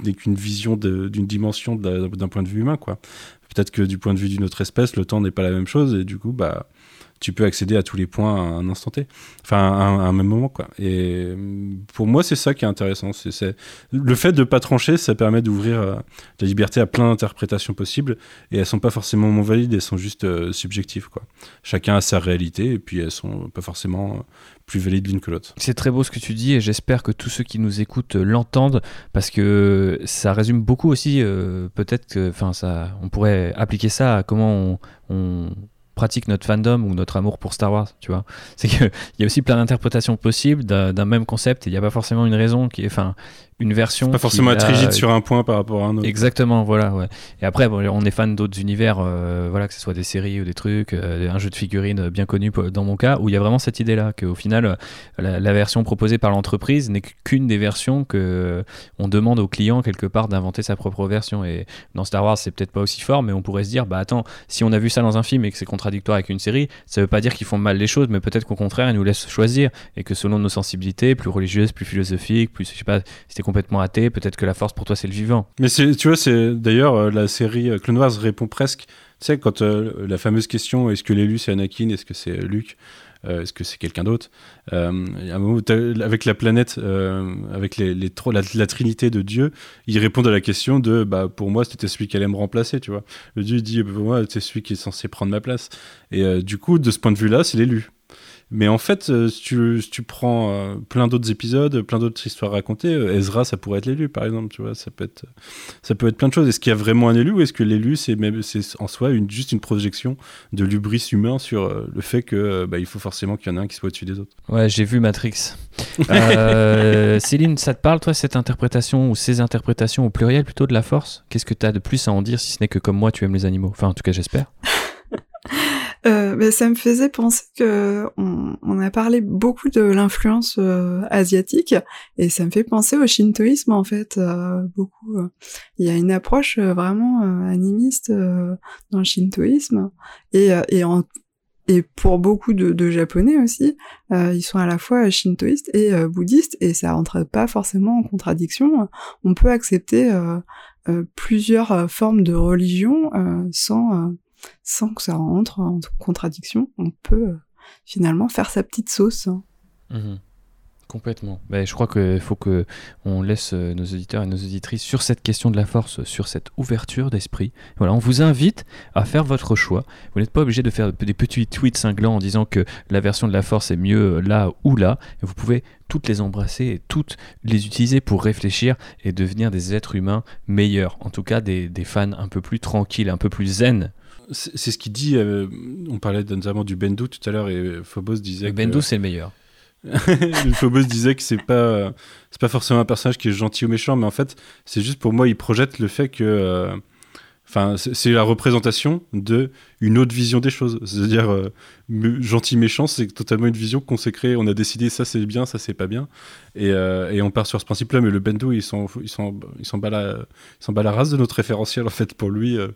n'est qu'une vision d'une dimension d'un point de vue humain, quoi? Peut-être que du point de vue d'une autre espèce, le temps n'est pas la même chose et du coup, bah, tu peux accéder à tous les points à un instant T, enfin à un, même moment quoi. Et pour moi, c'est ça qui est intéressant. C'est le fait de pas trancher, ça permet d'ouvrir euh, la liberté à plein d'interprétations possibles et elles sont pas forcément non valides, elles sont juste euh, subjectives quoi. Chacun a sa réalité et puis elles sont pas forcément euh, plus valides l'une que l'autre. C'est très beau ce que tu dis et j'espère que tous ceux qui nous écoutent l'entendent parce que ça résume beaucoup aussi peut-être que ça on pourrait appliquer ça à comment on pratique notre fandom ou notre amour pour Star Wars, tu vois. C'est qu'il y a aussi plein d'interprétations possibles d'un même concept et il n'y a pas forcément une raison qui est, enfin, une version. Pas forcément être rigide sur un point par rapport à un autre. Exactement, voilà. Ouais. Et après, on est fan d'autres univers, euh, voilà, que ce soit des séries ou des trucs, euh, un jeu de figurines bien connu dans mon cas, où il y a vraiment cette idée-là, qu'au final, la, version proposée par l'entreprise n'est qu'une des versions que euh, on demande au client quelque part d'inventer sa propre version. Et dans Star Wars, c'est peut-être pas aussi fort, mais on pourrait se dire, bah attends, si on a vu ça dans un film et que c'est contradictoire avec une série, ça veut pas dire qu'ils font mal les choses, mais peut-être qu'au contraire, ils nous laissent choisir et que selon nos sensibilités, plus religieuses, plus philosophiques, plus, je sais pas, c'était complètement athée, peut-être que la force pour toi c'est le vivant. Mais tu vois, c'est d'ailleurs euh, la série euh, Clone Wars répond presque, tu sais, quand euh, la fameuse question est-ce que l'élu c'est Anakin, est-ce que c'est Luke est-ce que c'est quelqu'un d'autre avec la planète, avec les, la, trinité de Dieu, ils répondent à la question de bah, pour moi, c'était celui qui allait me remplacer, tu vois. Le Dieu dit pour moi, c'est celui qui est censé prendre ma place. Et du coup, de ce point de vue-là, c'est l'élu. Mais en fait, euh, si tu, tu prends euh, plein d'autres épisodes, plein d'autres histoires racontées, euh, Ezra, ça pourrait être l'élu, par exemple, tu vois, ça peut être, ça peut être plein de choses. Est-ce qu'il y a vraiment un élu ou est-ce que l'élu, c'est même, c'est en soi une, juste une projection de l'ubris humain sur le fait que bah, il faut forcément qu'il y en ait un qui soit au-dessus des autres? Ouais, j'ai vu Matrix. Céline, ça te parle, toi, cette interprétation ou ces interprétations au pluriel plutôt de la force? Qu'est-ce que tu as de plus à en dire si ce n'est que comme moi, tu aimes les animaux? Enfin, en tout cas, j'espère. Euh, ben, ça me faisait penser que on, on a parlé beaucoup de l'influence euh, asiatique et ça me fait penser au shintoïsme en fait euh, beaucoup. Euh. Il y a une approche vraiment animiste dans le shintoïsme et et en et pour beaucoup de, de japonais aussi, ils sont à la fois shintoïstes et bouddhistes et ça rentre pas forcément en contradiction. On peut accepter plusieurs formes de religion sans sans que ça rentre en contradiction, on peut euh, finalement faire sa petite sauce. Hein. Mhm. Complètement. Ben, je crois qu'il faut que on laisse euh, nos auditeurs et nos auditrices sur cette question de la force, sur cette ouverture d'esprit. Voilà, on vous invite à faire votre choix. Vous n'êtes pas obligé de faire des petits tweets cinglants en disant que la version de la force est mieux là ou là. Vous pouvez toutes les embrasser et toutes les utiliser pour réfléchir et devenir des êtres humains meilleurs. En tout cas, des, des fans un peu plus tranquilles, un peu plus zen c'est ce qu'il dit. Euh, on parlait notamment du Bendu tout à l'heure et Phobos disait. Le Bendu, c'est le meilleur. Phobos disait que c'est pas c'est pas forcément un personnage qui est gentil ou méchant, mais en fait, c'est juste pour moi, il projette le fait que euh, Enfin, c'est la représentation de une autre vision des choses. C'est-à-dire, euh, gentil méchant, c'est totalement une vision qu'on s'est créée. On a décidé ça c'est bien, ça c'est pas bien, et, euh, et, on part sur ce principe-là. Mais le Bendo, il s'en il s'en il s'en bat la il bat la race de notre référentiel en fait. Pour lui, euh,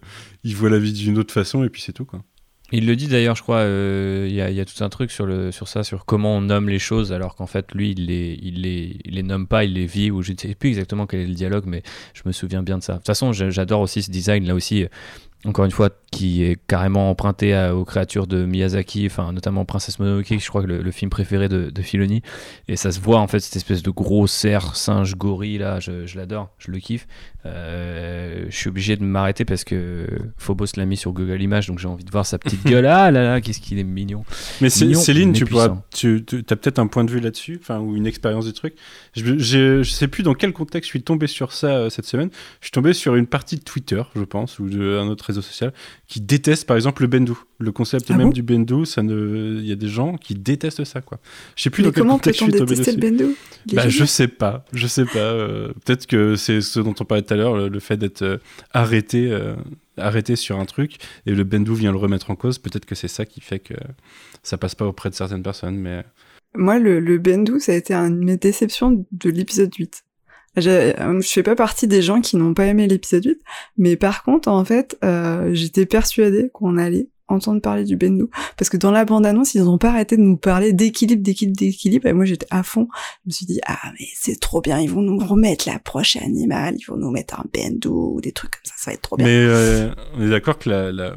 il voit la vie d'une autre façon et puis c'est tout quoi. Il le dit d'ailleurs, je crois, euh, il y, a tout un truc sur, le, sur ça, sur comment on nomme les choses, alors qu'en fait, lui, il les, il, les, il les nomme pas, il les vit, ou je ne sais plus exactement quel est le dialogue, mais je me souviens bien de ça. De toute façon, j'adore aussi ce design, là aussi, encore une fois, qui est carrément emprunté aux créatures de Miyazaki, enfin notamment Princesse Mononoke, je crois que le, film préféré de, Filoni. Et ça se voit en fait cette espèce de gros cerf, singe, gorille là, je l'adore, je le kiffe. Euh, je suis obligé de m'arrêter parce que Phobos l'a mis sur Google Images, donc j'ai envie de voir sa petite gueule. Ah là là, qu'est-ce qu'il est mignon. Mais Céline, tu, pourras, tu, as peut-être un point de vue là-dessus, enfin ou une expérience du truc. Je, je, sais plus dans quel contexte je suis tombé sur ça euh, cette semaine. Je suis tombé sur une partie de Twitter, je pense, ou d'un autre réseau social, qui déteste par exemple le bendu. Le concept ah même du bendu, ça ne, il y a des gens qui détestent ça quoi. Je sais plus dans quel contexte je suis tombé dessus. le bendu bah, je sais pas, je sais pas. Euh, peut-être que c'est ce dont on parlait tout à l'heure, le, fait d'être euh, arrêté, euh, arrêté sur un truc et le bendu vient le remettre en cause. Peut-être que c'est ça qui fait que ça passe pas auprès de certaines personnes, mais. Moi, le, bendu, ça a été une de mes déceptions de l'épisode 8. Je fais pas partie des gens qui n'ont pas aimé l'épisode 8, mais par contre, en fait, euh, j'étais persuadée qu'on allait entendre parler du Bendu, parce que dans la bande-annonce, ils ont pas arrêté de nous parler d'équilibre, d'équilibre, d'équilibre, et moi j'étais à fond. Je me suis dit, ah mais c'est trop bien, ils vont nous remettre la prochaine animale, ils vont nous mettre un Bendu, ou des trucs comme ça, ça va être trop bien. Mais euh, on est d'accord que la,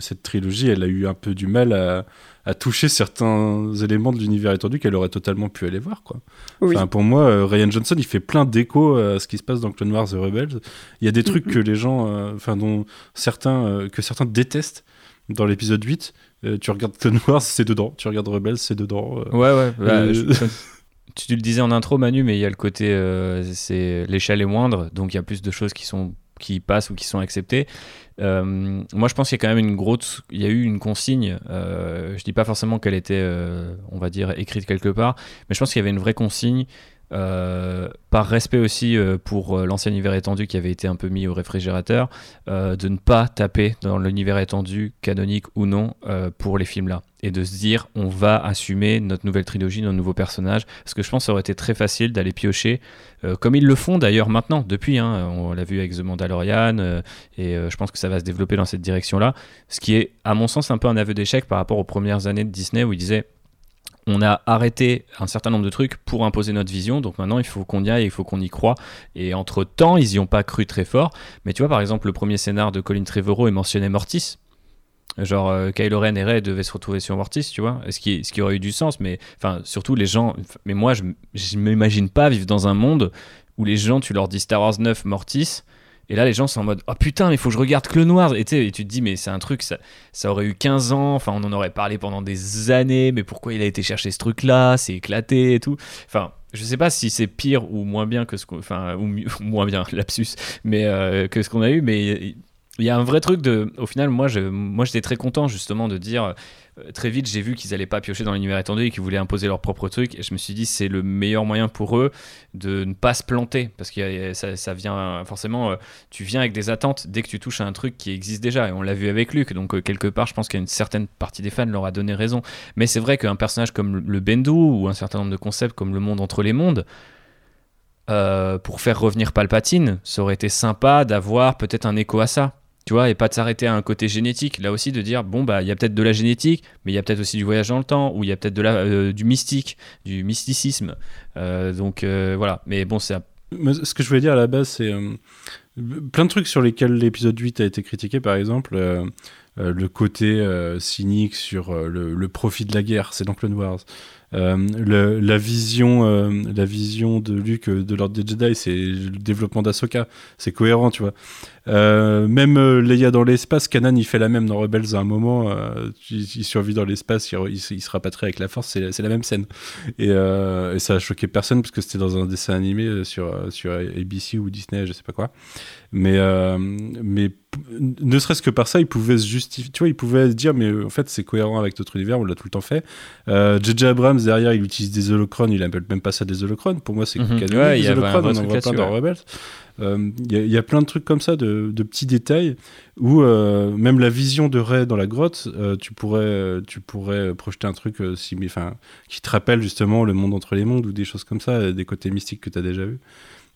cette trilogie, elle a eu un peu du mal à à toucher certains éléments de l'univers étendu qu'elle aurait totalement pu aller voir. Quoi. Enfin, pour moi, euh, Ryan Johnson, il fait plein d'échos à ce qui se passe dans Clone Wars The Rebels. Il y a des trucs que les gens, euh, enfin, dont certains, euh, que certains détestent dans l'épisode 8. tu regardes Clone Wars, c'est dedans. Tu regardes Rebels, c'est dedans. ouais, ouais. Bah, tu, le disais en intro, Manu, mais il y a le côté, c'est l'échelle est moindre, donc il y a plus de choses qui sont qui passent ou qui sont acceptées. Euh, moi, je pense qu'il y a quand même une grosse, il y a eu une consigne. Euh, je dis pas forcément qu'elle était, euh, on va dire, écrite quelque part, mais je pense qu'il y avait une vraie consigne. Euh, par respect aussi pour l'ancien univers étendu qui avait été un peu mis au réfrigérateur, de ne pas taper dans l'univers étendu, canonique ou non, pour les films là et de se dire on va assumer notre nouvelle trilogie, nos nouveaux personnages. Parce que je pense que ça aurait été très facile d'aller piocher, euh, comme ils le font d'ailleurs maintenant, depuis. Hein, on l'a vu avec The Mandalorian, euh, et euh, je pense que ça va se développer dans cette direction-là. Ce qui est, à mon sens, un peu un aveu d'échec par rapport aux premières années de Disney où ils disaient on a arrêté un certain nombre de trucs pour imposer notre vision, donc maintenant il faut qu'on y aille, il faut qu'on y croit. Et entre temps, ils n'y ont pas cru très fort. Mais tu vois, par exemple, le premier scénar de Colin Trevorrow, il mentionnait Mortis. Genre, euh, Kylo Ren et Rey devaient se retrouver sur Mortis, tu vois, ce qui, ce qui aurait eu du sens, mais enfin, surtout les gens. Mais moi, je, je m'imagine pas vivre dans un monde où les gens, tu leur dis Star Wars 9, Mortis, et là, les gens sont en mode Oh putain, mais faut que je regarde Clone Wars. Et, et tu te dis, mais c'est un truc, ça, aurait eu 15 ans. Enfin, on en aurait parlé pendant des années. Mais pourquoi il a été chercher ce truc-là? C'est éclaté et tout. Enfin, je sais pas si c'est pire ou moins bien que ce qu'on. Ou, moins bien, lapsus, mais euh, que ce qu'on a eu. Mais il y a un vrai truc de. Au final, moi, j'étais très content justement de dire. Euh, très vite, j'ai vu qu'ils allaient pas piocher dans l'univers étendu et qu'ils voulaient imposer leur propre truc. Et je me suis dit, c'est le meilleur moyen pour eux de ne pas se planter. Parce que ça, ça, vient forcément. Euh, tu viens avec des attentes dès que tu touches à un truc qui existe déjà. Et on l'a vu avec Luke. Donc, euh, quelque part, je pense qu'une certaine partie des fans leur a donné raison. Mais c'est vrai qu'un personnage comme le Bendu ou un certain nombre de concepts comme le monde entre les mondes. pour faire revenir Palpatine, ça aurait été sympa d'avoir peut-être un écho à ça tu vois, et pas de s'arrêter à un côté génétique. Là aussi, de dire, bon, bah, il y a peut-être de la génétique, mais il y a peut-être aussi du voyage dans le temps, ou il y a peut-être de la, euh, du mystique, du mysticisme. Euh, donc, euh, voilà. Mais bon, c'est. Ce que je voulais dire à la base, c'est plein de trucs sur lesquels l'épisode 8 a été critiqué, par exemple. le côté cynique sur le, le, profit de la guerre, c'est dans Clone Wars. Euh, la, vision, euh, la vision de Luke euh, de l'ordre des Jedi, c'est le développement d'Asoka. C'est cohérent, tu vois. même Leia dans l'espace, Kanan, il fait la même dans Rebels à un moment. il, survit dans l'espace, il, se rapatrie avec la force, c'est la même scène. Et, ça a choqué personne parce que c'était dans un dessin animé sur, sur ABC ou Disney, je sais pas quoi. Mais ne serait-ce que par ça, il pouvait se justifier. Tu vois, il pouvait se dire, mais en fait, c'est cohérent avec notre univers, on l'a tout le temps fait. J.J. Abrams, derrière, il utilise des holocrones, il appelle même pas ça des holocrones. Pour moi, c'est. Ouais, il des holocrones, vrai on en truc voit plein là-dessus, dans ouais. Rebels. Euh, Il y, a- il plein de trucs comme ça, de, de petits détails, où euh, même la vision de Ray dans la grotte, euh, tu, pourrais, tu pourrais projeter un truc euh, qui te rappelle justement le monde entre les mondes, ou des choses comme ça, euh, des côtés mystiques que tu as déjà vus.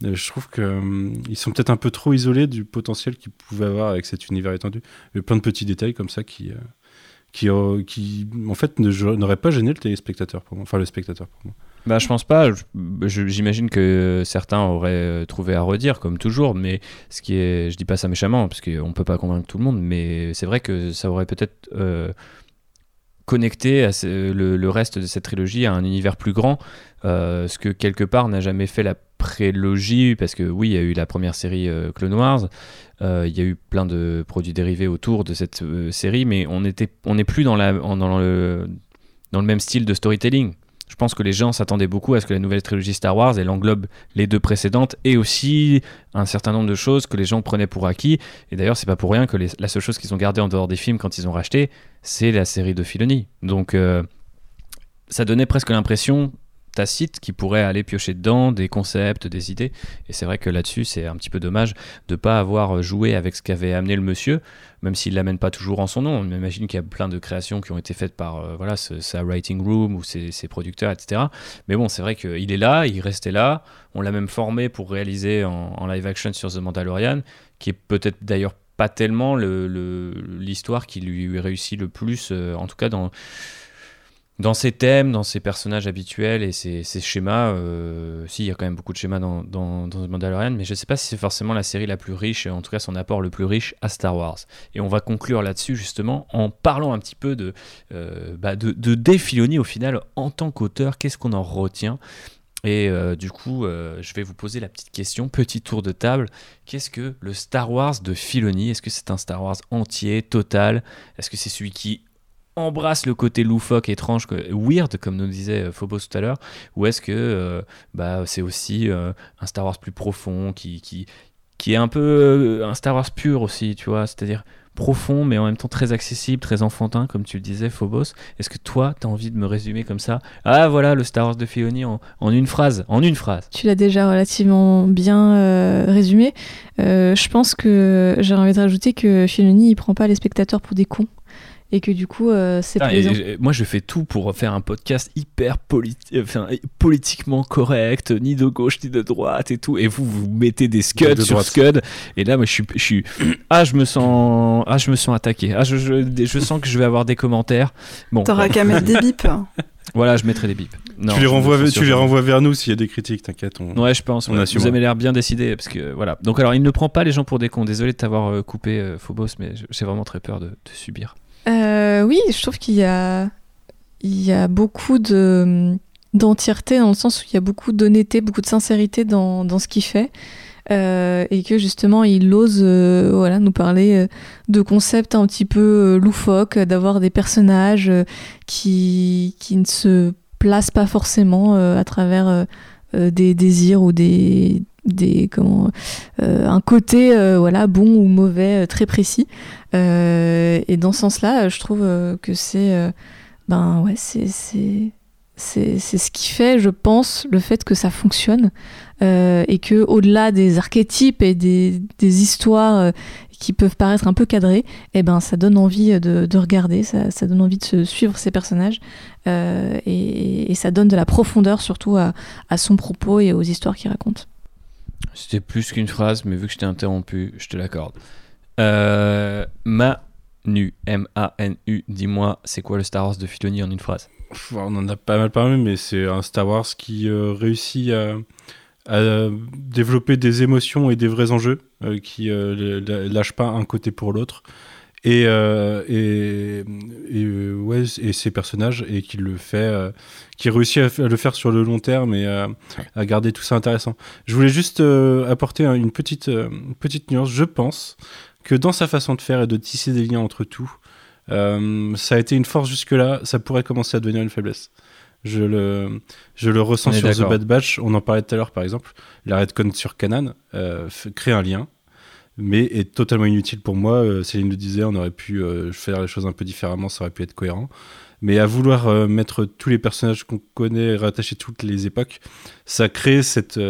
Euh, Je trouve qu'ils sont peut-être un peu trop isolés du potentiel qu'ils pouvaient avoir avec cet univers étendu. Il y a plein de petits détails comme ça qui, euh, qui, euh, qui en fait, ne- n'auraient pas gêné le téléspectateur pour moi. Enfin, le spectateur pour moi. Bah, je pense pas. J'imagine que certains auraient euh, trouvé à redire, comme toujours. Mais ce qui est, je dis pas ça méchamment, parce qu'on peut pas convaincre tout le monde. Mais c'est vrai que ça aurait peut-être ce- le, reste de cette trilogie à un univers plus grand, euh, ce que quelque part n'a jamais fait la prélogie, parce que oui, il y a eu la première série euh, Clone Wars, euh, il y a eu plein de produits dérivés autour de cette série, mais on était, on n'est plus dans le, dans le même style de storytelling. Je pense que les gens s'attendaient beaucoup à ce que la nouvelle trilogie Star Wars elle englobe les deux précédentes et aussi un certain nombre de choses que les gens prenaient pour acquis. Et d'ailleurs, c'est pas pour rien que la seule chose qu'ils ont gardée en dehors des films quand ils ont racheté, c'est la série de Filoni. Donc, euh, ça donnait presque l'impression tacite qui pourrait aller piocher dedans des concepts, des idées. Et c'est vrai que là-dessus, c'est un petit peu dommage de pas avoir joué avec ce qu'avait amené le monsieur, même s'il l'amène pas toujours en son nom. On imagine qu'il y a plein de créations qui ont été faites par euh, voilà sa writing room ou ses, producteurs, etc. Mais bon, c'est vrai qu'il est là, il restait là. On l'a même formé pour réaliser en, live action sur The Mandalorian, qui est peut-être d'ailleurs pas tellement le- le- l'histoire qui lui réussit le plus, euh, en tout cas dans dans ses thèmes, dans ses personnages habituels et ses, schémas, euh, si, il y a quand même beaucoup de schémas dans, dans, Mandalorian, mais je ne sais pas si c'est forcément la série la plus riche, en tout cas son apport le plus riche à Star Wars. Et on va conclure là-dessus justement en parlant un petit peu de, euh, bah, au final en tant qu'auteur, qu'est-ce qu'on en retient? Et euh, du coup, euh, je vais vous poser la petite question, petit tour de table. Qu'est-ce que le Star Wars de Filoni? Est-ce que c'est un Star Wars entier, total? Est-ce que c'est celui qui embrasse le côté loufoque, étrange, weird, comme nous disait euh, Phobos tout à l'heure, ou est-ce que euh, bah, c'est aussi euh, un Star Wars plus profond, qui, qui, qui est un peu un Star Wars pur aussi, tu vois, c'est-à-dire profond, mais en même temps très accessible, très enfantin, comme tu le disais, Phobos. Est-ce que toi, tu as envie de me résumer comme ça? Ah, voilà, le Star Wars de Filoni en, une phrase, en une phrase. Tu l'as déjà relativement bien résumé. Je pense que j'ai envie de rajouter que Filoni, il prend pas les spectateurs pour des cons. Et que du coup, euh, c'est et- moi, je fais tout pour faire un podcast hyper politi- enfin, politiquement correct, ni de gauche ni de droite et tout. Et vous, vous mettez des scuds De sur droite. scud. Et là, moi, je suis, je suis, ah, je me sens, ah, je me sens attaqué. Ah, je, je, je sens que je vais avoir des commentaires. Bon, T'auras qu'à mettre des bips. voilà, je mettrai des bips. Non, tu les renvoies, tu les renvoies vers nous s'il y a des critiques, t'inquiète. on- Ouais, je pense. On ouais. Vous avez l'air bien décidé parce que voilà. Donc alors, il ne prend pas les gens pour des cons. Désolé de t'avoir euh, coupé, euh, Phobos, mais j'ai vraiment très peur de, de subir. Euh, oui, je trouve qu'il y a, il y a beaucoup de d'entièreté dans le sens où il y a beaucoup d'honnêteté, beaucoup de sincérité dans, dans ce qu'il fait. Euh, et que justement il ose euh, voilà, nous parler de concepts un petit peu loufoques, d'avoir des personnages qui, qui ne se placent pas forcément à travers des désirs ou des, euh, un côté euh, bon ou mauvais euh, très précis. Et dans ce sens-là, euh, je trouve que c'est ben ouais, c'est c'est ce qui fait, je pense, le fait que ça fonctionne et que au-delà des archétypes et des, histoires qui peuvent paraître un peu cadrées, eh ben ça donne envie de, de regarder, ça, donne envie de suivre ces personnages et, et ça donne de la profondeur surtout à, à son propos et aux histoires qu'il raconte. C'était plus qu'une phrase, mais vu que je t'ai interrompu, je te l'accorde. Euh, Manu, M-A-N-U, dis-moi, c'est quoi le Star Wars de Filoni en une phrase? On en a pas mal parlé, mais c'est un Star Wars qui euh, réussit à, développer des émotions et des vrais enjeux, euh, qui euh, lâche pas un côté pour l'autre. Et, euh, et, et, euh, ouais, et ses personnages, et qui le fait, euh, qui réussit à, le faire sur le long terme et à, à garder tout ça intéressant. Je voulais juste apporter un- une petite, une petite nuance. Je pense que dans sa façon de faire et de tisser des liens entre tout, ça a été une force jusque-là, ça pourrait commencer à devenir une faiblesse. Je le, je le ressens sur The. Bad Batch, on en parlait tout à l'heure par exemple. La Redcon sur Canan crée un lien. Mais est totalement inutile pour moi. Euh, Céline le disait, on aurait pu euh, faire les choses un peu différemment, ça aurait pu être cohérent. Mais à vouloir euh, mettre tous les personnages qu'on connaît, rattacher toutes les époques, ça crée cette,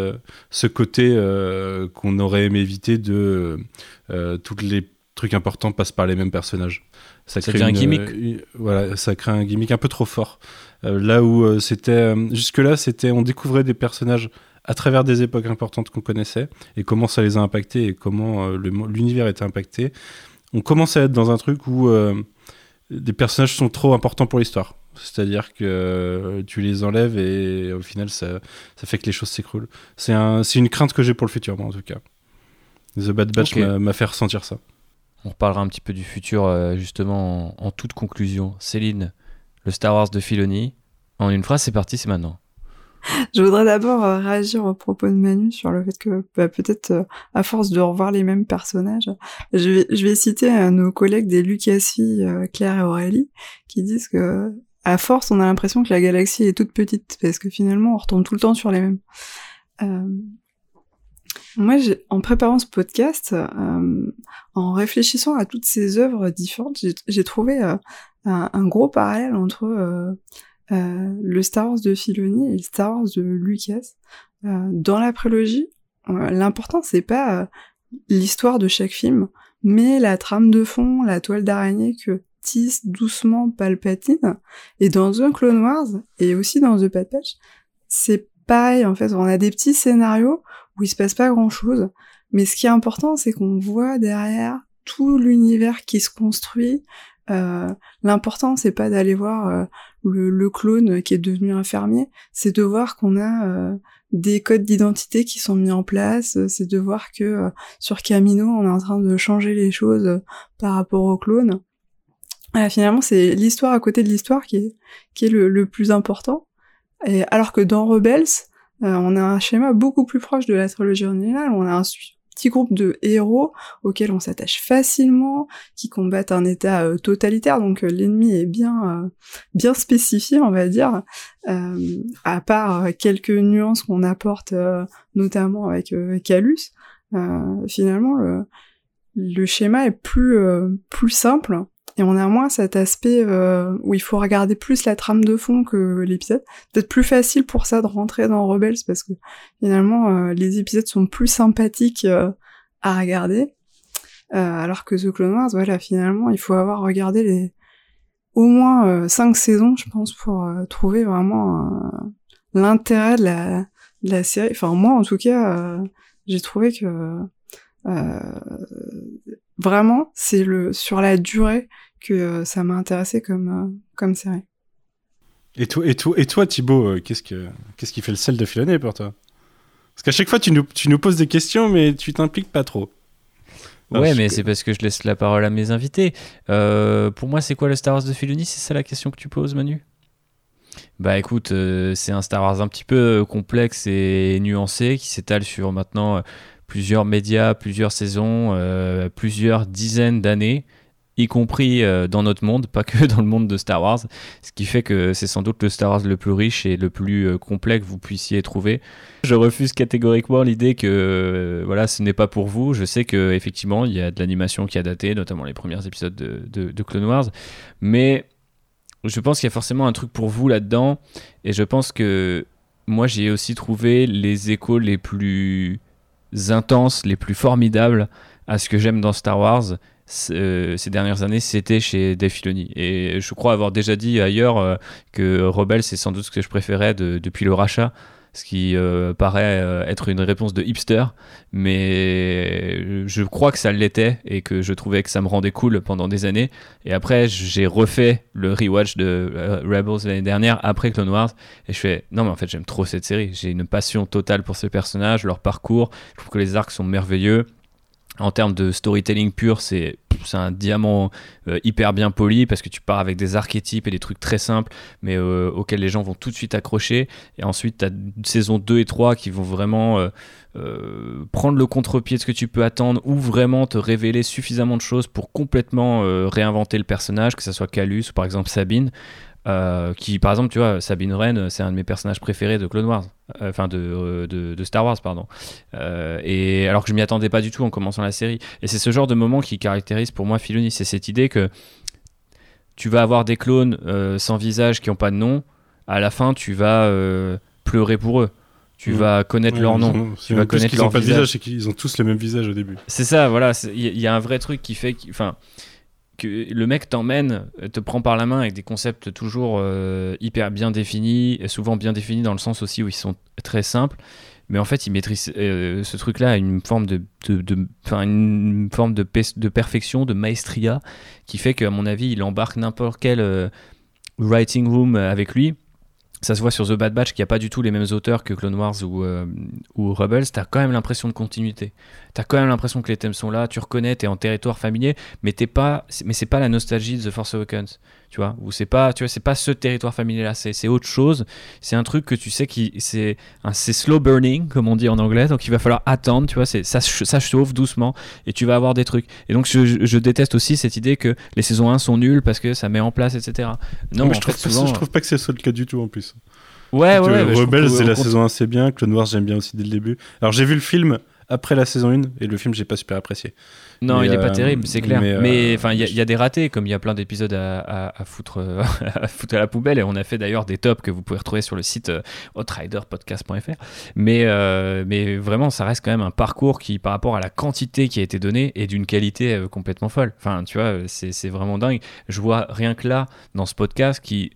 ce côté qu'on aurait aimé éviter de tous les trucs importants passent par les mêmes personnages. Ça, crée un gimmick. voilà, ça crée un gimmick un peu trop fort. là où c'était jusque-là, c'était on découvrait des personnages à travers des époques importantes qu'on connaissait et comment ça les a impactés et comment euh, l'univers était impacté. On commence à être dans un truc où euh, des personnages sont trop importants pour l'histoire. C'est-à-dire que euh, tu les enlèves et au final ça, ça fait que les choses s'écroulent. C'est un, une crainte que j'ai pour le futur, moi en tout cas. The Bad Batch m'a fait ressentir ça. On reparlera un petit peu du futur justement en, en toute conclusion. Céline, le Star Wars de Filoni. En une phrase, c'est parti, c'est maintenant. Je voudrais d'abord euh, réagir au propos de Manu sur le fait que bah, peut-être euh, à force de revoir les mêmes personnages, je vais, citer euh, nos collègues des Lucasfilles, Claire et Aurélie, qui disent que à force on a l'impression que la galaxie est toute petite parce que finalement on retombe tout le temps sur les mêmes. Moi, en préparant ce podcast, en réfléchissant à toutes ces œuvres différentes, j'ai trouvé un, un, gros parallèle entre euh, le Star Wars de Filoni et le Star Wars de Lucas. Euh, dans la prélogie, euh, l'important c'est pas l'histoire de chaque film, mais la trame de fond, la toile d'araignée que tisse doucement Palpatine. Et dans The Clone Wars, et aussi dans The Bad Patch, c'est pareil, en fait, on a des petits scénarios où il se passe pas grand chose, mais ce qui est important, c'est qu'on voit derrière tout l'univers qui se construit. Euh, L'important, c'est pas d'aller voir le, clone qui est devenu un fermier, c'est de voir qu'on a euh, des codes d'identité qui sont mis en place, c'est de voir que euh, sur Camino, on est en train de changer les choses euh, par rapport au clone. finalement, c'est l'histoire à côté de l'histoire qui est, qui est le, plus important. Et alors que dans Rebels, on a un schéma beaucoup plus proche de la trilogie originale, on a un, petit groupe de héros auxquels on s'attache facilement, qui combattent un état euh, totalitaire, donc euh, l'ennemi est bien euh, bien spécifié, on va dire, à part quelques nuances qu'on apporte notamment avec Calus. finalement, le, le schéma est plus plus simple et on a moins cet aspect euh, où il faut regarder plus la trame de fond que l'épisode. Peut-être plus facile pour ça de rentrer dans Rebels parce que finalement euh, les épisodes sont plus sympathiques euh, à regarder. alors que The Clone Wars, voilà, finalement, il faut avoir regardé les au moins cinq saisons, je pense, pour trouver vraiment l'intérêt de la, de la série. Enfin, moi, en tout cas, j'ai trouvé que vraiment, c'est le sur la durée que euh, ça m'a intéressé comme, euh, comme série. Et toi, et toi, et toi Thibaut, euh, qu'est-ce, que, qu'est-ce qui fait le sel de Filonné pour toi? Parce qu'à chaque fois, tu nous, tu nous poses des questions, mais tu t'impliques pas trop. ouais, mais c'est parce que je laisse la parole à mes invités. pour moi, c'est quoi le Star Wars de Filoni? C'est ça la question que tu poses, Manu? Bah écoute, c'est un Star Wars un petit peu complexe et nuancé qui s'étale sur maintenant plusieurs médias, plusieurs saisons, plusieurs dizaines d'années y compris euh, dans notre monde, pas que dans le monde de Star Wars, ce qui fait que c'est sans doute le Star Wars le plus riche et le plus euh, complet que vous puissiez trouver. Je refuse catégoriquement l'idée que euh, voilà, ce n'est pas pour vous. Je sais que effectivement, il y a de l'animation qui a daté, notamment les premiers épisodes de, de Clone Wars, mais je pense qu'il y a forcément un truc pour vous là-dedans, et je pense que moi j'ai aussi trouvé les échos les plus intenses, les plus formidables à ce que j'aime dans Star Wars euh, ces dernières années, c'était chez Dave. Et je crois avoir déjà dit ailleurs euh, que Rebelle, c'est sans doute ce que je préférais depuis le rachat ce qui euh, paraît être une réponse de hipster, mais je crois que ça l'était et que je trouvais que ça me rendait cool pendant des années. Et après, j'ai refait le rewatch de Rebels l'année dernière après Clone Wars et je fais non, mais en fait, j'aime trop cette série. J'ai une passion totale pour ces personnages, leur parcours. Je trouve que les arcs sont merveilleux. En termes de storytelling pur, c'est un diamant euh, hyper bien poli parce que tu pars avec des archétypes et des trucs très simples, mais euh, auxquels les gens vont tout de suite accrocher. Et ensuite, tu as saison 2 et 3 qui vont vraiment euh, prendre le contre-pied de ce que tu peux attendre ou vraiment te révéler suffisamment de choses pour complètement réinventer le personnage, que ce soit Calus ou par exemple Sabine. Euh, qui, par exemple, tu vois, Sabine Wren, c'est un de mes personnages préférés de Clone Wars, euh, enfin de, de, de, Star Wars, pardon. Euh, et alors que je m'y attendais pas du tout en commençant la série. Et c'est ce genre de moment qui caractérise pour moi Filoni, c'est cette idée que tu vas avoir des clones sans visage qui ont pas de nom. À la fin, tu vas pleurer pour eux. Tu vas connaître leur nom. tu vas connaître leur pas de visage, c'est qu'ils ont tous le même visage au début. C'est ça, voilà. Il y, a un vrai truc qui fait, enfin, que le mec t'emmène, euh, te prend par la main avec des concepts toujours euh, hyper bien définis, souvent bien définis dans le sens aussi où ils sont très simples. Mais en fait, il maîtrise euh, ce truc-là à une forme de, une forme de, perfection, de maestria, qui fait qu'à mon avis, il embarque n'importe quel writing room avec lui ça se voit sur The Bad Batch qu'il n'y a pas du tout les mêmes auteurs que Clone Wars ou, euh, Rebels, t'as quand même l'impression de continuité. T'as quand même l'impression que les thèmes sont là, tu reconnais, t'es en territoire familier, mais t'es pas, mais c'est pas la nostalgie de The Force Awakens, tu vois, ou c'est pas, tu vois, c'est pas ce territoire familier là, c'est autre chose. C'est un truc que tu sais qui, c'est c'est slow burning comme on dit en anglais, donc il va falloir attendre, tu vois, c'est ça, ça chauffe doucement et tu vas avoir des trucs. Et donc je, je, déteste aussi cette idée que les saisons 1 sont nulles parce que ça met en place, etc. Non, mais je, trouve pas, je trouve pas que c'est le cas du tout en plus. Ouais, ouais, ouais. Rebels, c'est la saison 1, c'est bien. Clone Wars, j'aime bien aussi dès le début. Alors, j'ai vu le film après la saison 1 et le film, j'ai pas super apprécié. Non, il est pas euh, terrible, c'est clair. Mais euh, enfin, il y, a des ratés, comme il y a plein d'épisodes à, à, foutre, à foutre à la poubelle. Et on a fait d'ailleurs des tops que vous pouvez retrouver sur le site euh, outriderpodcast.fr. Mais, mais vraiment, ça reste quand même un parcours qui, par rapport à la quantité qui a été donnée, est d'une qualité complètement folle. Enfin, tu vois, c'est vraiment dingue. Je vois rien que là, dans ce podcast, qui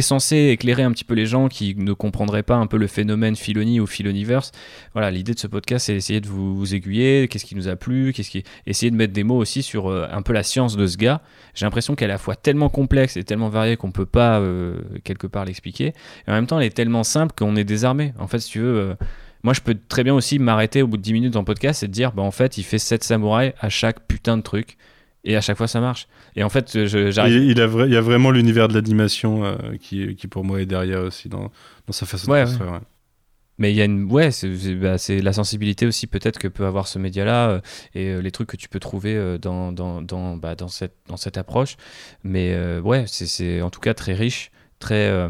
censé éclairer un petit peu les gens qui ne comprendraient pas un peu le phénomène Filoni ou Filoniverse. Voilà, l'idée de ce podcast, c'est essayer de vous, aiguiller, qu'est-ce qui nous a plu, qu'est-ce qui, essayer de mettre des mots aussi sur euh, un peu la science de ce gars. J'ai l'impression qu'elle est à la fois tellement complexe et tellement variée qu'on peut pas euh, quelque part l'expliquer. Et en même temps, elle est tellement simple qu'on est désarmé. En fait, si tu veux. Euh, moi, je peux très bien aussi m'arrêter au bout de 10 minutes dans podcast et te dire, bah, en fait, il fait 7 samouraïs à chaque putain de truc et à chaque fois ça marche. Et en fait, j'arrive. Il, il, y a vraiment l'univers de l'animation euh, qui, qui, pour moi est derrière aussi dans, dans sa façon de construire. Ouais. Mais il y a une. Ouais, c'est bah, la sensibilité aussi peut-être que peut avoir ce média-là euh, et euh, les trucs que tu peux trouver dans, dans, dans, bah, dans, cette, dans cette approche. Mais ouais, c'est en tout cas très riche, très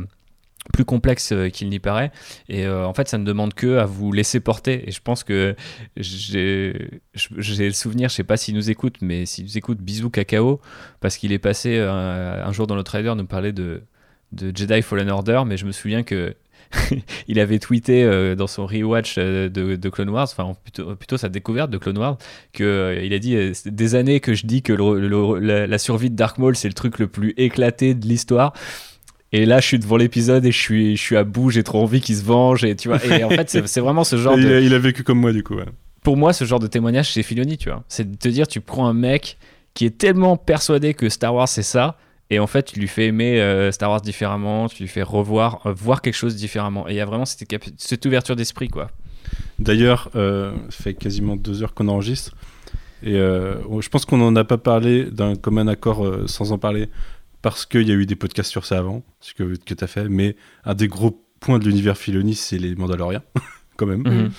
plus complexe euh, qu'il n'y paraît. Et euh, en fait, ça ne demande que à vous laisser porter. Et je pense que j'ai le souvenir, je sais pas s'il nous écoute, mais s'il nous écoute, bisous cacao, parce qu'il est passé euh, un, jour dans notre rider nous parler de, de Jedi Fallen Order, mais je me souviens que il avait tweeté dans son rewatch de, de, Clone Wars, enfin plutôt, plutôt, sa découverte de Clone Wars, que il a dit des années que je dis que la, la, survie de Dark Maul c'est le truc le plus éclaté de l'histoire. Et là, je suis devant l'épisode et je suis, je suis à bout, j'ai trop envie qu'il se venge. Et, tu vois, et en fait, c'est vraiment ce genre il, de... il, a, vécu comme moi, du coup. Pour moi, ce genre de témoignage, c'est Filoni, tu vois. C'est de te dire, tu prends un mec qui est tellement persuadé que Star Wars, c'est ça. Et en fait, tu lui fais aimer euh, Star Wars différemment, tu lui fais revoir, euh, voir quelque chose différemment. Et il y a vraiment cette, cette ouverture d'esprit, quoi. D'ailleurs, euh, ça fait quasiment deux heures qu'on enregistre. Et je pense qu'on n'en a pas parlé d'un commun accord sans en parler parce qu'il y a eu des podcasts sur ça avant, ce que, que tu as fait, mais un des gros points de l'univers Filoni, c'est les Mandaloriens, quand même. Mhm.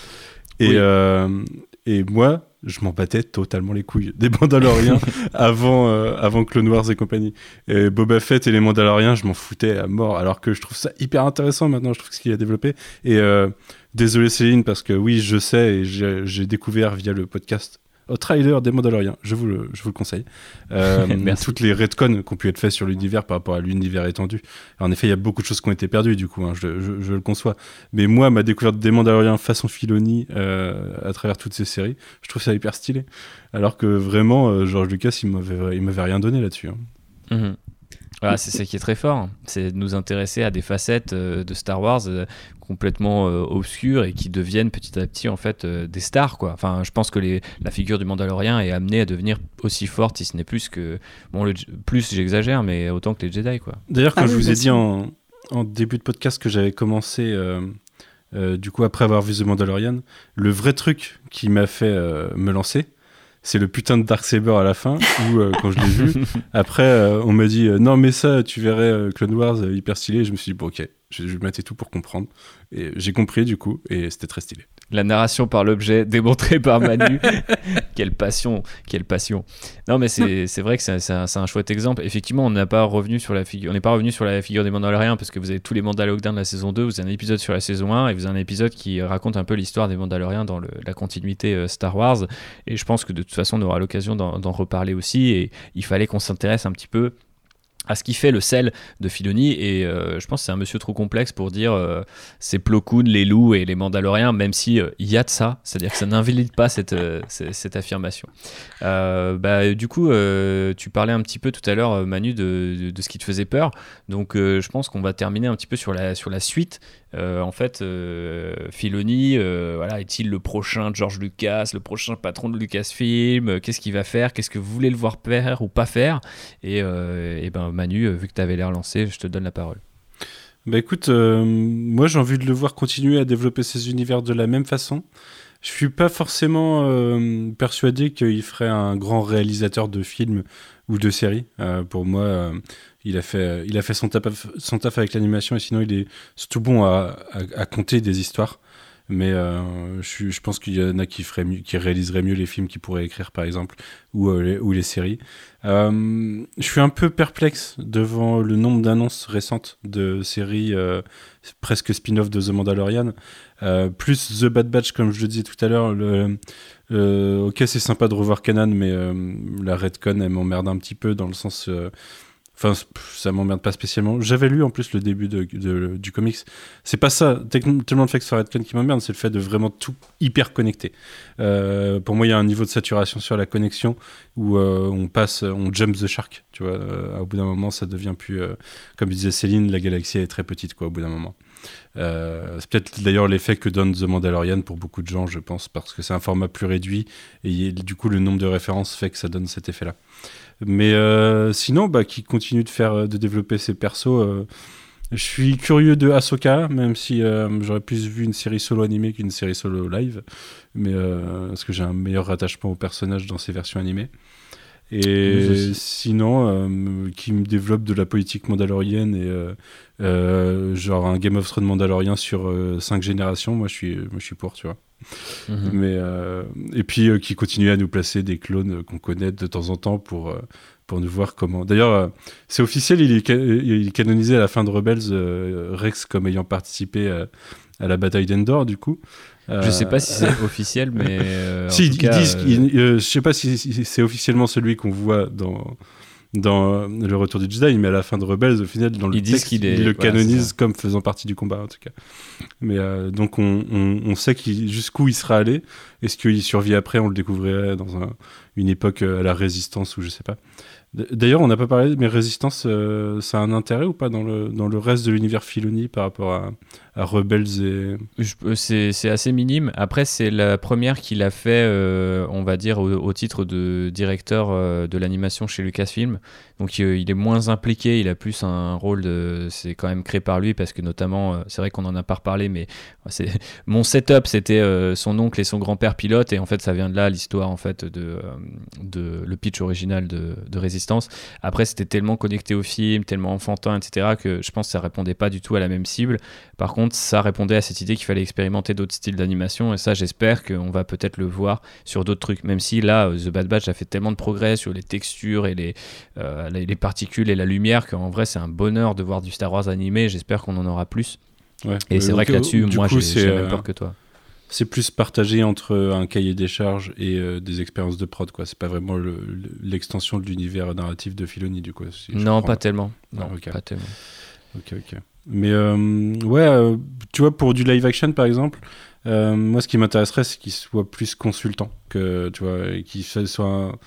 Et, euh, et moi, je m'en battais totalement les couilles des Mandaloriens avant, euh, avant Clone Wars et compagnie. Et Boba Fett et les Mandaloriens, je m'en foutais à mort, alors que je trouve ça hyper intéressant maintenant, je trouve ce qu'il a développé. Et euh, désolé Céline, parce que oui, je sais, et j'ai découvert via le podcast au trailer des Mandaloriens. Je vous le, je vous le conseille. Euh, toutes les retcons qui ont pu être faits sur l'univers par rapport à l'univers étendu. en effet, il y a beaucoup de choses qui ont été perdues, du coup, hein, je, je, le conçois. Mais moi, ma découverte des Mandaloriens façon Filoni euh, à travers toutes ces séries, je trouve ça hyper stylé. Alors que vraiment, euh, George Lucas, il m'avait, rien donné là-dessus. Hein. Mhm. Voilà, c'est ça qui est très fort, c'est de nous intéresser à des facettes euh, de Star Wars euh, complètement euh, obscures et qui deviennent petit à petit en fait des stars quoi. Enfin, je pense que les, la figure du Mandalorien est amenée à devenir aussi forte, si ce n'est plus que bon, le, plus j'exagère, mais autant que les Jedi quoi. D'ailleurs, quand ah je vous ai dit en, en, début de podcast que j'avais commencé. du coup, après avoir vu The Mandalorian, le vrai truc qui m'a fait me lancer, c'est le putain de Dark Saber à la fin où euh, quand je l'ai vu. Après euh, on m'a dit euh, non mais ça tu verrais Clone Wars hyper stylé. Et je me suis dit bon ok je, je vais tout pour comprendre. Et j'ai compris du coup et c'était très stylé La narration par l'objet démontrée par Manu. quelle passion, quelle passion. Non, mais c'est vrai que c'est un, un, chouette exemple. Effectivement, on n'a pas revenu sur la figure, on n'est pas revenu sur la figure des Mandaloriens parce que vous avez tous les Mandaloriens de la saison 2, vous avez un épisode sur la saison 1 et vous avez un épisode qui raconte un peu l'histoire des Mandaloriens dans le, la continuité euh, Star Wars. Et je pense que de toute façon, on aura l'occasion d'en reparler aussi. Et il fallait qu'on s'intéresse un petit peu à ce qui fait le sel de Filoni. Et euh, je pense que c'est un monsieur trop complexe pour dire euh, c'est Plo Koon, les loups et les Mandaloriens même si euh, y a de ça. C'est-à-dire que ça n'invalide pas cette, cette, affirmation. Bah, du coup tu parlais un petit peu tout à l'heure Manu de, de, ce qui te faisait peur. Donc je pense qu'on va terminer un petit peu sur la, sur la suite. En fait, Filoni, voilà, est-il le prochain George Lucas, le prochain patron de Lucasfilm? Qu'est-ce qu'il va faire? Qu'est-ce que vous voulez le voir faire ou pas faire? Et, ben Manu, vu que tu avais l'air lancé, je te donne la parole. Bah écoute, moi j'ai envie de le voir continuer à développer ses univers de la même façon. Je suis pas forcément persuadé qu'il ferait un grand réalisateur de films ou de séries. pour moi, il a fait, il a fait son, taf, son taf avec l'animation et sinon il est surtout bon à, à, compter des histoires. Mais euh, je, pense qu'il y en a qui, ferait mieux, qui réaliseraient mieux les films qu'il pourrait écrire, par exemple, ou, euh, les, ou les séries. Euh, je suis un peu perplexe devant le nombre d'annonces récentes de séries presque spin-off de The Mandalorian. plus The Bad Batch, comme je le disais tout à l'heure. ok, c'est sympa de revoir Kanan, mais la Redcon, elle m'emmerde un petit peu dans le sens Enfin, ça m'emmerde pas spécialement. J'avais lu en plus le début du comics. C'est pas ça, tellement le fait que ce soit Redcon qui m'emmerde, c'est le fait de vraiment tout hyper connecter. Euh, pour moi, il y a un niveau de saturation sur la connexion où euh, on passe, on jump the shark. Tu vois, euh, au bout d'un moment, ça devient plus. comme disait Céline, la galaxie est très petite, quoi, au bout d'un moment. c'est peut-être d'ailleurs l'effet que donne The Mandalorian pour beaucoup de gens, je pense, parce que c'est un format plus réduit et du coup, le nombre de références fait que ça donne cet effet-là. Mais euh, sinon, bah, qui continue de faire, euh, de développer ses persos. Euh, je suis curieux de Ahsoka, même si j'aurais plus vu une série solo animée qu'une série solo live, mais parce que j'ai un meilleur attachement au personnage dans ces versions animées. Et sinon, qui me développe de la politique mandalorienne et genre un Game of Thrones mandalorien sur cinq générations, moi je suis, moi, je suis pour, tu vois. Mhm. Mais, euh, et puis euh, qui continue à nous placer des clones qu'on connaît de temps en temps pour, euh, pour nous voir comment. D'ailleurs, c'est officiel, il est, il est, canonisé à la fin de Rebels, Rex comme ayant participé à la bataille d'Endor, du coup. Je sais pas si c'est officiel, mais. si, ils disent. je sais pas si c'est officiellement celui qu'on voit dans dans le retour du Jedi, mais à la fin de Rebels, au final, dans le texte, il le canonise comme faisant partie du combat, en tout cas. Mais euh, donc, on, on, on sait jusqu'où il sera allé. Est-ce qu'il survit après? On le découvrirait dans un, une époque euh, à la résistance ou je sais pas. D'ailleurs, on n'a pas parlé, mais Résistance, euh, ça a un intérêt ou pas dans le, dans le reste de l'univers Filoni par rapport à, Rebels et... Euh, c'est assez minime. Après, c'est la première qu'il a fait, euh, on va dire, au, titre de directeur de l'animation chez Lucasfilm. Donc, il est moins impliqué, il a plus un rôle de... C'est quand même créé par lui parce que notamment, c'est vrai qu'on en a pas reparlé, mais mon setup, c'était son oncle et son grand-père pilote et en fait, ça vient de là l'histoire en fait de, de le pitch original de, de Résistance après, c'était tellement connecté au film, tellement enfantin, etc., que je pense que ça répondait pas du tout à la même cible. Par contre, ça répondait à cette idée qu'il fallait expérimenter d'autres styles d'animation, et ça, j'espère qu'on va peut-être le voir sur d'autres trucs. Même si là, The Bad Batch a fait tellement de progrès sur les textures et les, euh, les particules et la lumière qu'en vrai, c'est un bonheur de voir du Star Wars animé. J'espère qu'on en aura plus. Et c'est vrai que là-dessus, moi, j'ai même peur que toi. c'est plus partagé entre un cahier des charges et euh, des expériences de prod quoi. C'est pas vraiment l'extension de l'univers narratif de Filoni du coup non pas tellement. Non pas tellement. Ok ok mais euh, ouais euh, tu vois pour du live action par exemple moi ce qui m'intéresserait c'est qu'il soit plus consultant que tu vois qu'il soit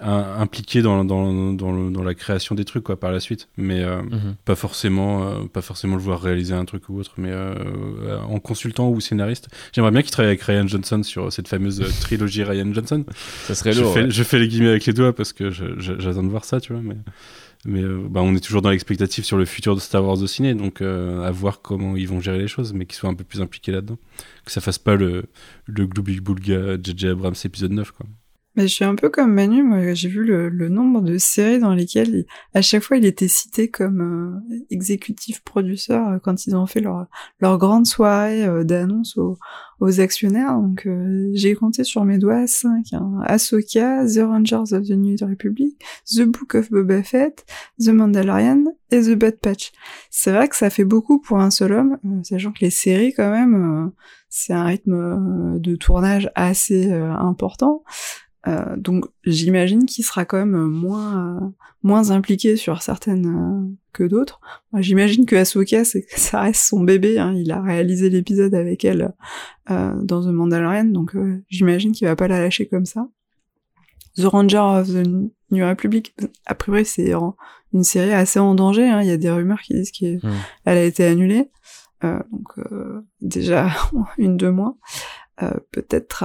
impliqué dans, dans, dans, dans, la création des trucs quoi par la suite. Mais euh, mhm. pas forcément euh, pas forcément le voir réaliser un truc ou autre. Mais euh, en consultant ou scénariste j'aimerais bien qu'il travaille avec Ryan Johnson sur cette fameuse trilogie Ryan Johnson. Ça serait lourd je fais, je fais les guillemets avec les doigts parce que j'attends de voir ça tu vois mais mais bah, on est toujours dans l'expectative sur le futur de Star Wars au ciné donc à voir comment ils vont gérer les choses mais qu'ils soient un peu plus impliqués là-dedans. Que ça fasse pas le le Glooby Boulga JJ Abrams épisode 9 quoi Mais je suis un peu comme Manu, moi j'ai vu le, le, nombre de séries dans lesquelles à chaque fois il était cité comme euh, exécutif producteur euh, quand ils ont fait leur, leur grande soirée euh, d'annonce aux, aux, actionnaires. Donc j'ai compté sur mes doigts 5. Hein. Ahsoka, The Rangers of the New Republic, The Book of Boba Fett, The Mandalorian et The Bad Patch. C'est vrai que ça fait beaucoup pour un seul homme, sachant que les séries quand même, c'est un rythme de tournage assez important. Euh, donc j'imagine qu'il sera quand même moins euh, moins impliqué sur certaines euh, que d'autres. J'imagine que Ahsoka, ça reste son bébé. Hein. Il a réalisé l'épisode avec elle dans The Mandalorian, donc j'imagine qu'il va pas la lâcher comme ça. The Ranger of the New Republic, a priori c'est une série assez en danger. Hein. Il y a des rumeurs qui disent qu'elle hmm. a été annulée. donc déjà une deux mois, peut-être.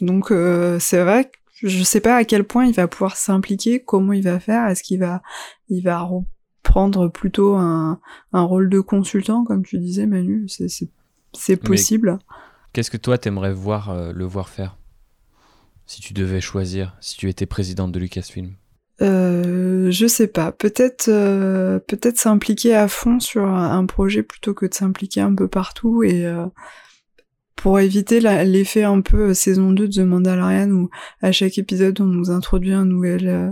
Donc euh, c'est vrai que je sais pas à quel point il va pouvoir s'impliquer, comment il va faire, est-ce qu'il va il va reprendre plutôt un, un rôle de consultant comme tu disais Manu, c'est c'est possible. Qu'est-ce que toi t'aimerais voir euh, le voir faire? Si tu devais choisir, si tu étais présidente de Lucasfilm? Euh, je sais pas. Peut-être, euh, peut-être s'impliquer à fond sur un projet plutôt que de s'impliquer un peu partout et euh, pour éviter l'effet un peu euh, saison 2 de The Mandalorian où à chaque épisode on nous introduit un nouvel euh,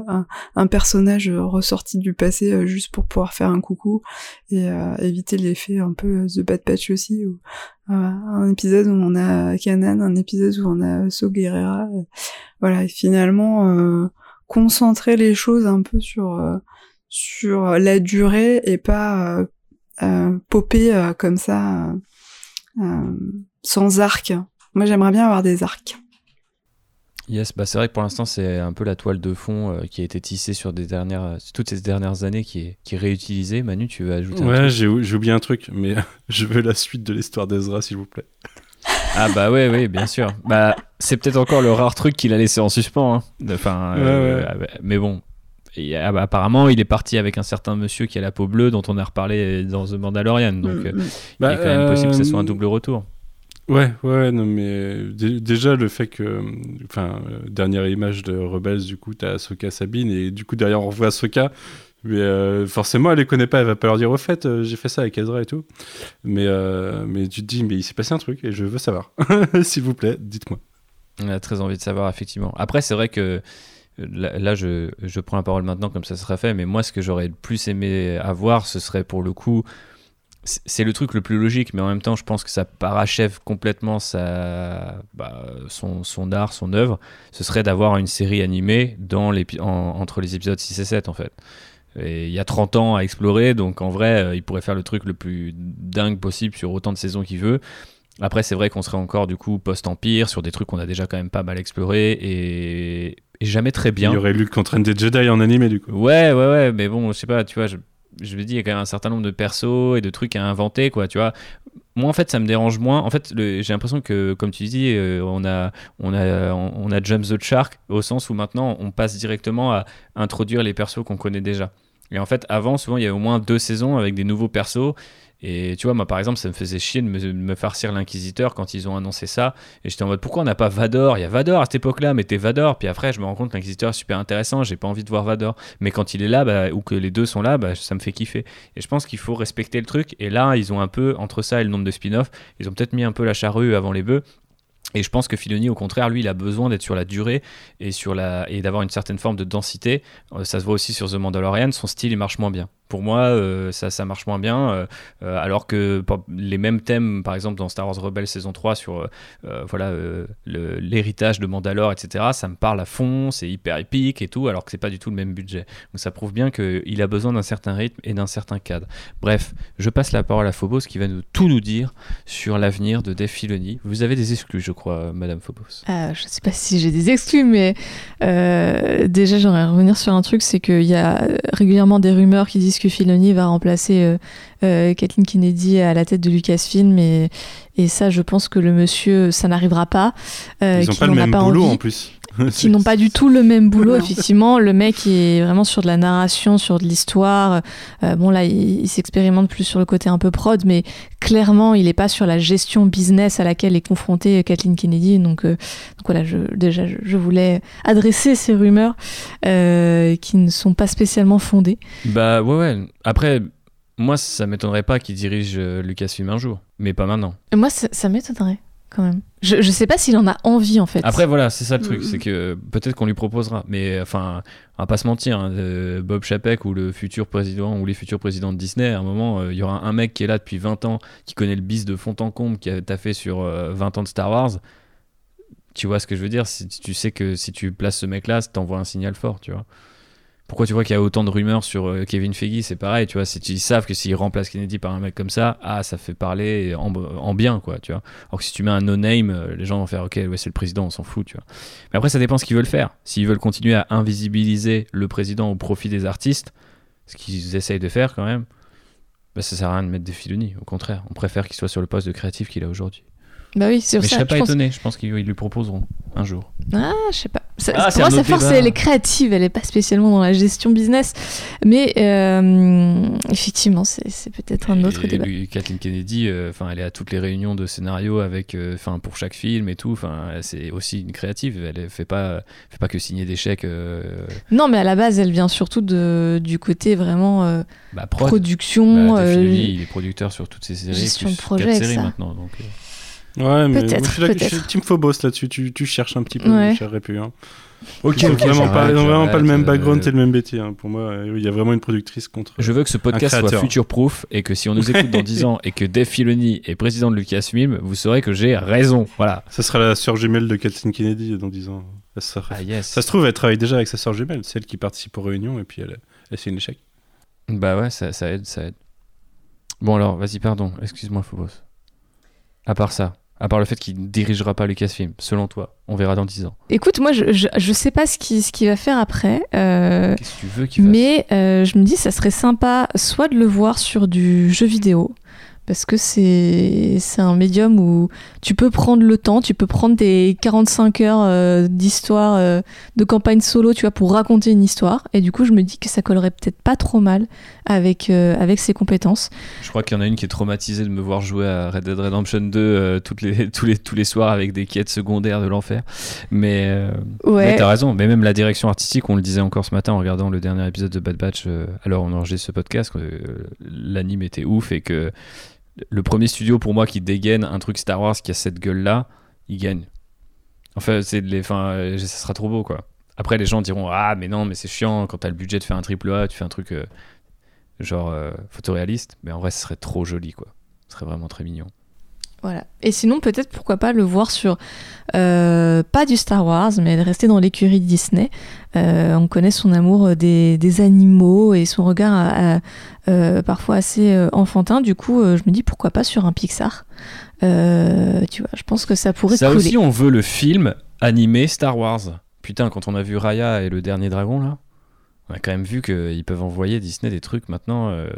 un, personnage ressorti du passé euh, juste pour pouvoir faire un coucou et éviter l'effet un peu The Bad Patch aussi où un épisode où on a Kanan, un épisode où on a So Guerrera voilà et finalement concentrer les choses un peu sur sur la durée et pas popper comme ça sans arc. Moi, j'aimerais bien avoir des arcs. Yes, bah c'est vrai que pour l'instant c'est un peu la toile de fond euh, qui a été tissée sur des dernières, euh, toutes ces dernières années qui est, qui est réutilisée. Manu, tu veux ajouter Ouais, j'ai oublié un truc, mais je veux la suite de l'histoire d'Ezra, s'il vous plaît. Ah bah ouais, oui, bien sûr. Bah c'est peut-être encore le rare truc qu'il a laissé en suspens. Hein. Enfin, euh, mais bon. Apparemment, il est parti avec un certain monsieur qui a la peau bleue dont on a reparlé dans The Mandalorian. Donc, mm, mm. il est quand même possible que ce soit un double retour. Ouais, ouais, non, mais déjà le fait que, enfin, dernière image de Rebels, du coup, t'as Ahsoka Sabine, et du coup, derrière, on revoit Ahsoka, mais euh, forcément, elle les connaît pas, elle va pas leur dire au fait, euh, j'ai fait ça avec Ezra et tout. Mais, euh, mais tu te dis, mais il s'est passé un truc, et je veux savoir. S'il vous plaît, dites-moi. On a très envie de savoir, effectivement. Après, c'est vrai que là, je, je, prends la parole maintenant comme ça sera fait, mais moi, ce que j'aurais le plus aimé avoir, ce serait pour le coup c'est le truc le plus logique, mais en même temps, je pense que ça parachève complètement sa, bah, son, son, art, son œuvre. Ce serait d'avoir une série animée dans les, entre les épisodes 6 et 7, en fait. Il y a 30 ans à explorer, donc en vrai, euh, il pourrait faire le truc le plus dingue possible sur autant de saisons qu'il veut. Après, c'est vrai qu'on serait encore du coup post-empire sur des trucs qu'on a déjà quand même pas mal explorés et, et jamais très bien. Il y aurait Luke entraîne des Jedi en animé du coup. Ouais, ouais, ouais, mais bon, je sais pas, tu vois, je, je me dis, il y a quand même un certain nombre de persos et de trucs à inventer, quoi, tu vois. Moi, en fait, ça me dérange moins. En fait, j'ai l'impression que, comme tu dis, euh, on, a, on, a, on a Jump the Shark au sens où maintenant, on passe directement à introduire les persos qu'on connaît déjà. Et en fait, avant, souvent, il y avait au moins deux saisons avec des nouveaux persos. Et tu vois, moi par exemple, ça me faisait chier de me, farcir l'inquisiteur quand ils ont annoncé ça. Et j'étais en mode, pourquoi on n'a pas Vador? Il y a Vador à cette époque-là, mettez Vador. Puis après, je me rends compte l'inquisiteur est super intéressant, j'ai pas envie de voir Vador. Mais quand il est là, bah, ou que les deux sont là, bah, ça me fait kiffer. Et je pense qu'il faut respecter le truc. Et là, ils ont un peu, entre ça et le nombre de spin-offs, ils ont peut-être mis un peu la charrue avant les bœufs. Et je pense que Filoni, au contraire, lui, il a besoin d'être sur la durée et, la... et d'avoir une certaine forme de densité. Euh, ça se voit aussi sur The Mandalorian, son style, il marche moins bien pour moi, euh, ça, ça marche moins bien. Euh, euh, alors que les mêmes thèmes, par exemple dans Star Wars Rebels saison 3 sur voilà l'héritage de Mandalore, etc., ça me parle à fond, c'est hyper épique et tout, alors que c'est pas du tout le même budget. Donc ça prouve bien qu'il a besoin d'un certain rythme et d'un certain cadre. Bref, je passe la parole à Phobos qui va nous, tout nous dire sur l'avenir de Dave Filoni. Vous avez des exclus, je crois, Madame Phobos. je sais pas si j'ai des exclus, mais déjà j'aimerais revenir sur un truc, c'est qu'il y a régulièrement des rumeurs qui disent que Filoni va remplacer euh, euh, Kathleen Kennedy à la tête de Lucasfilm et, et ça je pense que le monsieur ça n'arrivera pas euh, ils n'ont pas le même boulot en plus qui n'ont pas du tout le même boulot. Effectivement, le mec est vraiment sur de la narration, sur de l'histoire. Euh, bon, là, il, il s'expérimente plus sur le côté un peu prod, mais clairement, il n'est pas sur la gestion business à laquelle est confrontée Kathleen Kennedy. Donc, euh, donc voilà, je, déjà, je, je voulais adresser ces rumeurs euh, qui ne sont pas spécialement fondées. Bah ouais, ouais. Après, moi, ça m'étonnerait pas qu'il dirige euh, Lucasfilm un jour, mais pas maintenant. Et moi, ça, ça m'étonnerait quand même. Je, je sais pas s'il en a envie en fait. Après, voilà, c'est ça le truc, c'est que peut-être qu'on lui proposera, mais enfin, on va pas se mentir, hein, euh, Bob Chapek ou le futur président ou les futurs présidents de Disney, à un moment, euh, il y aura un mec qui est là depuis 20 ans, qui connaît le bis de fond en comble, qui a taffé sur euh, 20 ans de Star Wars. Tu vois ce que je veux dire? Si, Tu sais que si tu places ce mec-là, t'envoies un signal fort, tu vois. Pourquoi tu vois qu'il y a autant de rumeurs sur euh, Kevin Feige C'est pareil, tu vois. Ils savent que s'ils remplacent Kennedy par un mec comme ça, ah, ça fait parler en, en bien, quoi, tu vois. Alors que si tu mets un no-name, euh, les gens vont faire OK, ouais, c'est le président, on s'en fout, tu vois. Mais après, ça dépend ce qu'ils veulent faire. S'ils veulent continuer à invisibiliser le président au profit des artistes, ce qu'ils essayent de faire quand même, bah, ça sert à rien de mettre des Filoni. Au contraire, on préfère qu'il soit sur le poste de créatif qu'il a aujourd'hui. Bah oui, Mais pour je ça. serais pas je pense- étonné. Je pense qu'ils ils lui proposeront un jour. Ah, je sais pas. Ça- Ah, pour moi, sa force, elle est créative, elle est pas spécialement dans la gestion business. Mais euh, effectivement, c'est peut-être un autre Et débat. Kathleen Kennedy, euh, elle est à toutes les réunions de scénario avec, euh, pour chaque film et tout. Enfin, c'est aussi une créative. Elle fait pas, fait pas que signer des chèques. Non, mais à la base, elle vient surtout de, du côté vraiment bah, prod. production. Bah, Filoni, il est producteur sur toutes ces séries, gestion de projet, séries ça. maintenant. Donc, Ouais, mais Peut-être, je suis là- je suis. Team Phobos là-dessus. Tu, tu cherches un petit peu, Ouais. cher Répu. Hein. Ok, Ils ont ok, vraiment, pas, vraiment le même euh, background et le même métier. hein. Pour moi, euh, il y a vraiment une productrice contre. Je veux que ce podcast soit future-proof et que si on nous écoute dans 10 ans et que Dave Filoni est président de Lucasfilm, vous saurez que j'ai raison. Voilà. Ça sera la sœur jumelle de Kathleen Kennedy dans 10 ans. Ça, Ah yes. ça se trouve, elle travaille déjà avec sa sœur jumelle, celle qui participe aux réunions et puis elle, elle signe l'échec. Bah ouais, ça, ça aide, ça aide. Bon alors, vas-y, pardon, excuse-moi Phobos. À part ça, à part le fait qu'il ne dirigera pas Lucasfilm, selon toi, on verra dans 10 ans. Écoute, moi, je, je, je sais pas ce qu'il ce va faire après. euh, Qu'est-ce que tu veux qu'il fasse? mais euh, je me dis, ça serait sympa soit de le voir sur du jeu vidéo. Parce que c'est c'est un médium où tu peux prendre le temps, tu peux prendre tes 45 heures euh, d'histoire, euh, de campagne solo, tu vois, pour raconter une histoire. Et du coup, je me dis que ça collerait peut-être pas trop mal avec, euh, avec ses compétences. Je crois qu'il y en a une qui est traumatisée de me voir jouer à Red Dead Redemption 2 euh, toutes les, tous, les, tous les soirs avec des quêtes secondaires de l'enfer. Mais, euh, mais Ouais, t'as raison, mais même la direction artistique, on le disait encore ce matin en regardant le dernier épisode de Bad Batch, alors on enregistre ce podcast, l'anime était ouf et que le premier studio pour moi qui dégaine un truc Star Wars qui a cette gueule-là, il gagne. Enfin, c'est les, euh, ça sera trop beau quoi. Après, les gens diront Ah, mais non, mais c'est chiant quand t'as le budget de faire un triple A, tu fais un truc euh, genre euh, photoréaliste, mais en vrai, ce serait trop joli quoi. Ce serait vraiment très mignon. Voilà. Et sinon, peut-être pourquoi pas le voir sur euh, pas du Star Wars, mais de rester dans l'écurie de Disney. Euh, on connaît son amour des, des animaux et son regard à- à- euh, parfois assez euh, enfantin. Du coup, euh, je me dis pourquoi pas sur un Pixar. Euh, tu vois, je pense que ça pourrait Ça couler. aussi, on veut le film animé Star Wars. Putain, quand on a vu Raya et le dernier dragon là, on a quand même vu qu'ils peuvent envoyer Disney des trucs maintenant euh,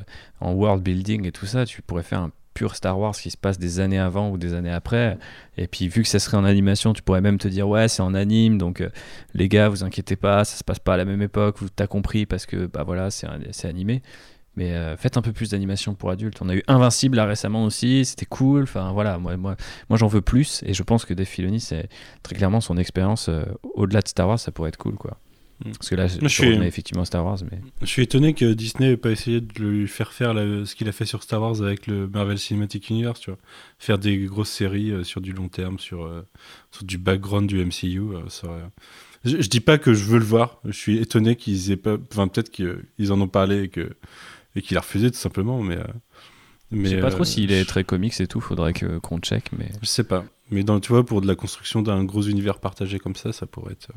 en world building et tout ça. Tu pourrais faire un Star Wars qui se passe des années avant ou des années après. Et puis, vu que ça serait en animation, tu pourrais même te dire ouais, c'est en anime, donc euh, les gars, vous inquiétez pas, ça se passe pas à la même époque. Vous t'as compris parce que bah voilà, c'est animé. Mais euh, faites un peu plus d'animation pour adultes. On a eu Invincible récemment aussi, c'était cool. Enfin voilà, moi, moi, moi j'en veux plus et je pense que Dave c'est très clairement son expérience euh, au-delà de Star Wars, ça pourrait être cool quoi. Mm. Parce que là, je, suis- effectivement Star Wars, mais Je suis étonné que Disney n'ait pas essayé de lui faire faire la- ce qu'il a fait sur Star Wars avec le Marvel Cinematic Universe, tu vois. Faire des grosses séries euh, sur du long terme, sur, euh, sur du background du MCU. euh, ça aurait- je, je dis pas que je veux le voir, je suis étonné qu'ils aient pas. Enfin, peut-être qu'ils en ont parlé et que et qu'il a refusé tout simplement, mais. euh, mais je sais pas euh, trop s'il est je- très comics et tout, faudrait que qu'on check. Mais Je sais pas. Mais dans, tu vois, pour de la construction d'un gros univers partagé comme ça, ça pourrait être.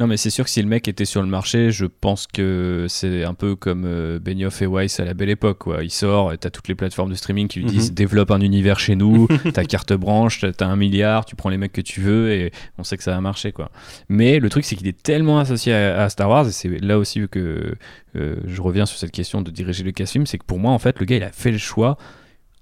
Non, mais c'est sûr que si le mec était sur le marché, je pense que c'est un peu comme euh, Benioff et Weiss à la belle époque. Quoi. Il sort, et t'as toutes les plateformes de streaming qui lui disent Mhm. développe un univers chez nous, ta carte branche, t'as un milliard, tu prends les mecs que tu veux et on sait que ça va marcher. Quoi. Mais le truc, c'est qu'il est tellement associé à, à Star Wars, et c'est là aussi que euh, je reviens sur cette question de diriger Lucasfilm, c'est que pour moi, en fait, le gars, il a fait le choix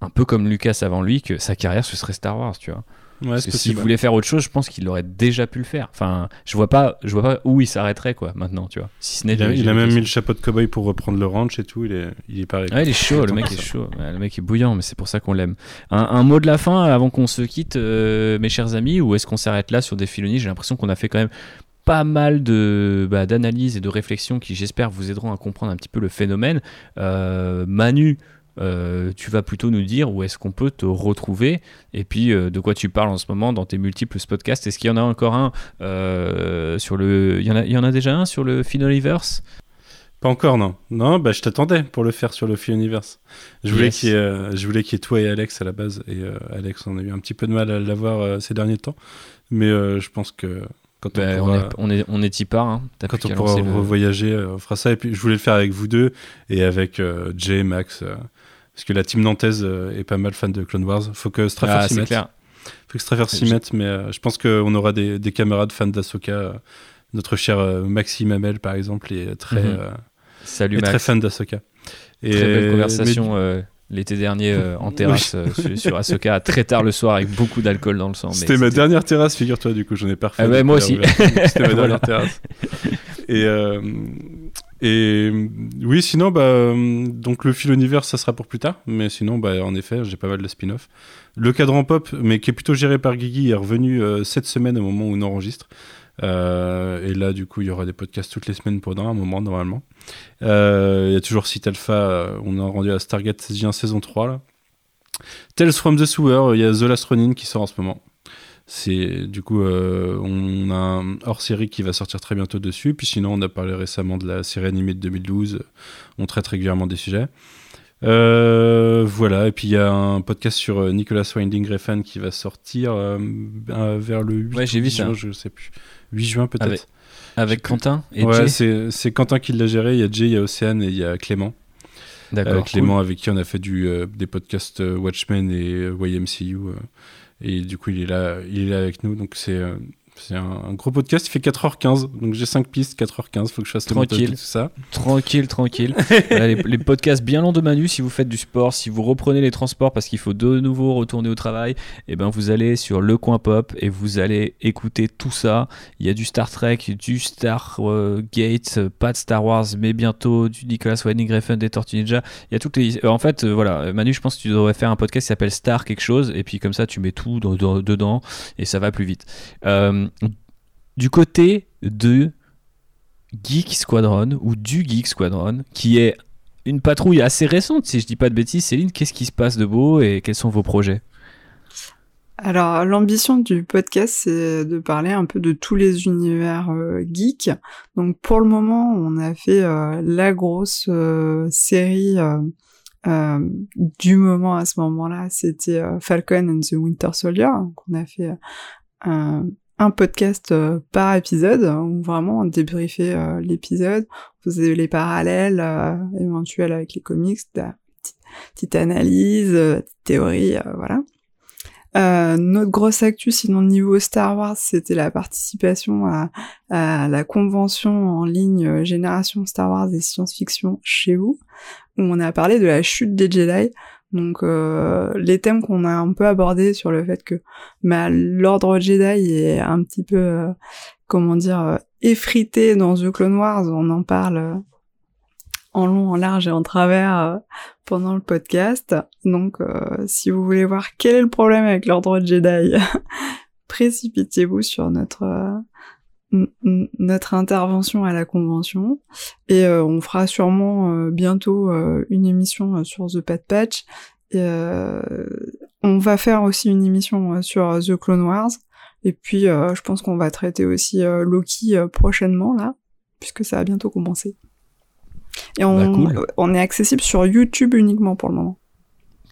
un peu comme Lucas avant lui, que sa carrière ce serait Star Wars, tu vois. Ouais, Parce que s'il voulait faire autre chose, je pense qu'il aurait déjà pu le faire. Enfin, je vois pas, je vois pas où il s'arrêterait quoi maintenant, tu vois. Si ce n'est Il a, il même mis le chapeau de cowboy pour reprendre le ranch et tout. Il est, il est pareil. Ouais, il est chaud, le mec est chaud. Ouais, le mec est bouillant, mais c'est pour ça qu'on l'aime. Un, un mot de la fin avant qu'on se quitte, euh, mes chers amis, ou est-ce qu'on s'arrête là sur des Filoni J'ai l'impression qu'on a fait quand même pas mal de bah, d'analyses et de réflexions qui, j'espère, vous aideront à comprendre un petit peu le phénomène. Euh, Manu. Euh, tu vas plutôt nous dire où est-ce qu'on peut te retrouver et puis euh, de quoi tu parles en ce moment dans tes multiples podcasts. Est-ce qu'il y en a encore un euh, sur le. Il y, en a, il y en a déjà un sur le Finaliverse Pas encore, non. Non, bah, je t'attendais pour le faire sur le Free Universe. Je voulais Yes. qu'il y, ait, euh, y ait toi et Alex à la base. Et euh, Alex, on a eu un petit peu de mal à l'avoir euh, ces derniers temps. Mais je pense que quand on Ben, on, pourra, est, on, est, on est y part. Hein. Quand on pourra le- revoyager, on fera ça. Et puis, je voulais le faire avec vous deux et avec Jay, Max. Parce que la team nantaise euh, est pas mal fan de Clone Wars. Faut que Straffer Ah, s'y mette. clair. Faut que Straffer s'y mette. Mais euh, je pense qu'on aura des, des camarades fans d'Asoka. euh, notre cher euh, Maxime Hamel, par exemple, est très, Mhm. euh, Salut est très fan d'Asoka. Très belle conversation l'été dernier en terrasse sur, Ahsoka très tard le soir avec beaucoup d'alcool dans le sang. C'était ma dernière terrasse, figure-toi, du coup, j'en ai pas refait. Ah moi aussi. C'était ma Voilà. dernière terrasse. Et, et oui, sinon, bah, donc le fil univers, ça sera pour plus tard. Mais sinon, bah, en effet, j'ai pas mal de spin-off. Le cadran pop, mais qui est plutôt géré par Guigui, est revenu euh, cette semaine au moment où on enregistre. Euh, et là, du coup, il y aura des podcasts toutes les semaines pendant un moment, normalement. Euh, Il y a toujours Site Alpha, on est rendu à Stargate SG1 saison 3, là. Tales from the Sewer, il y a The Last Ronin qui sort en ce moment. C'est du coup, euh, on a un hors-série qui va sortir très bientôt dessus. Puis sinon, on a parlé récemment de la série animée de 2012. On traite régulièrement des sujets. Euh, voilà, et puis il y a un podcast sur euh, Nicolas Winding Refn qui va sortir euh, vers le 8 Ouais, j'ai vu 10 ça. juin, je sais plus. 8 juin peut-être. Avec- Avec Quentin et ouais, Jay. c'est Quentin qui l'a géré. Il y a Jay, il y a Océane et il y a Clément. D'accord. Euh, Clément avec qui on a fait du, des podcasts Watchmen et YMCU. Et du coup, il est là, il est là avec nous. Donc, c'est euh, c'est un, un gros podcast. Il fait 4h15. Donc, j'ai 5 pistes, 4h15. Faut que je fasse le montage Tranquille. de tout ça. Tranquille, tranquille. Voilà, les, les podcasts bien longs de Manu, si vous faites du sport, si vous reprenez les transports parce qu'il faut de nouveau retourner au travail, et ben vous allez sur le coin pop et vous allez écouter tout ça. Il y a du Star Trek, du Star euh, Gate, pas de Star Wars, mais bientôt du Nicolas Winding Refn, des Tortues Ninja. Il y a toutes les. euh, en fait, euh, voilà, Manu, je pense que tu devrais faire un podcast qui s'appelle Star quelque chose, et puis comme ça, tu mets tout dans- dans- dedans et ça va plus vite. Euh, du côté de Geek Squadron ou du Geek Squadron, qui est une patrouille assez récente, si je dis pas de bêtises. Céline, qu'est-ce qui se passe de beau et quels sont vos projets? Alors, l'ambition du podcast, c'est de parler un peu de tous les univers euh, geeks. Donc, pour le moment, on a fait euh, la grosse euh, série euh, du moment à ce moment-là. C'était Falcon and the Winter Soldier. Donc, on a fait un, podcast euh, par épisode où vraiment on débriefait euh, l'épisode, on faisait les parallèles euh, éventuels avec les comics, la petite, analyse, petite théorie, voilà. Euh, notre grosse actu, sinon niveau Star Wars, c'était la participation à, à la convention en ligne Génération Star Wars et Science-Fiction chez vous, où on a parlé de la chute des Jedi. Donc euh, les thèmes qu'on a un peu abordés sur le fait que bah, l'ordre Jedi est un petit peu, euh, comment dire, euh, effrité dans The Clone Wars, on en parle euh, en long, en large et en travers pendant le podcast. Donc, si vous voulez voir quel est le problème avec l'ordre Jedi, précipitez-vous sur notre notre intervention à la convention et euh, on fera sûrement euh, bientôt euh, une émission euh, sur The Pat Patch. Et, euh, on va faire aussi une émission euh, sur The Clone Wars. Et puis, euh, je pense qu'on va traiter aussi euh, Loki euh, prochainement, là, puisque ça va bientôt commencer. Et on, Bah, cool. on est accessible sur YouTube uniquement pour le moment.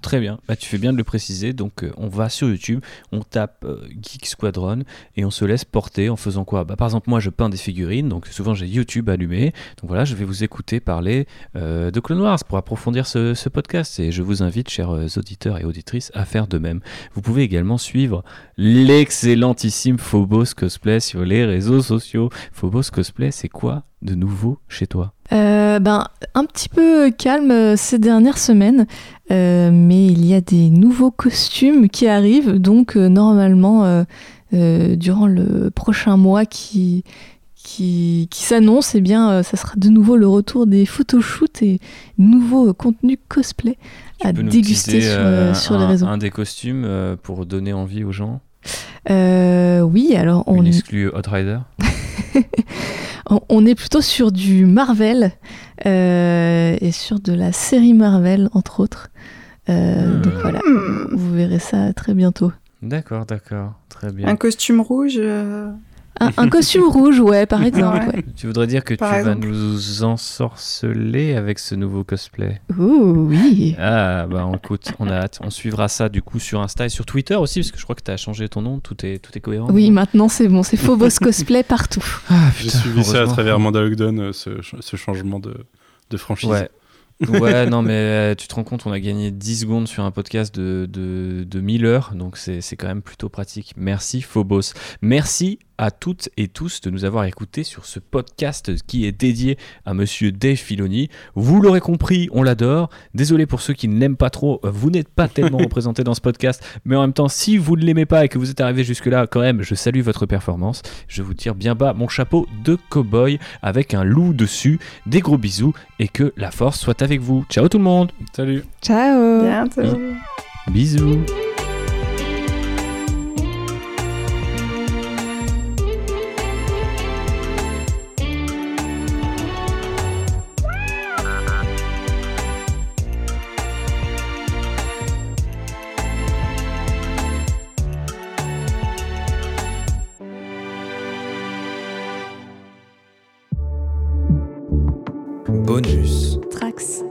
Très bien, bah, tu fais bien de le préciser. Donc, euh, on va sur YouTube, on tape euh, Geek Squadron et on se laisse porter en faisant quoi? Bah, Par exemple, moi, je peins des figurines, donc souvent j'ai YouTube allumé. Donc voilà, je vais vous écouter parler euh, de Clone Wars pour approfondir ce, ce podcast. Et je vous invite, chers auditeurs et auditrices, à faire de même. Vous pouvez également suivre l'excellentissime Phobos Cosplay sur les réseaux sociaux. Phobos Cosplay, c'est quoi de nouveau chez toi? Euh, ben, un petit peu calme euh, ces dernières semaines, euh, mais il y a des nouveaux costumes qui arrivent, donc euh, normalement, durant le prochain mois qui, qui, qui s'annonce, eh bien, ça sera de nouveau le retour des photoshoots et nouveaux contenus cosplay Tu à déguster sur, sur un, les réseaux. Un des costumes pour donner envie aux gens? Euh, oui, alors on, Une exclue Hot Rider. on- est plutôt sur du Marvel euh, et sur de la série Marvel, entre autres. Euh, Hmm. Donc voilà, vous verrez ça très bientôt. D'accord, d'accord. Très bien. Un costume rouge. Un, un costume rouge, ouais, par exemple. ouais. Tu voudrais dire que Par tu exemple. vas nous ensorceler avec ce nouveau cosplay Ouh, oui. Ah, bah écoute, on a hâte. On suivra ça du coup sur Insta et sur Twitter aussi, parce que je crois que tu as changé ton nom. Tout est, tout est cohérent. Oui, maintenant c'est bon, c'est Phobos cosplay partout. Ah, J'ai suivi ça à travers Mandalorian, euh, ce, ce changement de, de franchise. Ouais. ouais, non, mais euh, tu te rends compte, on a gagné 10 secondes sur un podcast de, de, de 1000 heures, donc c'est c'est quand même plutôt pratique. Merci Phobos. Merci à toutes et tous de nous avoir écoutés sur ce podcast qui est dédié à monsieur Dave Filoni. Vous l'aurez compris, on l'adore. Désolé pour ceux qui ne l'aiment pas trop, vous n'êtes pas tellement représentés dans ce podcast, mais en même temps, si vous ne l'aimez pas et que vous êtes arrivé jusque-là, quand même, je salue votre performance. Je vous tire bien bas mon chapeau de cow-boy avec un loup dessus. Des gros bisous et que la force soit avec vous. Ciao tout le monde. Salut Ciao. Bientôt. Bisous. Bonus. Trax.